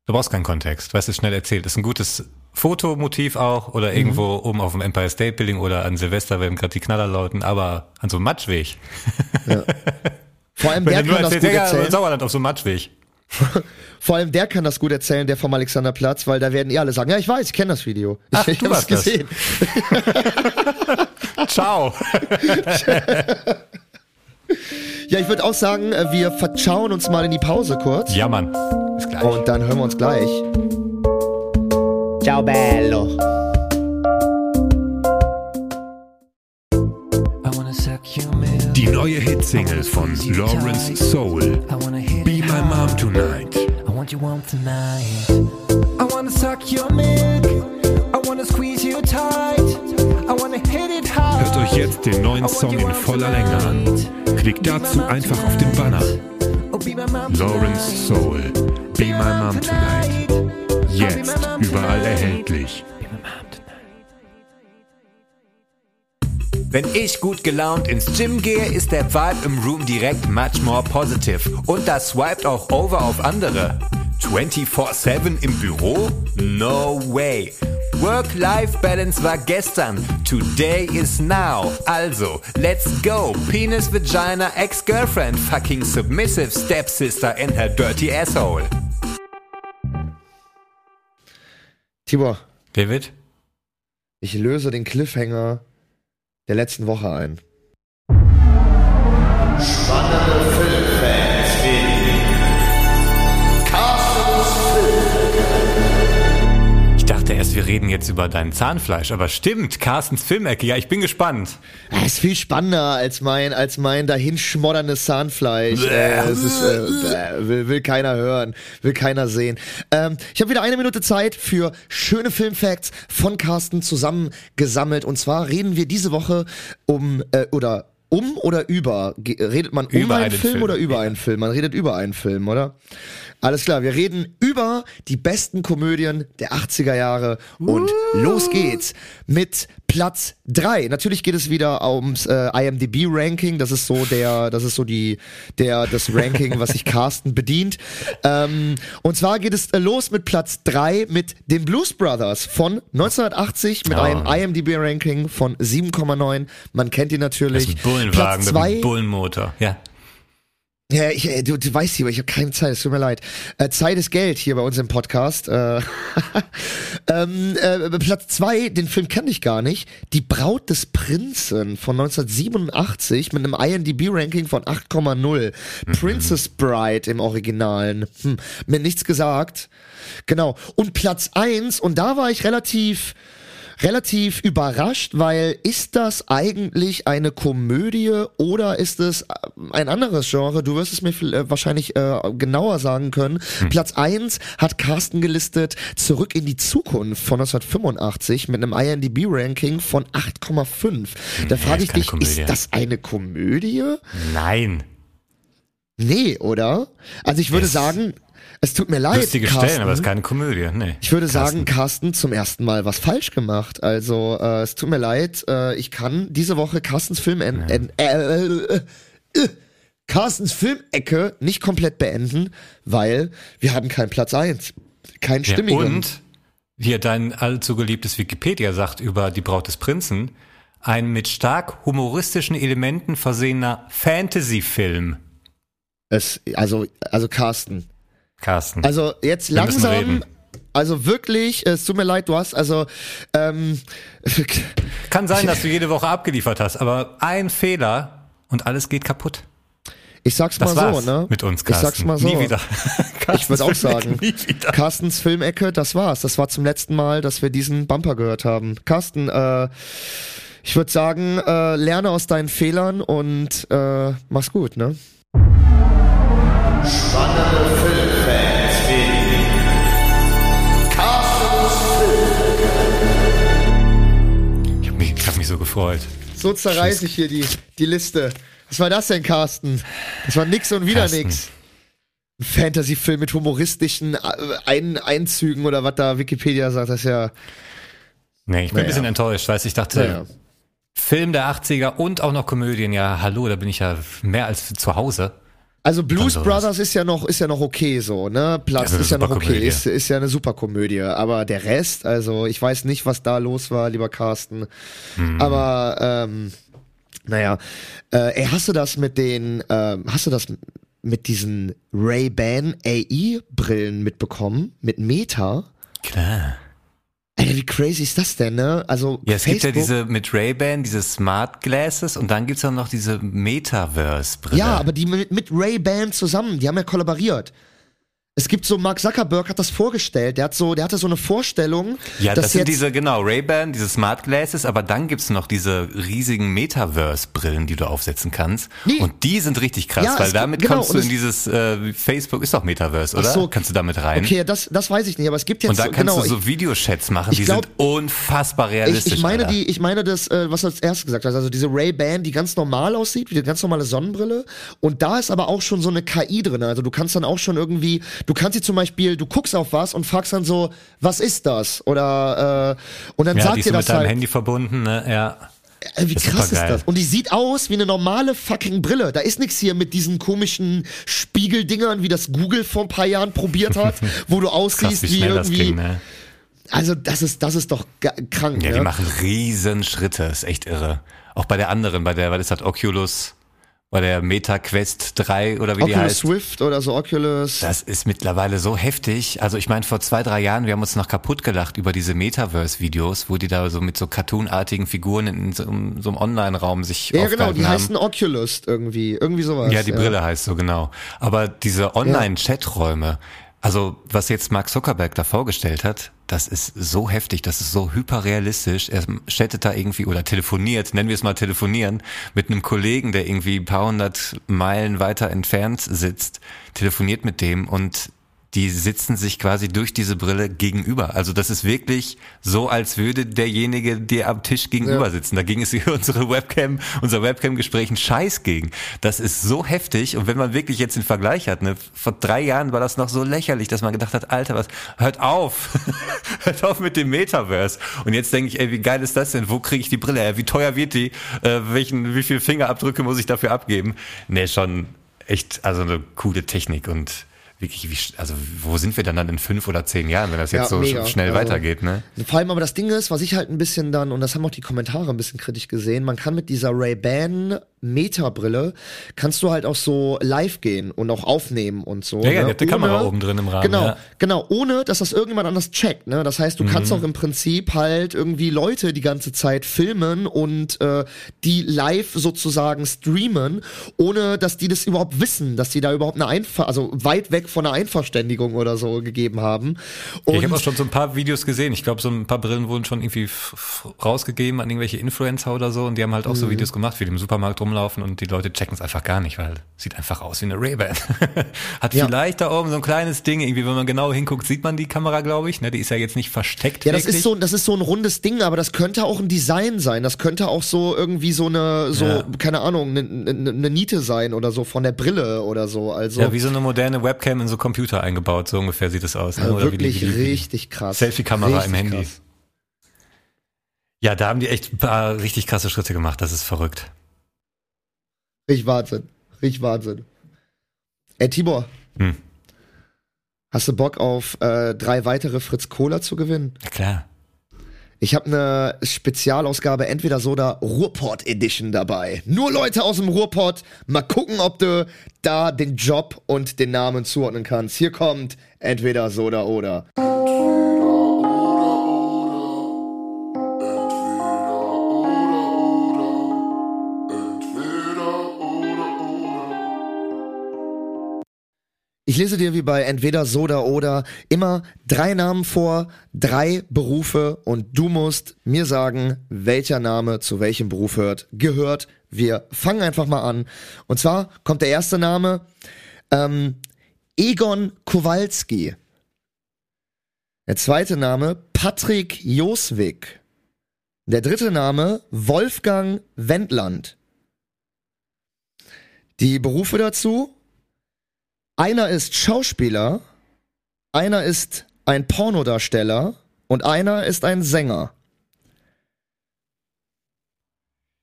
Speaker 2: Du brauchst keinen Kontext, weißt du, ist schnell erzählt. Ist ein gutes Fotomotiv auch oder irgendwo oben auf dem Empire State Building oder an Silvester, wenn gerade die Knaller lauten, aber an so einem Matschweg.
Speaker 1: vor allem
Speaker 2: nur
Speaker 1: kann das gut
Speaker 2: ja,
Speaker 1: erzählen.
Speaker 2: Sauerland auf so einem Matschweg.
Speaker 1: Vor allem der kann das gut erzählen, der vom Alexanderplatz, weil da werden eh alle sagen, ja, ich weiß, ich kenne das Video. Ich,
Speaker 2: Ach,
Speaker 1: ich
Speaker 2: du
Speaker 1: habe es
Speaker 2: das.
Speaker 1: gesehen.
Speaker 2: Ciao.
Speaker 1: Ja, ich würde auch sagen, äh, wir vertschauen uns mal in die Pause kurz.
Speaker 2: ja, Mann. Bis gleich.
Speaker 1: Und dann hören wir uns gleich.
Speaker 4: Ciao bello.
Speaker 6: Die neue Hitsingle von Lawrence Soul. Be My Mom Tonight.
Speaker 3: I want you warm tonight. I wanna suck your milk. I wanna squeeze you tight. I wanna hit it hard.
Speaker 6: Hört euch jetzt den neuen Song in voller Länge an. Klickt dazu einfach auf den Banner.
Speaker 3: Oh,
Speaker 6: Lawrence Soul. Be My Mom Tonight. Jetzt überall erhältlich.
Speaker 2: Wenn ich gut gelaunt ins Gym gehe, ist der Vibe im Room direkt much more positive. Und das swiped auch over auf andere. 24-7 im Büro? No way. Work-Life-Balance war gestern. Today is now. Also, let's go. Penis, Vagina, Ex-Girlfriend, fucking submissive stepsister and her dirty asshole.
Speaker 1: Tibor,
Speaker 2: David?
Speaker 1: ich löse den Cliffhanger der letzten Woche ein.
Speaker 2: Ich dachte wir reden jetzt über dein Zahnfleisch, aber stimmt, Carstens Filmecke. Ja, ich bin gespannt.
Speaker 1: Das ist viel spannender als mein, als mein dahinschmodderndes Zahnfleisch. Äh, ist, äh, will, will keiner hören, will keiner sehen. Ähm, ich habe wieder eine Minute Zeit für schöne Filmfacts von Carsten zusammengesammelt. Und zwar reden wir diese Woche um äh, oder um oder über? Redet man um
Speaker 2: Über
Speaker 1: einen
Speaker 2: einen
Speaker 1: Film,
Speaker 2: Film.
Speaker 1: oder über einen Film? Man redet über einen Film, oder? Alles klar, wir reden über die besten Komödien der 80er Jahre und los geht's mit Platz drei. Natürlich geht es wieder ums äh, IMDb Ranking, das ist so der das ist so die der das Ranking, was sich Carsten bedient. Ähm, und zwar geht es äh, los mit Platz drei mit den Blues Brothers von 1980 mit
Speaker 2: Oh.
Speaker 1: einem IMDb Ranking von 7,9. Man kennt ihn
Speaker 2: Das
Speaker 1: natürlich.
Speaker 2: ist ein Bullenwagen
Speaker 1: Platz
Speaker 2: mit
Speaker 1: zwei
Speaker 2: einem Bullenmotor. Ja.
Speaker 1: Ja, ich, äh, du, du weißt hier, aber ich habe keine Zeit, es tut mir leid. Äh, Zeit ist Geld hier bei uns im Podcast. Äh, ähm, äh, Platz zwei, den Film kenne ich gar nicht. Die Braut des Prinzen von 1987 mit einem IMDb-Ranking von 8,0. Princess Bride im Originalen. Hm, mir nichts gesagt. Genau. Und Platz eins und da war ich relativ relativ überrascht, weil ist das eigentlich eine Komödie oder ist es äh, ein anderes Genre? Du wirst es mir äh, wahrscheinlich äh, genauer sagen können. Platz eins hat Carsten gelistet Zurück in die Zukunft von 1985 mit einem IMDb-Ranking von 8,5. Da frage
Speaker 2: ist
Speaker 1: ich dich,
Speaker 2: Komödie.
Speaker 1: ist das eine Komödie?
Speaker 2: Nein.
Speaker 1: Nee, oder? Also ich würde
Speaker 2: Es-
Speaker 1: sagen, es tut mir leid,
Speaker 2: Lustige
Speaker 1: Carsten.
Speaker 2: Stellen, aber es ist keine Komödie. Nee.
Speaker 1: Ich würde
Speaker 2: Carsten.
Speaker 1: sagen, Carsten zum ersten Mal was falsch gemacht. Also äh, es tut mir leid, äh, ich kann diese Woche Carstens Film en en äh, äh, äh, Carstens Filmecke nicht komplett beenden, weil wir haben keinen Platz eins, keinen
Speaker 2: Ja,
Speaker 1: stimmigen.
Speaker 2: und hier dein allzu geliebtes Wikipedia sagt über die Braut des Prinzen, ein mit stark humoristischen Elementen versehener Fantasy-Film.
Speaker 1: es, also also Carsten,
Speaker 2: Carsten.
Speaker 1: also jetzt
Speaker 2: Wir
Speaker 1: langsam. Also wirklich, es tut mir leid, du hast also ähm,
Speaker 2: Kann sein, dass du jede Woche abgeliefert hast, aber ein Fehler und alles geht kaputt.
Speaker 1: ich sag's
Speaker 2: Das
Speaker 1: mal
Speaker 2: war's
Speaker 1: so, ne?
Speaker 2: mit uns,
Speaker 1: Ich
Speaker 2: Carsten.
Speaker 1: sag's mal so.
Speaker 2: Nie wieder.
Speaker 1: Ich würde auch sagen,
Speaker 2: Nie wieder.
Speaker 1: Carstens Filmecke, das war's. Das war zum letzten Mal, dass wir diesen Bumper gehört haben. Carsten, äh, Ich würde sagen, äh, lerne aus deinen Fehlern und äh, mach's gut, ne?
Speaker 7: Spannende
Speaker 2: gefreut.
Speaker 1: So zerreiße ich hier die, die Liste. Was war das denn, Carsten? Das war nix und wieder
Speaker 2: Carsten.
Speaker 1: nix. Ein Fantasy-Film mit humoristischen äh, Ein Einzügen oder was da Wikipedia sagt, das ist ja.
Speaker 2: Nee, ich bin
Speaker 1: Naja.
Speaker 2: ein bisschen enttäuscht, weil ich dachte,
Speaker 1: Naja.
Speaker 2: Film der 80er und auch noch Komödien, ja, hallo, da bin ich ja mehr als zu Hause.
Speaker 1: Also Blues
Speaker 2: sowas.
Speaker 1: Brothers ist ja noch ist ja noch okay so, ne? Platz
Speaker 2: das
Speaker 1: ist ja
Speaker 2: ist
Speaker 1: noch okay, ist, ist ja eine super Komödie, aber der Rest, also ich weiß nicht, was da los war, lieber Carsten.
Speaker 2: Hm.
Speaker 1: Aber ähm, naja, äh, ey, hast du das mit den ähm, hast du das mit diesen Ray-Ban AI Brillen mitbekommen mit Meta?
Speaker 2: Klar.
Speaker 1: Alter, wie crazy ist das denn, ne? Also
Speaker 2: Ja, es gibt ja
Speaker 1: Facebook-
Speaker 2: diese mit Ray-Ban, diese Smart Glasses und dann gibt's auch noch diese Metaverse-Brille.
Speaker 1: Ja, aber die mit, mit Ray-Ban zusammen, die haben ja kollaboriert. Es gibt so, Mark Zuckerberg hat das vorgestellt, der hat so, der hatte so eine Vorstellung,
Speaker 2: Ja, das sind diese, genau, Ray-Ban, diese Smart Glasses, aber dann gibt's noch diese riesigen Metaverse-Brillen, die du aufsetzen kannst.
Speaker 1: Nee.
Speaker 2: Und die sind richtig krass,
Speaker 1: Ja,
Speaker 2: weil damit
Speaker 1: genau,
Speaker 2: kommst du in dieses äh, Facebook, ist doch Metaverse, oder?
Speaker 1: So.
Speaker 2: Kannst du damit rein?
Speaker 1: okay, das, das weiß ich nicht, aber es gibt jetzt,
Speaker 2: Und da kannst
Speaker 1: genau,
Speaker 2: du so Videochats machen,
Speaker 1: ich
Speaker 2: die
Speaker 1: glaub-
Speaker 2: sind unfassbar
Speaker 1: ich,
Speaker 2: realistisch.
Speaker 1: ich meine
Speaker 2: Alter.
Speaker 1: die, ich meine das, äh, was du als erstes gesagt hast, also diese Ray-Ban, die ganz normal aussieht, wie eine ganz normale Sonnenbrille. Und da ist aber auch schon so eine KI drin. Also du kannst dann auch schon irgendwie, du kannst sie zum Beispiel, du guckst auf was und fragst dann so, was ist das? Oder äh, und dann
Speaker 2: ja,
Speaker 1: sagt
Speaker 2: die ist
Speaker 1: dir das
Speaker 2: mit deinem
Speaker 1: halt.
Speaker 2: Handy verbunden, ne? Ja.
Speaker 1: Ey, wie
Speaker 2: Ist
Speaker 1: krass ist das? Und die sieht aus wie eine normale fucking Brille. Da ist nichts hier mit diesen komischen Spiegeldingern, wie das Google vor ein paar Jahren probiert hat, wo du
Speaker 2: Krass,
Speaker 1: aussiehst
Speaker 2: wie
Speaker 1: wie
Speaker 2: das
Speaker 1: irgendwie.
Speaker 2: ging, ne?
Speaker 1: Also das ist, das ist doch krank.
Speaker 2: Ja,
Speaker 1: ne?
Speaker 2: die machen riesen Schritte, ist echt irre. Auch bei der anderen, bei der, ist das, Oculus, bei der Meta Quest 3 oder wie die
Speaker 1: Oculus
Speaker 2: heißt.
Speaker 1: Swift oder so Oculus.
Speaker 2: Das ist mittlerweile so heftig. Also ich meine, vor zwei, drei Jahren, wir haben uns noch kaputt gelacht über diese Metaverse-Videos, wo die da so mit so cartoonartigen Figuren in so, einem- so einem Online-Raum sich
Speaker 1: ja, genau, die
Speaker 2: haben.
Speaker 1: heißen Oculus irgendwie. Irgendwie sowas.
Speaker 2: Ja, die Brille heißt so genau. Aber diese Online-Chaträume, also was jetzt Mark Zuckerberg da vorgestellt hat, das ist so heftig, das ist so hyperrealistisch. Er chattet da irgendwie oder telefoniert, nennen wir es mal telefonieren, mit einem Kollegen, der irgendwie ein paar hundert Meilen weiter entfernt sitzt, telefoniert mit dem und die sitzen sich quasi durch diese Brille gegenüber. Also das ist wirklich so, als würde derjenige dir am Tisch gegenüber
Speaker 1: Ja.
Speaker 2: sitzen. Dagegen ist unsere Webcam, unser Webcam-Gespräch ein Scheiß gegen. Das ist so heftig. Und wenn man wirklich jetzt den Vergleich hat, ne, vor drei Jahren war das noch so lächerlich, dass man gedacht hat, Alter, was, hört auf. hört auf mit dem Metaverse. Und jetzt denke ich, ey, wie geil ist das denn? Wo kriege ich die Brille her? Wie teuer wird die? Äh, welchen, wie viele Fingerabdrücke muss ich dafür abgeben? Nee, schon echt, also eine coole Technik und wirklich, wie, also wo sind wir dann dann in fünf oder zehn Jahren, wenn das jetzt
Speaker 1: Ja,
Speaker 2: so
Speaker 1: mega.
Speaker 2: schnell
Speaker 1: Also-
Speaker 2: weitergeht, ne?
Speaker 1: Vor allem aber das Ding ist, was ich halt ein bisschen dann, und das haben auch die Kommentare ein bisschen kritisch gesehen, man kann mit dieser Ray-Ban Meta-Brille, kannst du halt auch so live gehen und auch aufnehmen und so.
Speaker 2: Ja, ja,
Speaker 1: ne?
Speaker 2: die eine Kamera oben drin im Rahmen,
Speaker 1: Genau,
Speaker 2: ja.
Speaker 1: genau, ohne, dass das irgendjemand anders checkt, ne? Das heißt, du kannst
Speaker 2: Mhm.
Speaker 1: auch im Prinzip halt irgendwie Leute die ganze Zeit filmen und äh, die live sozusagen streamen, ohne dass die das überhaupt wissen, dass die da überhaupt eine Einver also weit weg von einer Einverständigung oder so gegeben haben. Und
Speaker 2: ich habe auch schon so ein paar Videos gesehen. Ich glaube, so ein paar Brillen wurden schon irgendwie rausgegeben an irgendwelche Influencer oder so und die haben halt auch
Speaker 1: Mhm.
Speaker 2: so Videos gemacht, wie die im Supermarkt rumlaufen und die Leute checken es einfach gar nicht, weil sieht einfach aus wie eine Ray-Ban. Hat
Speaker 1: Ja.
Speaker 2: vielleicht da oben so ein kleines Ding, irgendwie, wenn man genau hinguckt, sieht man die Kamera, glaube ich. Ne, die ist ja jetzt nicht versteckt.
Speaker 1: Ja, das ist so, das ist so ein rundes Ding, aber das könnte auch ein Design sein. Das könnte auch so irgendwie so eine, so,
Speaker 2: Ja.
Speaker 1: keine Ahnung, eine ne, ne Niete sein oder so von der Brille oder so. Also
Speaker 2: ja, wie so eine moderne Webcam in so Computer eingebaut, so ungefähr sieht es aus. Ne?
Speaker 1: also wirklich
Speaker 2: wie die- wie die-
Speaker 1: richtig krass.
Speaker 2: Selfie-Kamera im Handy.
Speaker 1: krass.
Speaker 2: Ja, da haben die echt ein paar richtig krasse Schritte gemacht. Das ist verrückt.
Speaker 1: Richtig Wahnsinn. Richtig Wahnsinn. Ey, Tibor.
Speaker 2: Hm.
Speaker 1: Hast du Bock auf äh, drei weitere Fritz Cola zu gewinnen?
Speaker 2: Ja, klar.
Speaker 1: Ich habe eine Spezialausgabe entweder so oder Ruhrpott Edition dabei. Nur Leute aus dem Ruhrpott. Mal gucken, ob du da den Job und den Namen zuordnen kannst. Hier kommt entweder Soda oder. Ich lese dir wie bei entweder so oder oder immer drei Namen vor, drei Berufe und du musst mir sagen, welcher Name zu welchem Beruf hört, gehört. Wir fangen einfach mal an. Und zwar kommt der erste Name ähm, Egon Kowalski. Der zweite Name Patrick Joswig. Der dritte Name Wolfgang Wendland. Die Berufe dazu. Einer ist Schauspieler, einer ist ein Pornodarsteller und einer ist ein Sänger.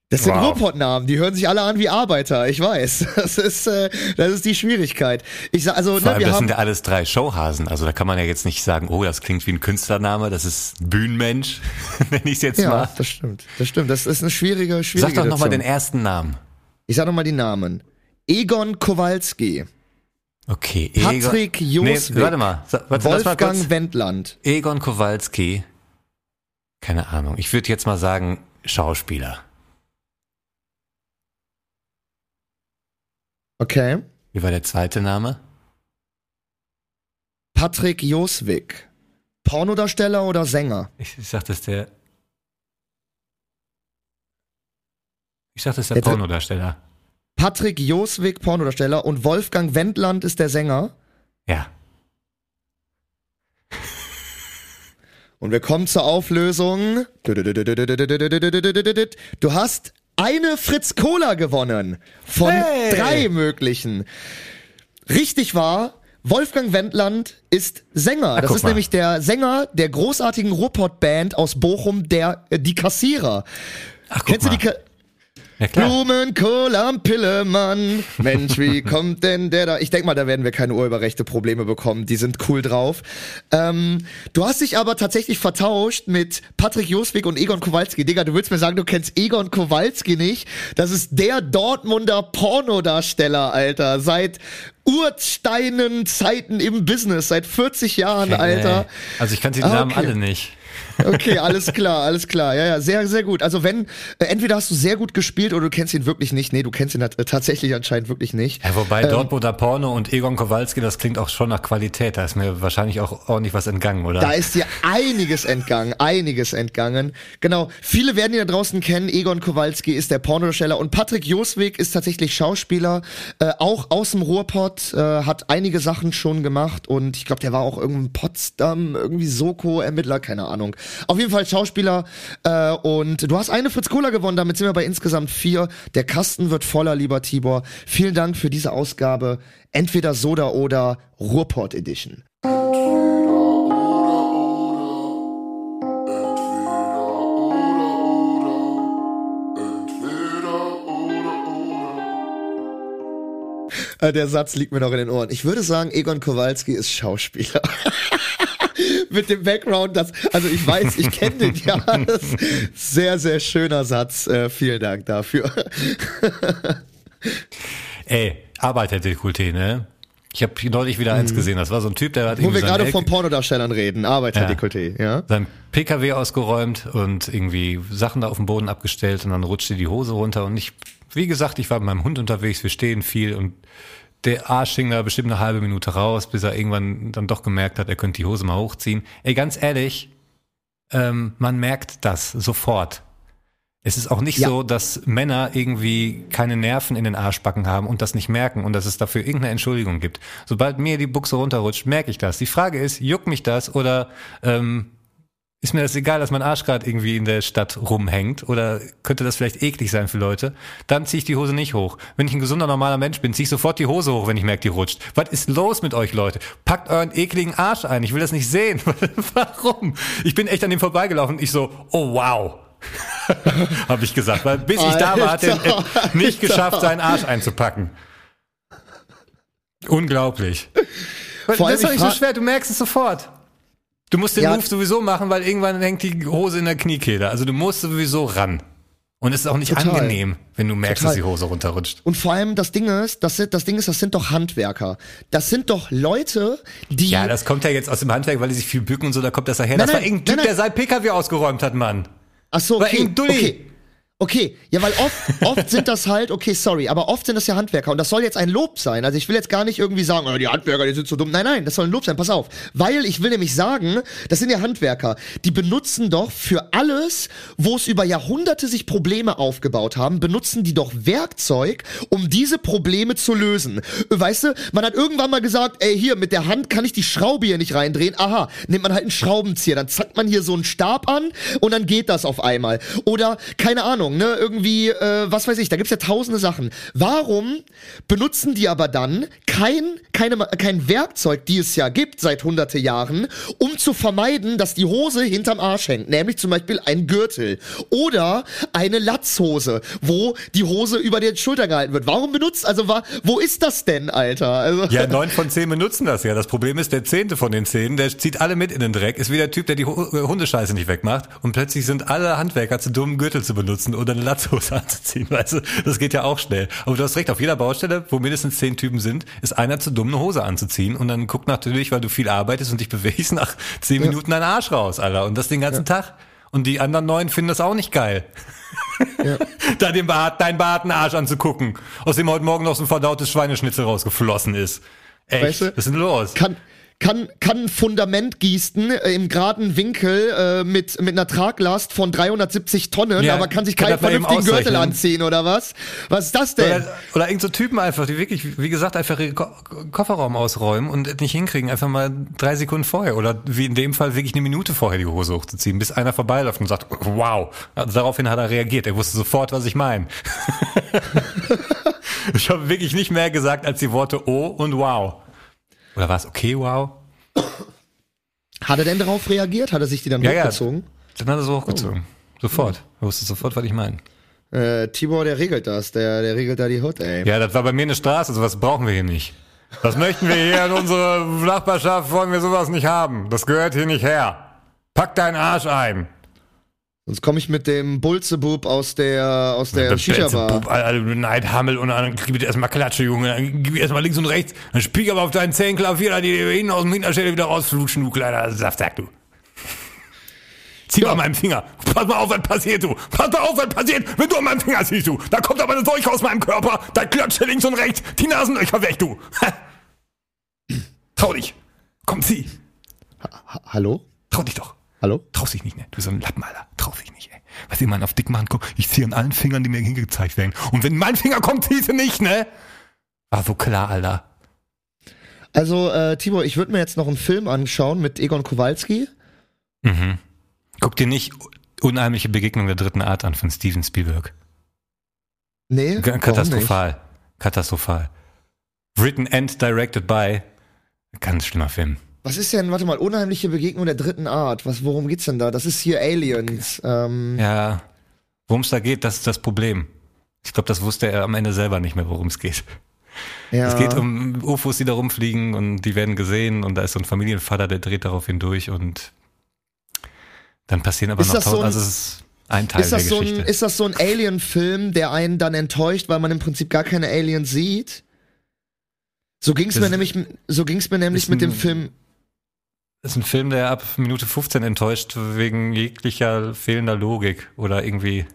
Speaker 1: Das sind
Speaker 2: Wow.
Speaker 1: Ruhrpott-Namen, die hören sich alle an wie Arbeiter, ich weiß. Das ist, äh, das ist die Schwierigkeit. Ich sag, also,
Speaker 2: Vor
Speaker 1: ne,
Speaker 2: allem,
Speaker 1: wir
Speaker 2: das
Speaker 1: haben,
Speaker 2: sind ja alles drei Showhasen. Also da kann man ja jetzt nicht sagen, oh, das klingt wie ein Künstlername, das ist Bühnenmensch, wenn ich es jetzt
Speaker 1: ja,
Speaker 2: mal.
Speaker 1: das stimmt, das stimmt. Das ist eine schwierige, schwierige
Speaker 2: Sag doch nochmal den ersten Namen.
Speaker 1: Ich sag nochmal die Namen. Egon Kowalski,
Speaker 2: Okay,
Speaker 1: Patrick Joswig,
Speaker 2: Nee, warte mal, warte,
Speaker 1: Wolfgang. Wendland.
Speaker 2: Egon Kowalski. Keine Ahnung. Ich würde jetzt mal sagen, Schauspieler.
Speaker 1: Okay.
Speaker 2: Wie war der zweite Name?
Speaker 1: Patrick Joswig. Pornodarsteller oder Sänger?
Speaker 2: Ich, ich sag, das ist der. Ich sag, das ist der
Speaker 1: Der
Speaker 2: Pornodarsteller.
Speaker 1: Patrick Joswig, Pornodarsteller und Wolfgang Wendland ist der Sänger.
Speaker 2: Ja.
Speaker 1: Und wir kommen zur Auflösung. Du hast eine Fritz Cola gewonnen von
Speaker 2: Hey!
Speaker 1: drei möglichen. Richtig war, Wolfgang Wendland ist Sänger. das
Speaker 2: guck
Speaker 1: ist
Speaker 2: mal.
Speaker 1: nämlich der Sänger der großartigen Ruhrpott-Band aus Bochum, der äh, die Kassierer.
Speaker 2: Ach,
Speaker 1: Kennst du die Ka
Speaker 2: Ja, klar.
Speaker 1: Blumenkohl am Pillemann. Mensch, wie kommt denn der da? Ich denk mal, da werden wir keine urheberrechte Probleme bekommen. Die sind cool drauf. Ähm, du hast dich aber tatsächlich vertauscht mit Patrick Joswig und Egon Kowalski. Digga, du willst mir sagen, du kennst Egon Kowalski nicht? Das ist der Dortmunder Pornodarsteller, Alter. Seit Ursteinen Zeiten im Business. Seit 40 Jahren, Alter.
Speaker 2: Also ich kannte die Namen
Speaker 1: okay.
Speaker 2: alle nicht.
Speaker 1: Okay, alles klar, alles klar. Ja, ja, sehr, sehr gut. Also wenn, äh, entweder hast du sehr gut gespielt oder du kennst ihn wirklich nicht. Nee, du kennst ihn äh, tatsächlich anscheinend wirklich nicht.
Speaker 2: Ja, wobei
Speaker 1: Ähm,
Speaker 2: Dortmunder Porno und Egon Kowalski, das klingt auch schon nach Qualität. Da ist mir wahrscheinlich auch ordentlich was entgangen, oder?
Speaker 1: Da ist dir einiges entgangen, einiges entgangen. Genau, viele werden ihn da draußen kennen. Egon Kowalski ist der Pornodarsteller und Patrick Joswig ist tatsächlich Schauspieler, äh, auch aus dem Ruhrpott, äh, hat einige Sachen schon gemacht und ich glaube, der war auch irgendein Potsdam, irgendwie Soko-Ermittler, keine Ahnung. Auf jeden Fall Schauspieler äh, und du hast eine Fritz Cola gewonnen, damit sind wir bei insgesamt vier. Der Kasten wird voller, lieber Tibor. Vielen Dank für diese Ausgabe. Entweder Soda oder Ruhrpott Edition. Äh, Der Satz liegt mir noch in den Ohren. Ich würde sagen, Egon Kowalski ist Schauspieler. Mit dem Background, das, also ich weiß, ich kenne den ja. Das sehr, sehr schöner Satz. Äh, vielen Dank dafür.
Speaker 2: Ey, Arbeiterdekolleté, ne? Ich habe neulich wieder eins gesehen. Das war so ein Typ, der hat
Speaker 1: Mhm. Wo wir gerade von Pornodarstellern reden. Arbeiterdekolleté, ja.
Speaker 2: sein PKW ausgeräumt und irgendwie Sachen da auf dem Boden abgestellt und dann rutschte die Hose runter und ich, wie gesagt, ich war mit meinem Hund unterwegs, wir stehen viel und der Arsch hing da bestimmt eine halbe Minute raus, bis er irgendwann dann doch gemerkt hat, er könnte die Hose mal hochziehen. Ey, ganz ehrlich, ähm, man merkt das sofort. Es ist auch nicht
Speaker 1: Ja.
Speaker 2: so, dass Männer irgendwie keine Nerven in den Arschbacken haben und das nicht merken und dass es dafür irgendeine Entschuldigung gibt. Sobald mir die Buchse runterrutscht, merke ich das. Die Frage ist, juckt mich das oder ähm, ist mir das egal, dass mein Arsch gerade irgendwie in der Stadt rumhängt oder könnte das vielleicht eklig sein für Leute? Dann ziehe ich die Hose nicht hoch. Wenn ich ein gesunder, normaler Mensch bin, ziehe ich sofort die Hose hoch, wenn ich merke, die rutscht. Was ist los mit euch, Leute? Packt euren ekligen Arsch ein. Ich will das nicht sehen. Warum? Ich bin echt an dem vorbeigelaufen ich so, oh wow. Habe ich gesagt, weil bis ich da war, hat er nicht geschafft, seinen Arsch einzupacken. Unglaublich.
Speaker 1: Vor
Speaker 2: das ist doch
Speaker 1: ich
Speaker 2: nicht so schwer, du merkst es sofort. Du musst den
Speaker 1: Ja.
Speaker 2: Move sowieso machen, weil irgendwann hängt die Hose in der Kniekehle. Also du musst sowieso ran. Und es ist auch nicht
Speaker 1: Total.
Speaker 2: angenehm, wenn du merkst,
Speaker 1: Total.
Speaker 2: dass die Hose runterrutscht.
Speaker 1: Und vor allem das Ding ist, das, sind- das Ding ist, das sind doch Handwerker. Das sind doch Leute, die.
Speaker 2: Ja, das kommt ja jetzt aus dem Handwerk, weil die sich viel bücken und so, da kommt das daher.
Speaker 1: Nein,
Speaker 2: das war
Speaker 1: nein,
Speaker 2: irgendein Typ,
Speaker 1: nein,
Speaker 2: der sein PKW ausgeräumt hat, Mann.
Speaker 1: ach so,
Speaker 2: war
Speaker 1: okay.
Speaker 2: irgendein Dulli.
Speaker 1: okay. Okay, ja, weil oft, oft sind das halt, okay, sorry, aber oft sind das ja Handwerker und das soll jetzt ein Lob sein. Also ich will jetzt gar nicht irgendwie sagen, oh, die Handwerker, die sind so dumm. Nein, nein, das soll ein Lob sein, pass auf. Weil ich will nämlich sagen, das sind ja Handwerker, die benutzen doch für alles, wo es über Jahrhunderte sich Probleme aufgebaut haben, benutzen die doch Werkzeug, um diese Probleme zu lösen. Weißt du, man hat irgendwann mal gesagt, ey, hier, mit der Hand kann ich die Schraube hier nicht reindrehen. Aha, nimmt man halt einen Schraubenzieher, dann zackt man hier so einen Stab an und dann geht das auf einmal. Oder, keine Ahnung, ne, irgendwie, äh, was weiß ich, da gibt's ja tausende Sachen. Warum benutzen die aber dann kein, keine, kein Werkzeug, die es ja gibt seit hunderte Jahren, um zu vermeiden, dass die Hose hinterm Arsch hängt? Nämlich zum Beispiel ein Gürtel. Oder eine Latzhose, wo die Hose über den Schulter gehalten wird. Warum benutzt, also wa, wo ist das denn, Alter? Also,
Speaker 2: Ja, neun von zehn benutzen das ja. Das Problem ist, der zehnte von den zehn, der zieht alle mit in den Dreck, ist wie der Typ, der die Hu- Hundescheiße nicht wegmacht. Und plötzlich sind alle Handwerker zu dumm, Gürtel zu benutzen oder eine Latzhose anzuziehen. Weißt du, das geht ja auch schnell. Aber du hast recht, auf jeder Baustelle, wo mindestens zehn Typen sind, ist einer zu dumm, eine Hose anzuziehen. Und dann guckt natürlich, weil du viel arbeitest und dich bewegst, nach zehn Minuten dein Arsch raus, Alter. Und das den ganzen Tag. Und die anderen neun finden das auch nicht geil. da den Bart, deinen Bartenarsch anzugucken, aus dem heute Morgen noch so ein verdautes Schweineschnitzel rausgeflossen ist. Echt,
Speaker 1: Weißt du,
Speaker 2: was ist denn los?
Speaker 1: kann, kann, kann ein Fundament gießen äh, im geraden Winkel äh, mit, mit einer Traglast von 370 Tonnen,
Speaker 2: Ja,
Speaker 1: aber kann sich keinen vernünftigen Gürtel anziehen oder was? Was ist das denn?
Speaker 2: Oder, oder irgend so Typen einfach, die wirklich, wie gesagt, einfach ihren Ko Kofferraum ausräumen und nicht hinkriegen, einfach mal drei Sekunden vorher oder wie in dem Fall wirklich eine Minute vorher die Hose hochzuziehen, bis einer vorbeiläuft und sagt, wow. Also daraufhin hat er reagiert, er wusste sofort, was ich meine. ich habe wirklich nicht mehr gesagt als die Worte oh und wow. Oder war es okay, wow?
Speaker 1: Hat er denn darauf reagiert? Hat er sich die dann
Speaker 2: Ja, ja.
Speaker 1: hochgezogen?
Speaker 2: Dann hat er so hochgezogen. Sofort. Er wusste sofort, was ich meine.
Speaker 1: Äh, Tibor, der regelt das. Der, der regelt da die Hood, ey.
Speaker 2: Ja, das war bei mir eine Straße, sowas brauchen wir hier nicht. Das möchten wir hier in unserer Nachbarschaft, wollen wir sowas nicht haben. Das gehört hier nicht her. Pack deinen Arsch ein.
Speaker 1: Sonst komme ich mit dem Bulzebub aus der, aus der Shisha-Bar.
Speaker 2: Bub, Alter, du Neidhammel und dann gib dir erstmal Klatsche, Junge. Dann gib dir erstmal links und rechts. Dann spiel aber auf deinen Zehen Klavier, die dir hinten aus dem Hinterstelle wieder rausflutschen, du kleiner Saftsack, du. Zieh mal an meinem Finger. Pass mal auf, was passiert, du. Pass mal auf, was passiert, wenn du an meinem Finger ziehst, du. Da kommt aber eine Seuche aus meinem Körper. Da klatscht links und rechts. Die Nasenlöcher weg, du. Trau dich. Komm, zieh.
Speaker 1: Ha Hallo?
Speaker 2: Trau dich doch.
Speaker 1: Hallo?
Speaker 2: Traust dich nicht, ne? Du bist so ein Lappen, Traust dich nicht, ey. Was immer auf dick machen, guck, ich ziehe an allen Fingern, die mir hingezeigt werden. Und wenn mein Finger kommt, ziehst du nicht, ne? War so klar, Alter.
Speaker 1: Also, äh, Tibor, ich würde mir jetzt noch einen Film anschauen mit Egon Kowalski.
Speaker 2: Mhm. Guck dir nicht Unheimliche Begegnung der dritten Art an von Steven Spielberg.
Speaker 1: Nee,
Speaker 2: K- Katastrophal. Katastrophal. Written and directed by. Ganz schlimmer Film.
Speaker 1: Was ist denn, warte mal, unheimliche Begegnung der dritten Art? Was, worum geht's denn da? Das ist hier Aliens. Ähm,
Speaker 2: Ja. Worum es da geht, das ist das Problem. Ich glaube, das wusste er am Ende selber nicht mehr, worum es geht.
Speaker 1: ja.
Speaker 2: Es geht um UFOs, die da rumfliegen und die werden gesehen und da ist so ein Familienvater, der dreht darauf hindurch und dann passieren aber
Speaker 1: Ist
Speaker 2: noch
Speaker 1: so
Speaker 2: tausend,
Speaker 1: ein-
Speaker 2: also ein Teil
Speaker 1: ist, das so ein, ist das so ein Alien-Film, der einen dann enttäuscht, weil man im Prinzip gar keine Aliens sieht? So ging's
Speaker 2: Das
Speaker 1: mir nämlich, so ging's mir nämlich mit dem Film.
Speaker 2: Das ist ein Film, der ab Minute 15 enttäuscht wegen jeglicher fehlender Logik oder irgendwie.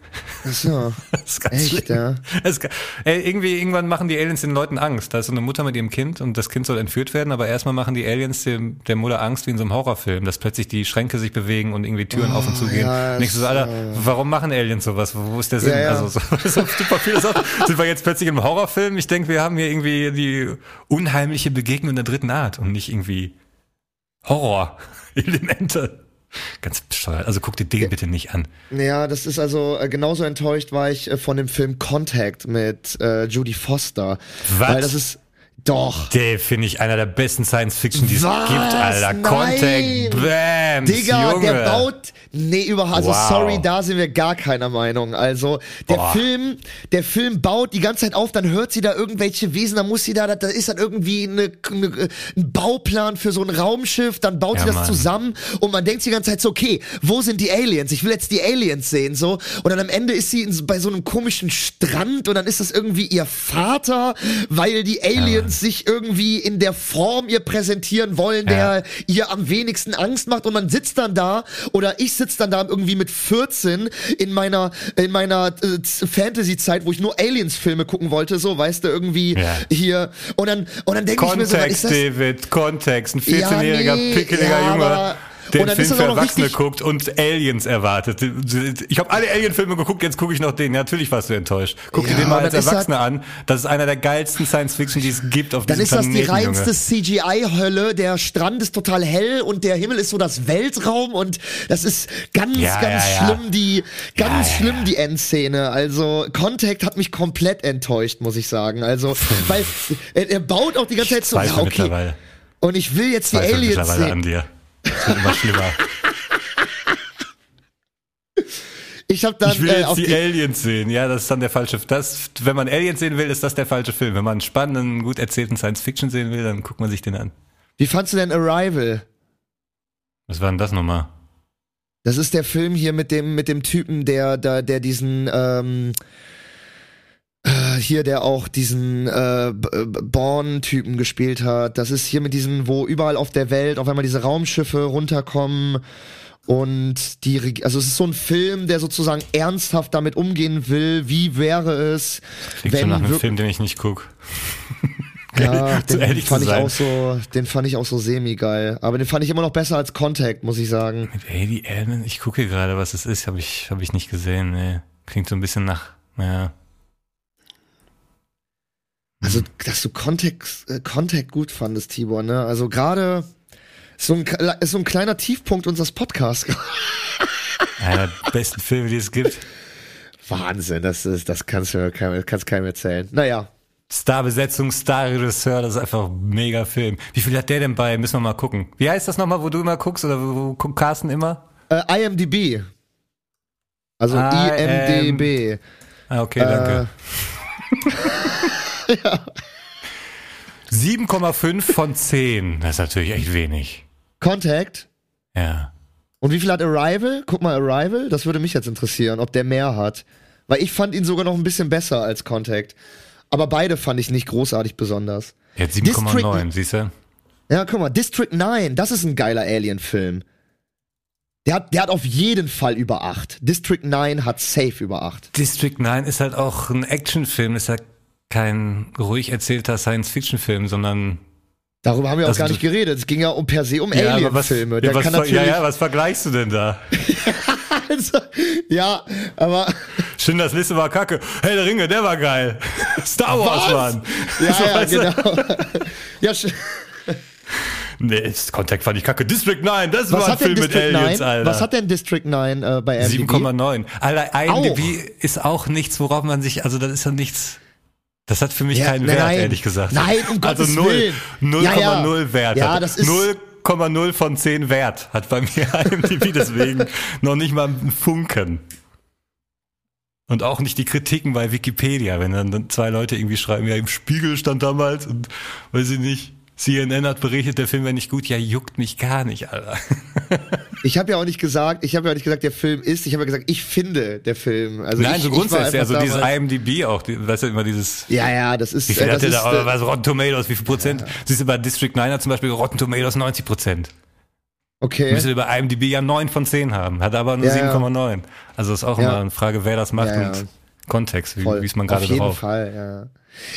Speaker 1: Achso,
Speaker 2: Das ist ganz
Speaker 1: echt,
Speaker 2: schlimm.
Speaker 1: ja.
Speaker 2: Das ist, ey, irgendwie irgendwann machen die Aliens den Leuten Angst. Da ist so eine Mutter mit ihrem Kind und das Kind soll entführt werden, aber erstmal machen die Aliens dem, der Mutter Angst wie in so einem Horrorfilm, dass plötzlich die Schränke sich bewegen und irgendwie Türen auf und zu gehen.
Speaker 1: Oh, ja,
Speaker 2: ich so, Alter, warum machen Aliens sowas? Wo, ist der Sinn?
Speaker 1: Ja, ja.
Speaker 2: Also so, so super Sachen. Sind wir jetzt plötzlich im Horrorfilm? Ich denke, wir haben hier irgendwie die unheimliche Begegnung der dritten Art und nicht irgendwie Horror-Elemente. Ganz bescheuert. Also guck dir den bitte nicht an.
Speaker 1: Ja, das ist also, äh, genauso enttäuscht war ich äh, von dem Film Contact mit äh, Judy Foster.
Speaker 2: Was?
Speaker 1: Weil das ist, doch.
Speaker 2: Der finde ich einer der besten Science-Fiction, die es gibt? Alter.
Speaker 1: Nein.
Speaker 2: Contact, bam,
Speaker 1: Digga,
Speaker 2: Junge.
Speaker 1: der baut. Nee, überhaupt. Also
Speaker 2: Wow.
Speaker 1: sorry, da sind wir gar keiner Meinung. Also, der
Speaker 2: Boah.
Speaker 1: Film, der Film baut die ganze Zeit auf, dann hört sie da irgendwelche Wesen, dann muss sie da, da ist dann irgendwie eine, eine, ein Bauplan für so ein Raumschiff, dann baut
Speaker 2: Ja,
Speaker 1: sie das
Speaker 2: Mann.
Speaker 1: zusammen und man denkt die ganze Zeit so, okay, wo sind die Aliens? Ich will jetzt die Aliens sehen, so. Und dann am Ende ist sie in, bei so einem komischen Strand und dann ist das irgendwie ihr Vater, weil die Aliens sich irgendwie in der Form ihr präsentieren wollen, der
Speaker 2: Ja.
Speaker 1: ihr am wenigsten Angst macht und man sitzt dann da oder ich sitz dann da irgendwie mit 14 in meiner in meiner äh, Fantasy-Zeit, wo ich nur Aliens-Filme gucken wollte, so weißt du irgendwie
Speaker 2: Ja.
Speaker 1: hier und dann und dann denke ich mir so, was ist das?
Speaker 2: David, Kontext. Ein 14-jähriger,
Speaker 1: Ja, nee,
Speaker 2: pickeliger Junge, der
Speaker 1: und dann ist
Speaker 2: Film
Speaker 1: das
Speaker 2: für Erwachsene guckt und Aliens erwartet. Ich habe alle Alien-Filme geguckt, jetzt gucke ich noch den. Ja, natürlich warst du enttäuscht. Guck dir
Speaker 1: Ja,
Speaker 2: den mal als
Speaker 1: dann ist
Speaker 2: Erwachsener an. Das ist einer der geilsten Science-Fiction, die es gibt auf
Speaker 1: Dann
Speaker 2: diesem
Speaker 1: ist das die
Speaker 2: Planeten,
Speaker 1: reinste. CGI-Hölle. Der Strand ist total hell und der Himmel ist so das Weltraum und das ist ganz,
Speaker 2: Ja,
Speaker 1: ganz
Speaker 2: ja,
Speaker 1: schlimm, die, ganz schlimm, die Endszene. Also, Contact hat mich komplett enttäuscht, muss ich sagen. Also, weil er, er baut auch die ganze Zeit so, ja, okay. Und ich will jetzt die Aliens
Speaker 2: mittlerweile
Speaker 1: sehen.
Speaker 2: an dir. Es wird immer schlimmer.
Speaker 1: Ich habe dann
Speaker 2: Ich will
Speaker 1: äh,
Speaker 2: jetzt die,
Speaker 1: die,
Speaker 2: Aliens sehen. Ja, das ist dann der falsche. Das, wenn man Aliens sehen will, ist das der falsche Film. Wenn man einen spannenden, gut erzählten Science-Fiction sehen will, dann guckt man sich den an.
Speaker 1: Wie fandst du denn Arrival?
Speaker 2: Was war denn das nochmal?
Speaker 1: Das ist der Film hier mit dem mit dem Typen, der da der diesen ähm, äh, hier der auch diesen äh, B- Born-Typen gespielt hat. Das ist hier mit diesen, wo überall auf der Welt auf einmal diese Raumschiffe runterkommen und die also es ist so ein Film, der sozusagen ernsthaft damit umgehen will. Wie wäre es,
Speaker 2: Klingt
Speaker 1: wenn
Speaker 2: schon nach einem Film, den ich nicht guck.
Speaker 1: ja,
Speaker 2: zu
Speaker 1: den
Speaker 2: ehrlich zu
Speaker 1: fand ich auch so, den fand ich auch so semi geil. Aber den fand ich immer noch besser als Contact, muss ich sagen.
Speaker 2: Mit Eddie Elman? Ich gucke gerade, was es ist. Habe ich, hab ich nicht gesehen. Nee. Klingt so ein bisschen nach, ja.
Speaker 1: Also, dass du Contact, äh, Contact gut fandest, Tibor, ne? Also gerade so ein, ist so ein kleiner Tiefpunkt unseres Podcasts.
Speaker 2: Einer der besten Filme, die es gibt.
Speaker 1: Wahnsinn, das ist, das kannst du keinem, kannst keinem erzählen. Naja.
Speaker 2: Starbesetzung, Starregisseur, das ist einfach ein mega Film. Wie viel hat der denn bei? Müssen wir mal gucken. Wie heißt das nochmal, wo du immer guckst oder wo, guckt Carsten immer?
Speaker 1: Äh, IMDb. Also IMDb.
Speaker 2: Ah, okay, danke.
Speaker 1: Äh,
Speaker 2: 7,5 von 10. Das ist natürlich echt wenig.
Speaker 1: Contact.
Speaker 2: Ja.
Speaker 1: Und wie viel hat Arrival? Guck mal, Arrival. Das würde mich jetzt interessieren, ob der mehr hat. Weil ich fand ihn sogar noch ein bisschen besser als Contact. Aber beide fand ich nicht großartig besonders.
Speaker 2: Er
Speaker 1: District-
Speaker 2: 7,9, siehst du?
Speaker 1: Ja, guck mal, District 9, das ist ein geiler Alien-Film. Der hat, der hat auf jeden Fall über 8. District 9 hat safe über 8.
Speaker 2: District 9 ist halt auch ein Actionfilm, ist halt kein ruhig erzählter Science-Fiction-Film, sondern
Speaker 1: Darüber haben wir auch
Speaker 2: Also
Speaker 1: gar nicht geredet. Es ging ja um per se um
Speaker 2: Ja,
Speaker 1: Alien-Filme.
Speaker 2: ja, ja, ja, was vergleichst du denn da?
Speaker 1: Also, ja, aber.
Speaker 2: Schindlers Liste war kacke. Hey, der Ringe, der war geil. Star Wars, Mann.
Speaker 1: Ja,
Speaker 2: So,
Speaker 1: ja, genau. ja,
Speaker 2: Nee, das Contact fand ich kacke. District 9, das
Speaker 1: was
Speaker 2: war ein Film mit Aliens,
Speaker 1: 9?
Speaker 2: Alter.
Speaker 1: Was hat denn District 9 äh, bei IMDb?
Speaker 2: 7,9. Alter, IMDb ist auch nichts, worauf man sich, also das ist ja nichts. Das hat für mich
Speaker 1: Ja,
Speaker 2: keinen
Speaker 1: nein,
Speaker 2: Wert, ehrlich gesagt.
Speaker 1: Nein, um
Speaker 2: also
Speaker 1: Gottes
Speaker 2: null,
Speaker 1: Willen.
Speaker 2: 0,0
Speaker 1: Ja, ja.
Speaker 2: Wert.
Speaker 1: Ja, das ist-
Speaker 2: 0,0 von 10 Wert hat bei mir IMDb deswegen noch nicht mal einen Funken. Und auch nicht die Kritiken bei Wikipedia, wenn dann, dann zwei Leute irgendwie schreiben, ja, im Spiegel stand damals und weiß ich nicht, CNN hat berichtet, der Film wäre nicht gut, ja, juckt mich gar nicht, Alter.
Speaker 1: Ich habe ja auch nicht gesagt, ich habe ja auch nicht gesagt, der Film ist. Ich habe ja gesagt, ich finde der Film. Also
Speaker 2: Nein,
Speaker 1: ich,
Speaker 2: so grundsätzlich, also dieses
Speaker 1: damals-
Speaker 2: IMDb auch, die, weißt du, immer dieses,
Speaker 1: Ja, ja, das ist.
Speaker 2: wie viel
Speaker 1: äh,
Speaker 2: hat
Speaker 1: das
Speaker 2: der
Speaker 1: ist,
Speaker 2: da,
Speaker 1: äh,
Speaker 2: was Rotten Tomatoes, wie viel Prozent? Siehst du bei District 9 hat zum Beispiel Rotten Tomatoes 90 Prozent.
Speaker 1: Okay.
Speaker 2: Müsste bei IMDb ja 9 von 10 haben, hat aber nur
Speaker 1: Ja, ja.
Speaker 2: 7,9. Also ist auch
Speaker 1: Ja.
Speaker 2: immer eine Frage, wer das macht
Speaker 1: Ja, ja.
Speaker 2: und Kontext, wie, ist man gerade
Speaker 1: Auf jeden
Speaker 2: drauf.
Speaker 1: Fall, ja.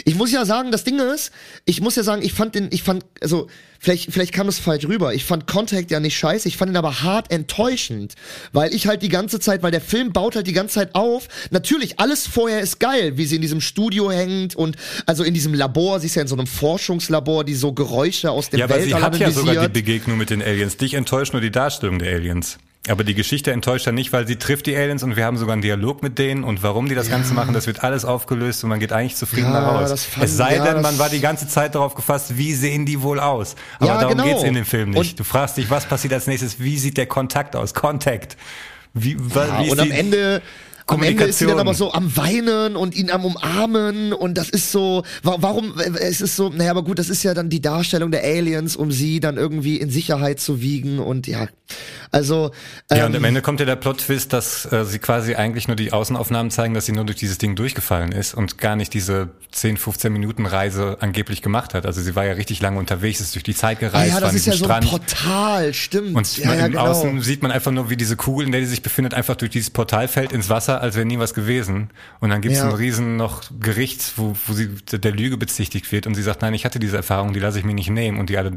Speaker 1: Ich muss ja sagen, das Ding ist, ich muss ja sagen, ich fand den, ich fand, also, vielleicht, vielleicht kam das falsch rüber. Ich fand Contact ja nicht scheiße, ich fand ihn aber hart enttäuschend. Weil ich halt die ganze Zeit, weil der Film baut halt die ganze Zeit auf. Natürlich, alles vorher ist geil, wie sie in diesem Studio hängt und, also in diesem Labor, sie ist ja in so einem Forschungslabor, die so Geräusche aus dem
Speaker 2: Ja, aber sie
Speaker 1: Weltall
Speaker 2: hat ja sogar die. Begegnung mit den Aliens. Dich enttäuscht nur die Darstellung der Aliens. Aber die Geschichte enttäuscht ja nicht, weil sie trifft die Aliens und wir haben sogar einen Dialog mit denen und warum die das Ganze machen, das wird alles aufgelöst und man geht eigentlich zufrieden
Speaker 1: Ja,
Speaker 2: raus.
Speaker 1: fand-
Speaker 2: es sei
Speaker 1: ja,
Speaker 2: denn, man war die ganze Zeit darauf gefasst, wie sehen die wohl aus. Aber
Speaker 1: Ja,
Speaker 2: darum
Speaker 1: genau.
Speaker 2: geht's in dem Film nicht.
Speaker 1: Und-
Speaker 2: du fragst dich, was passiert als nächstes, wie sieht der Kontakt aus? Contact. Wie,
Speaker 1: Ja,
Speaker 2: wie
Speaker 1: und am Ende, am Ende ist sie dann aber so am Weinen und ihn am Umarmen und das ist so, wa warum, es ist so, naja, aber gut, das ist ja dann die Darstellung der Aliens, um sie dann irgendwie in Sicherheit zu wiegen und ja, Also
Speaker 2: Ja, und
Speaker 1: ähm,
Speaker 2: am Ende kommt ja der Plot-Twist, dass äh, sie quasi eigentlich nur die Außenaufnahmen zeigen, dass sie nur durch dieses Ding durchgefallen ist und gar nicht diese 10, 15 Minuten Reise angeblich gemacht hat. Also sie war ja richtig lange unterwegs, ist durch die Zeit
Speaker 1: ah
Speaker 2: gereist,
Speaker 1: ja,
Speaker 2: war
Speaker 1: das ist ja so ein. Portal, stimmt.
Speaker 2: Und
Speaker 1: ja, ja,
Speaker 2: im
Speaker 1: genau.
Speaker 2: Außen sieht man einfach nur, wie diese Kugel, in der die sich befindet, einfach durch dieses Portal fällt ins Wasser, als wäre nie was gewesen. Und dann gibt's
Speaker 1: Ja.
Speaker 2: ein riesen noch Gericht, wo, wo sie der Lüge bezichtigt wird und sie sagt, nein, ich hatte diese Erfahrung, die lasse ich mir nicht nehmen. Und die alle,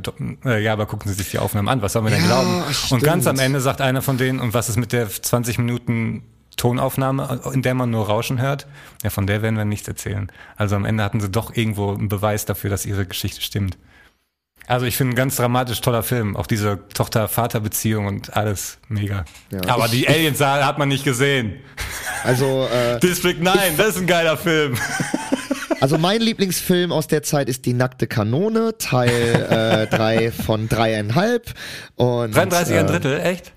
Speaker 2: äh, ja, aber gucken Sie sich die Aufnahmen an, was sollen wir denn
Speaker 1: Ja,
Speaker 2: glauben?
Speaker 1: stimmt.
Speaker 2: Und ganz am Ende sagt einer von denen, und was ist mit der 20 Minuten Tonaufnahme, in der man nur Rauschen hört? Ja, von der werden wir nichts erzählen. Also am Ende hatten sie doch irgendwo einen Beweis dafür, dass ihre Geschichte stimmt. Also ich finde ein ganz dramatisch toller Film. Auch diese Tochter-Vater-Beziehung und alles mega.
Speaker 1: Ja.
Speaker 2: Aber
Speaker 1: Ich-
Speaker 2: die Aliens hat man nicht gesehen.
Speaker 1: Also, äh,
Speaker 2: District 9, das ist ein geiler Film.
Speaker 1: also mein Lieblingsfilm aus der Zeit ist Die nackte Kanone, Teil 3 von dreieinhalb. Und,
Speaker 2: 33 ein
Speaker 1: äh,
Speaker 2: Drittel, echt?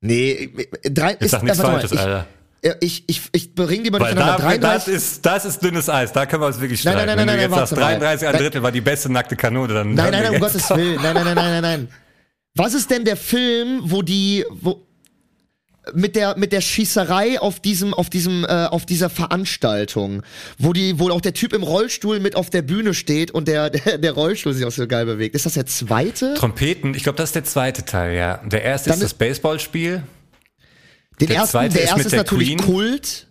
Speaker 1: Nee, drei,
Speaker 2: Jetzt
Speaker 1: ist,
Speaker 2: sag nichts
Speaker 1: äh,
Speaker 2: Falsches,
Speaker 1: ich,
Speaker 2: Alter.
Speaker 1: Ja, Ich, ich, ich bring die mal
Speaker 2: Weil da, das
Speaker 1: 33,
Speaker 2: ist, das ist dünnes Eis, da können wir uns wirklich
Speaker 1: Nein,
Speaker 2: streiten.
Speaker 1: nein, nein,
Speaker 2: Wenn
Speaker 1: nein,
Speaker 2: du
Speaker 1: nein,
Speaker 2: jetzt
Speaker 1: mal.
Speaker 2: 33 ein
Speaker 1: Nein.
Speaker 2: Drittel war die beste nackte Kanone, dann
Speaker 1: nein, nein,
Speaker 2: wir
Speaker 1: um Gottes. Willen. Nein, nein, nein, nein, nein, nein. Was ist denn der Film, wo die, wo, mit der, mit der Schießerei auf diesem, auf diesem, äh, auf dieser Veranstaltung, wo die, wo auch der Typ im Rollstuhl mit auf der Bühne steht und der, der, der Rollstuhl sich auch so geil bewegt. Ist das der zweite?
Speaker 2: Trompeten, ich glaube, das ist der zweite Teil, ja. Der erste
Speaker 1: Dann
Speaker 2: ist das Baseballspiel.
Speaker 1: Den
Speaker 2: der
Speaker 1: ersten,
Speaker 2: zweite
Speaker 1: der
Speaker 2: ist
Speaker 1: erste ist
Speaker 2: der
Speaker 1: natürlich
Speaker 2: Queen.
Speaker 1: Kult.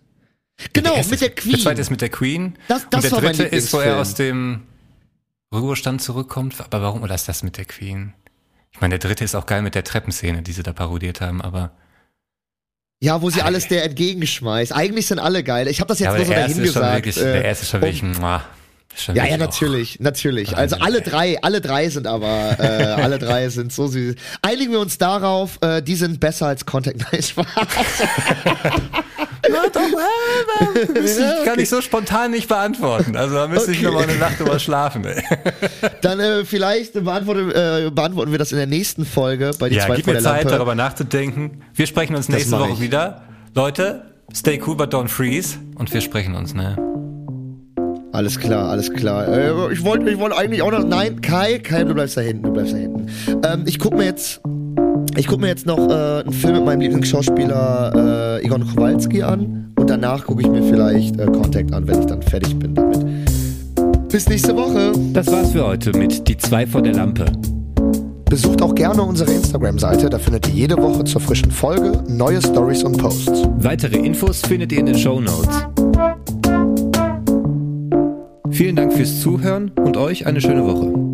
Speaker 1: Genau,
Speaker 2: erste
Speaker 1: mit der
Speaker 2: ist-
Speaker 1: Queen.
Speaker 2: Der zweite ist mit der Queen.
Speaker 1: Das- das
Speaker 2: und der dritte ist, wo er aus dem Ruhestand zurückkommt. Aber warum? Oder ist das mit der Queen? Ich meine, der dritte ist auch geil mit der Treppenszene, die sie da parodiert haben, aber.
Speaker 1: Ja, wo sie alles der entgegenschmeißt. Eigentlich sind alle geil. Ich habe das jetzt
Speaker 2: ja,
Speaker 1: nur so
Speaker 2: der ist schon
Speaker 1: dahingesagt.
Speaker 2: wirklich,
Speaker 1: äh,
Speaker 2: der erste ist schon
Speaker 1: um-
Speaker 2: wirklich, ist
Speaker 1: Ja, ja, natürlich, natürlich. Also alle drei, alle drei sind aber, äh, alle drei sind so süß. Einigen wir uns darauf, äh, die sind besser als Contact Night Spaß.
Speaker 2: Ich kann ich so spontan nicht beantworten. Also da müsste ich
Speaker 1: Okay.
Speaker 2: noch mal eine Nacht drüber schlafen. Ey.
Speaker 1: Dann äh, vielleicht beantworten, äh, beantworten wir das in der nächsten Folge bei die
Speaker 2: Ja,
Speaker 1: zwei
Speaker 2: gib mir
Speaker 1: der
Speaker 2: Zeit,
Speaker 1: Lampe.
Speaker 2: darüber nachzudenken. Wir sprechen uns nächste Woche
Speaker 1: ich.
Speaker 2: wieder. Leute, stay cool, but don't freeze. Und wir sprechen uns, ne?
Speaker 1: Alles klar, alles klar. Äh, ich wollte ich wollte eigentlich auch noch. Nein, Kai, Kai, du bleibst da hinten, du bleibst da hinten. Ähm, ich guck mir jetzt. Ich guck mir jetzt noch äh, einen Film mit meinem Lieblingsschauspieler äh, Egon Kowalski an und danach gucke ich mir vielleicht äh, Contact an, wenn ich dann fertig bin damit. Bis nächste Woche.
Speaker 3: Das war's für heute mit Die zwei vor der Lampe.
Speaker 1: Besucht auch gerne unsere Instagram-Seite, da findet ihr jede Woche zur frischen Folge neue Stories und Posts.
Speaker 3: Weitere Infos findet ihr in den Show Notes. Vielen Dank fürs Zuhören und euch eine schöne Woche.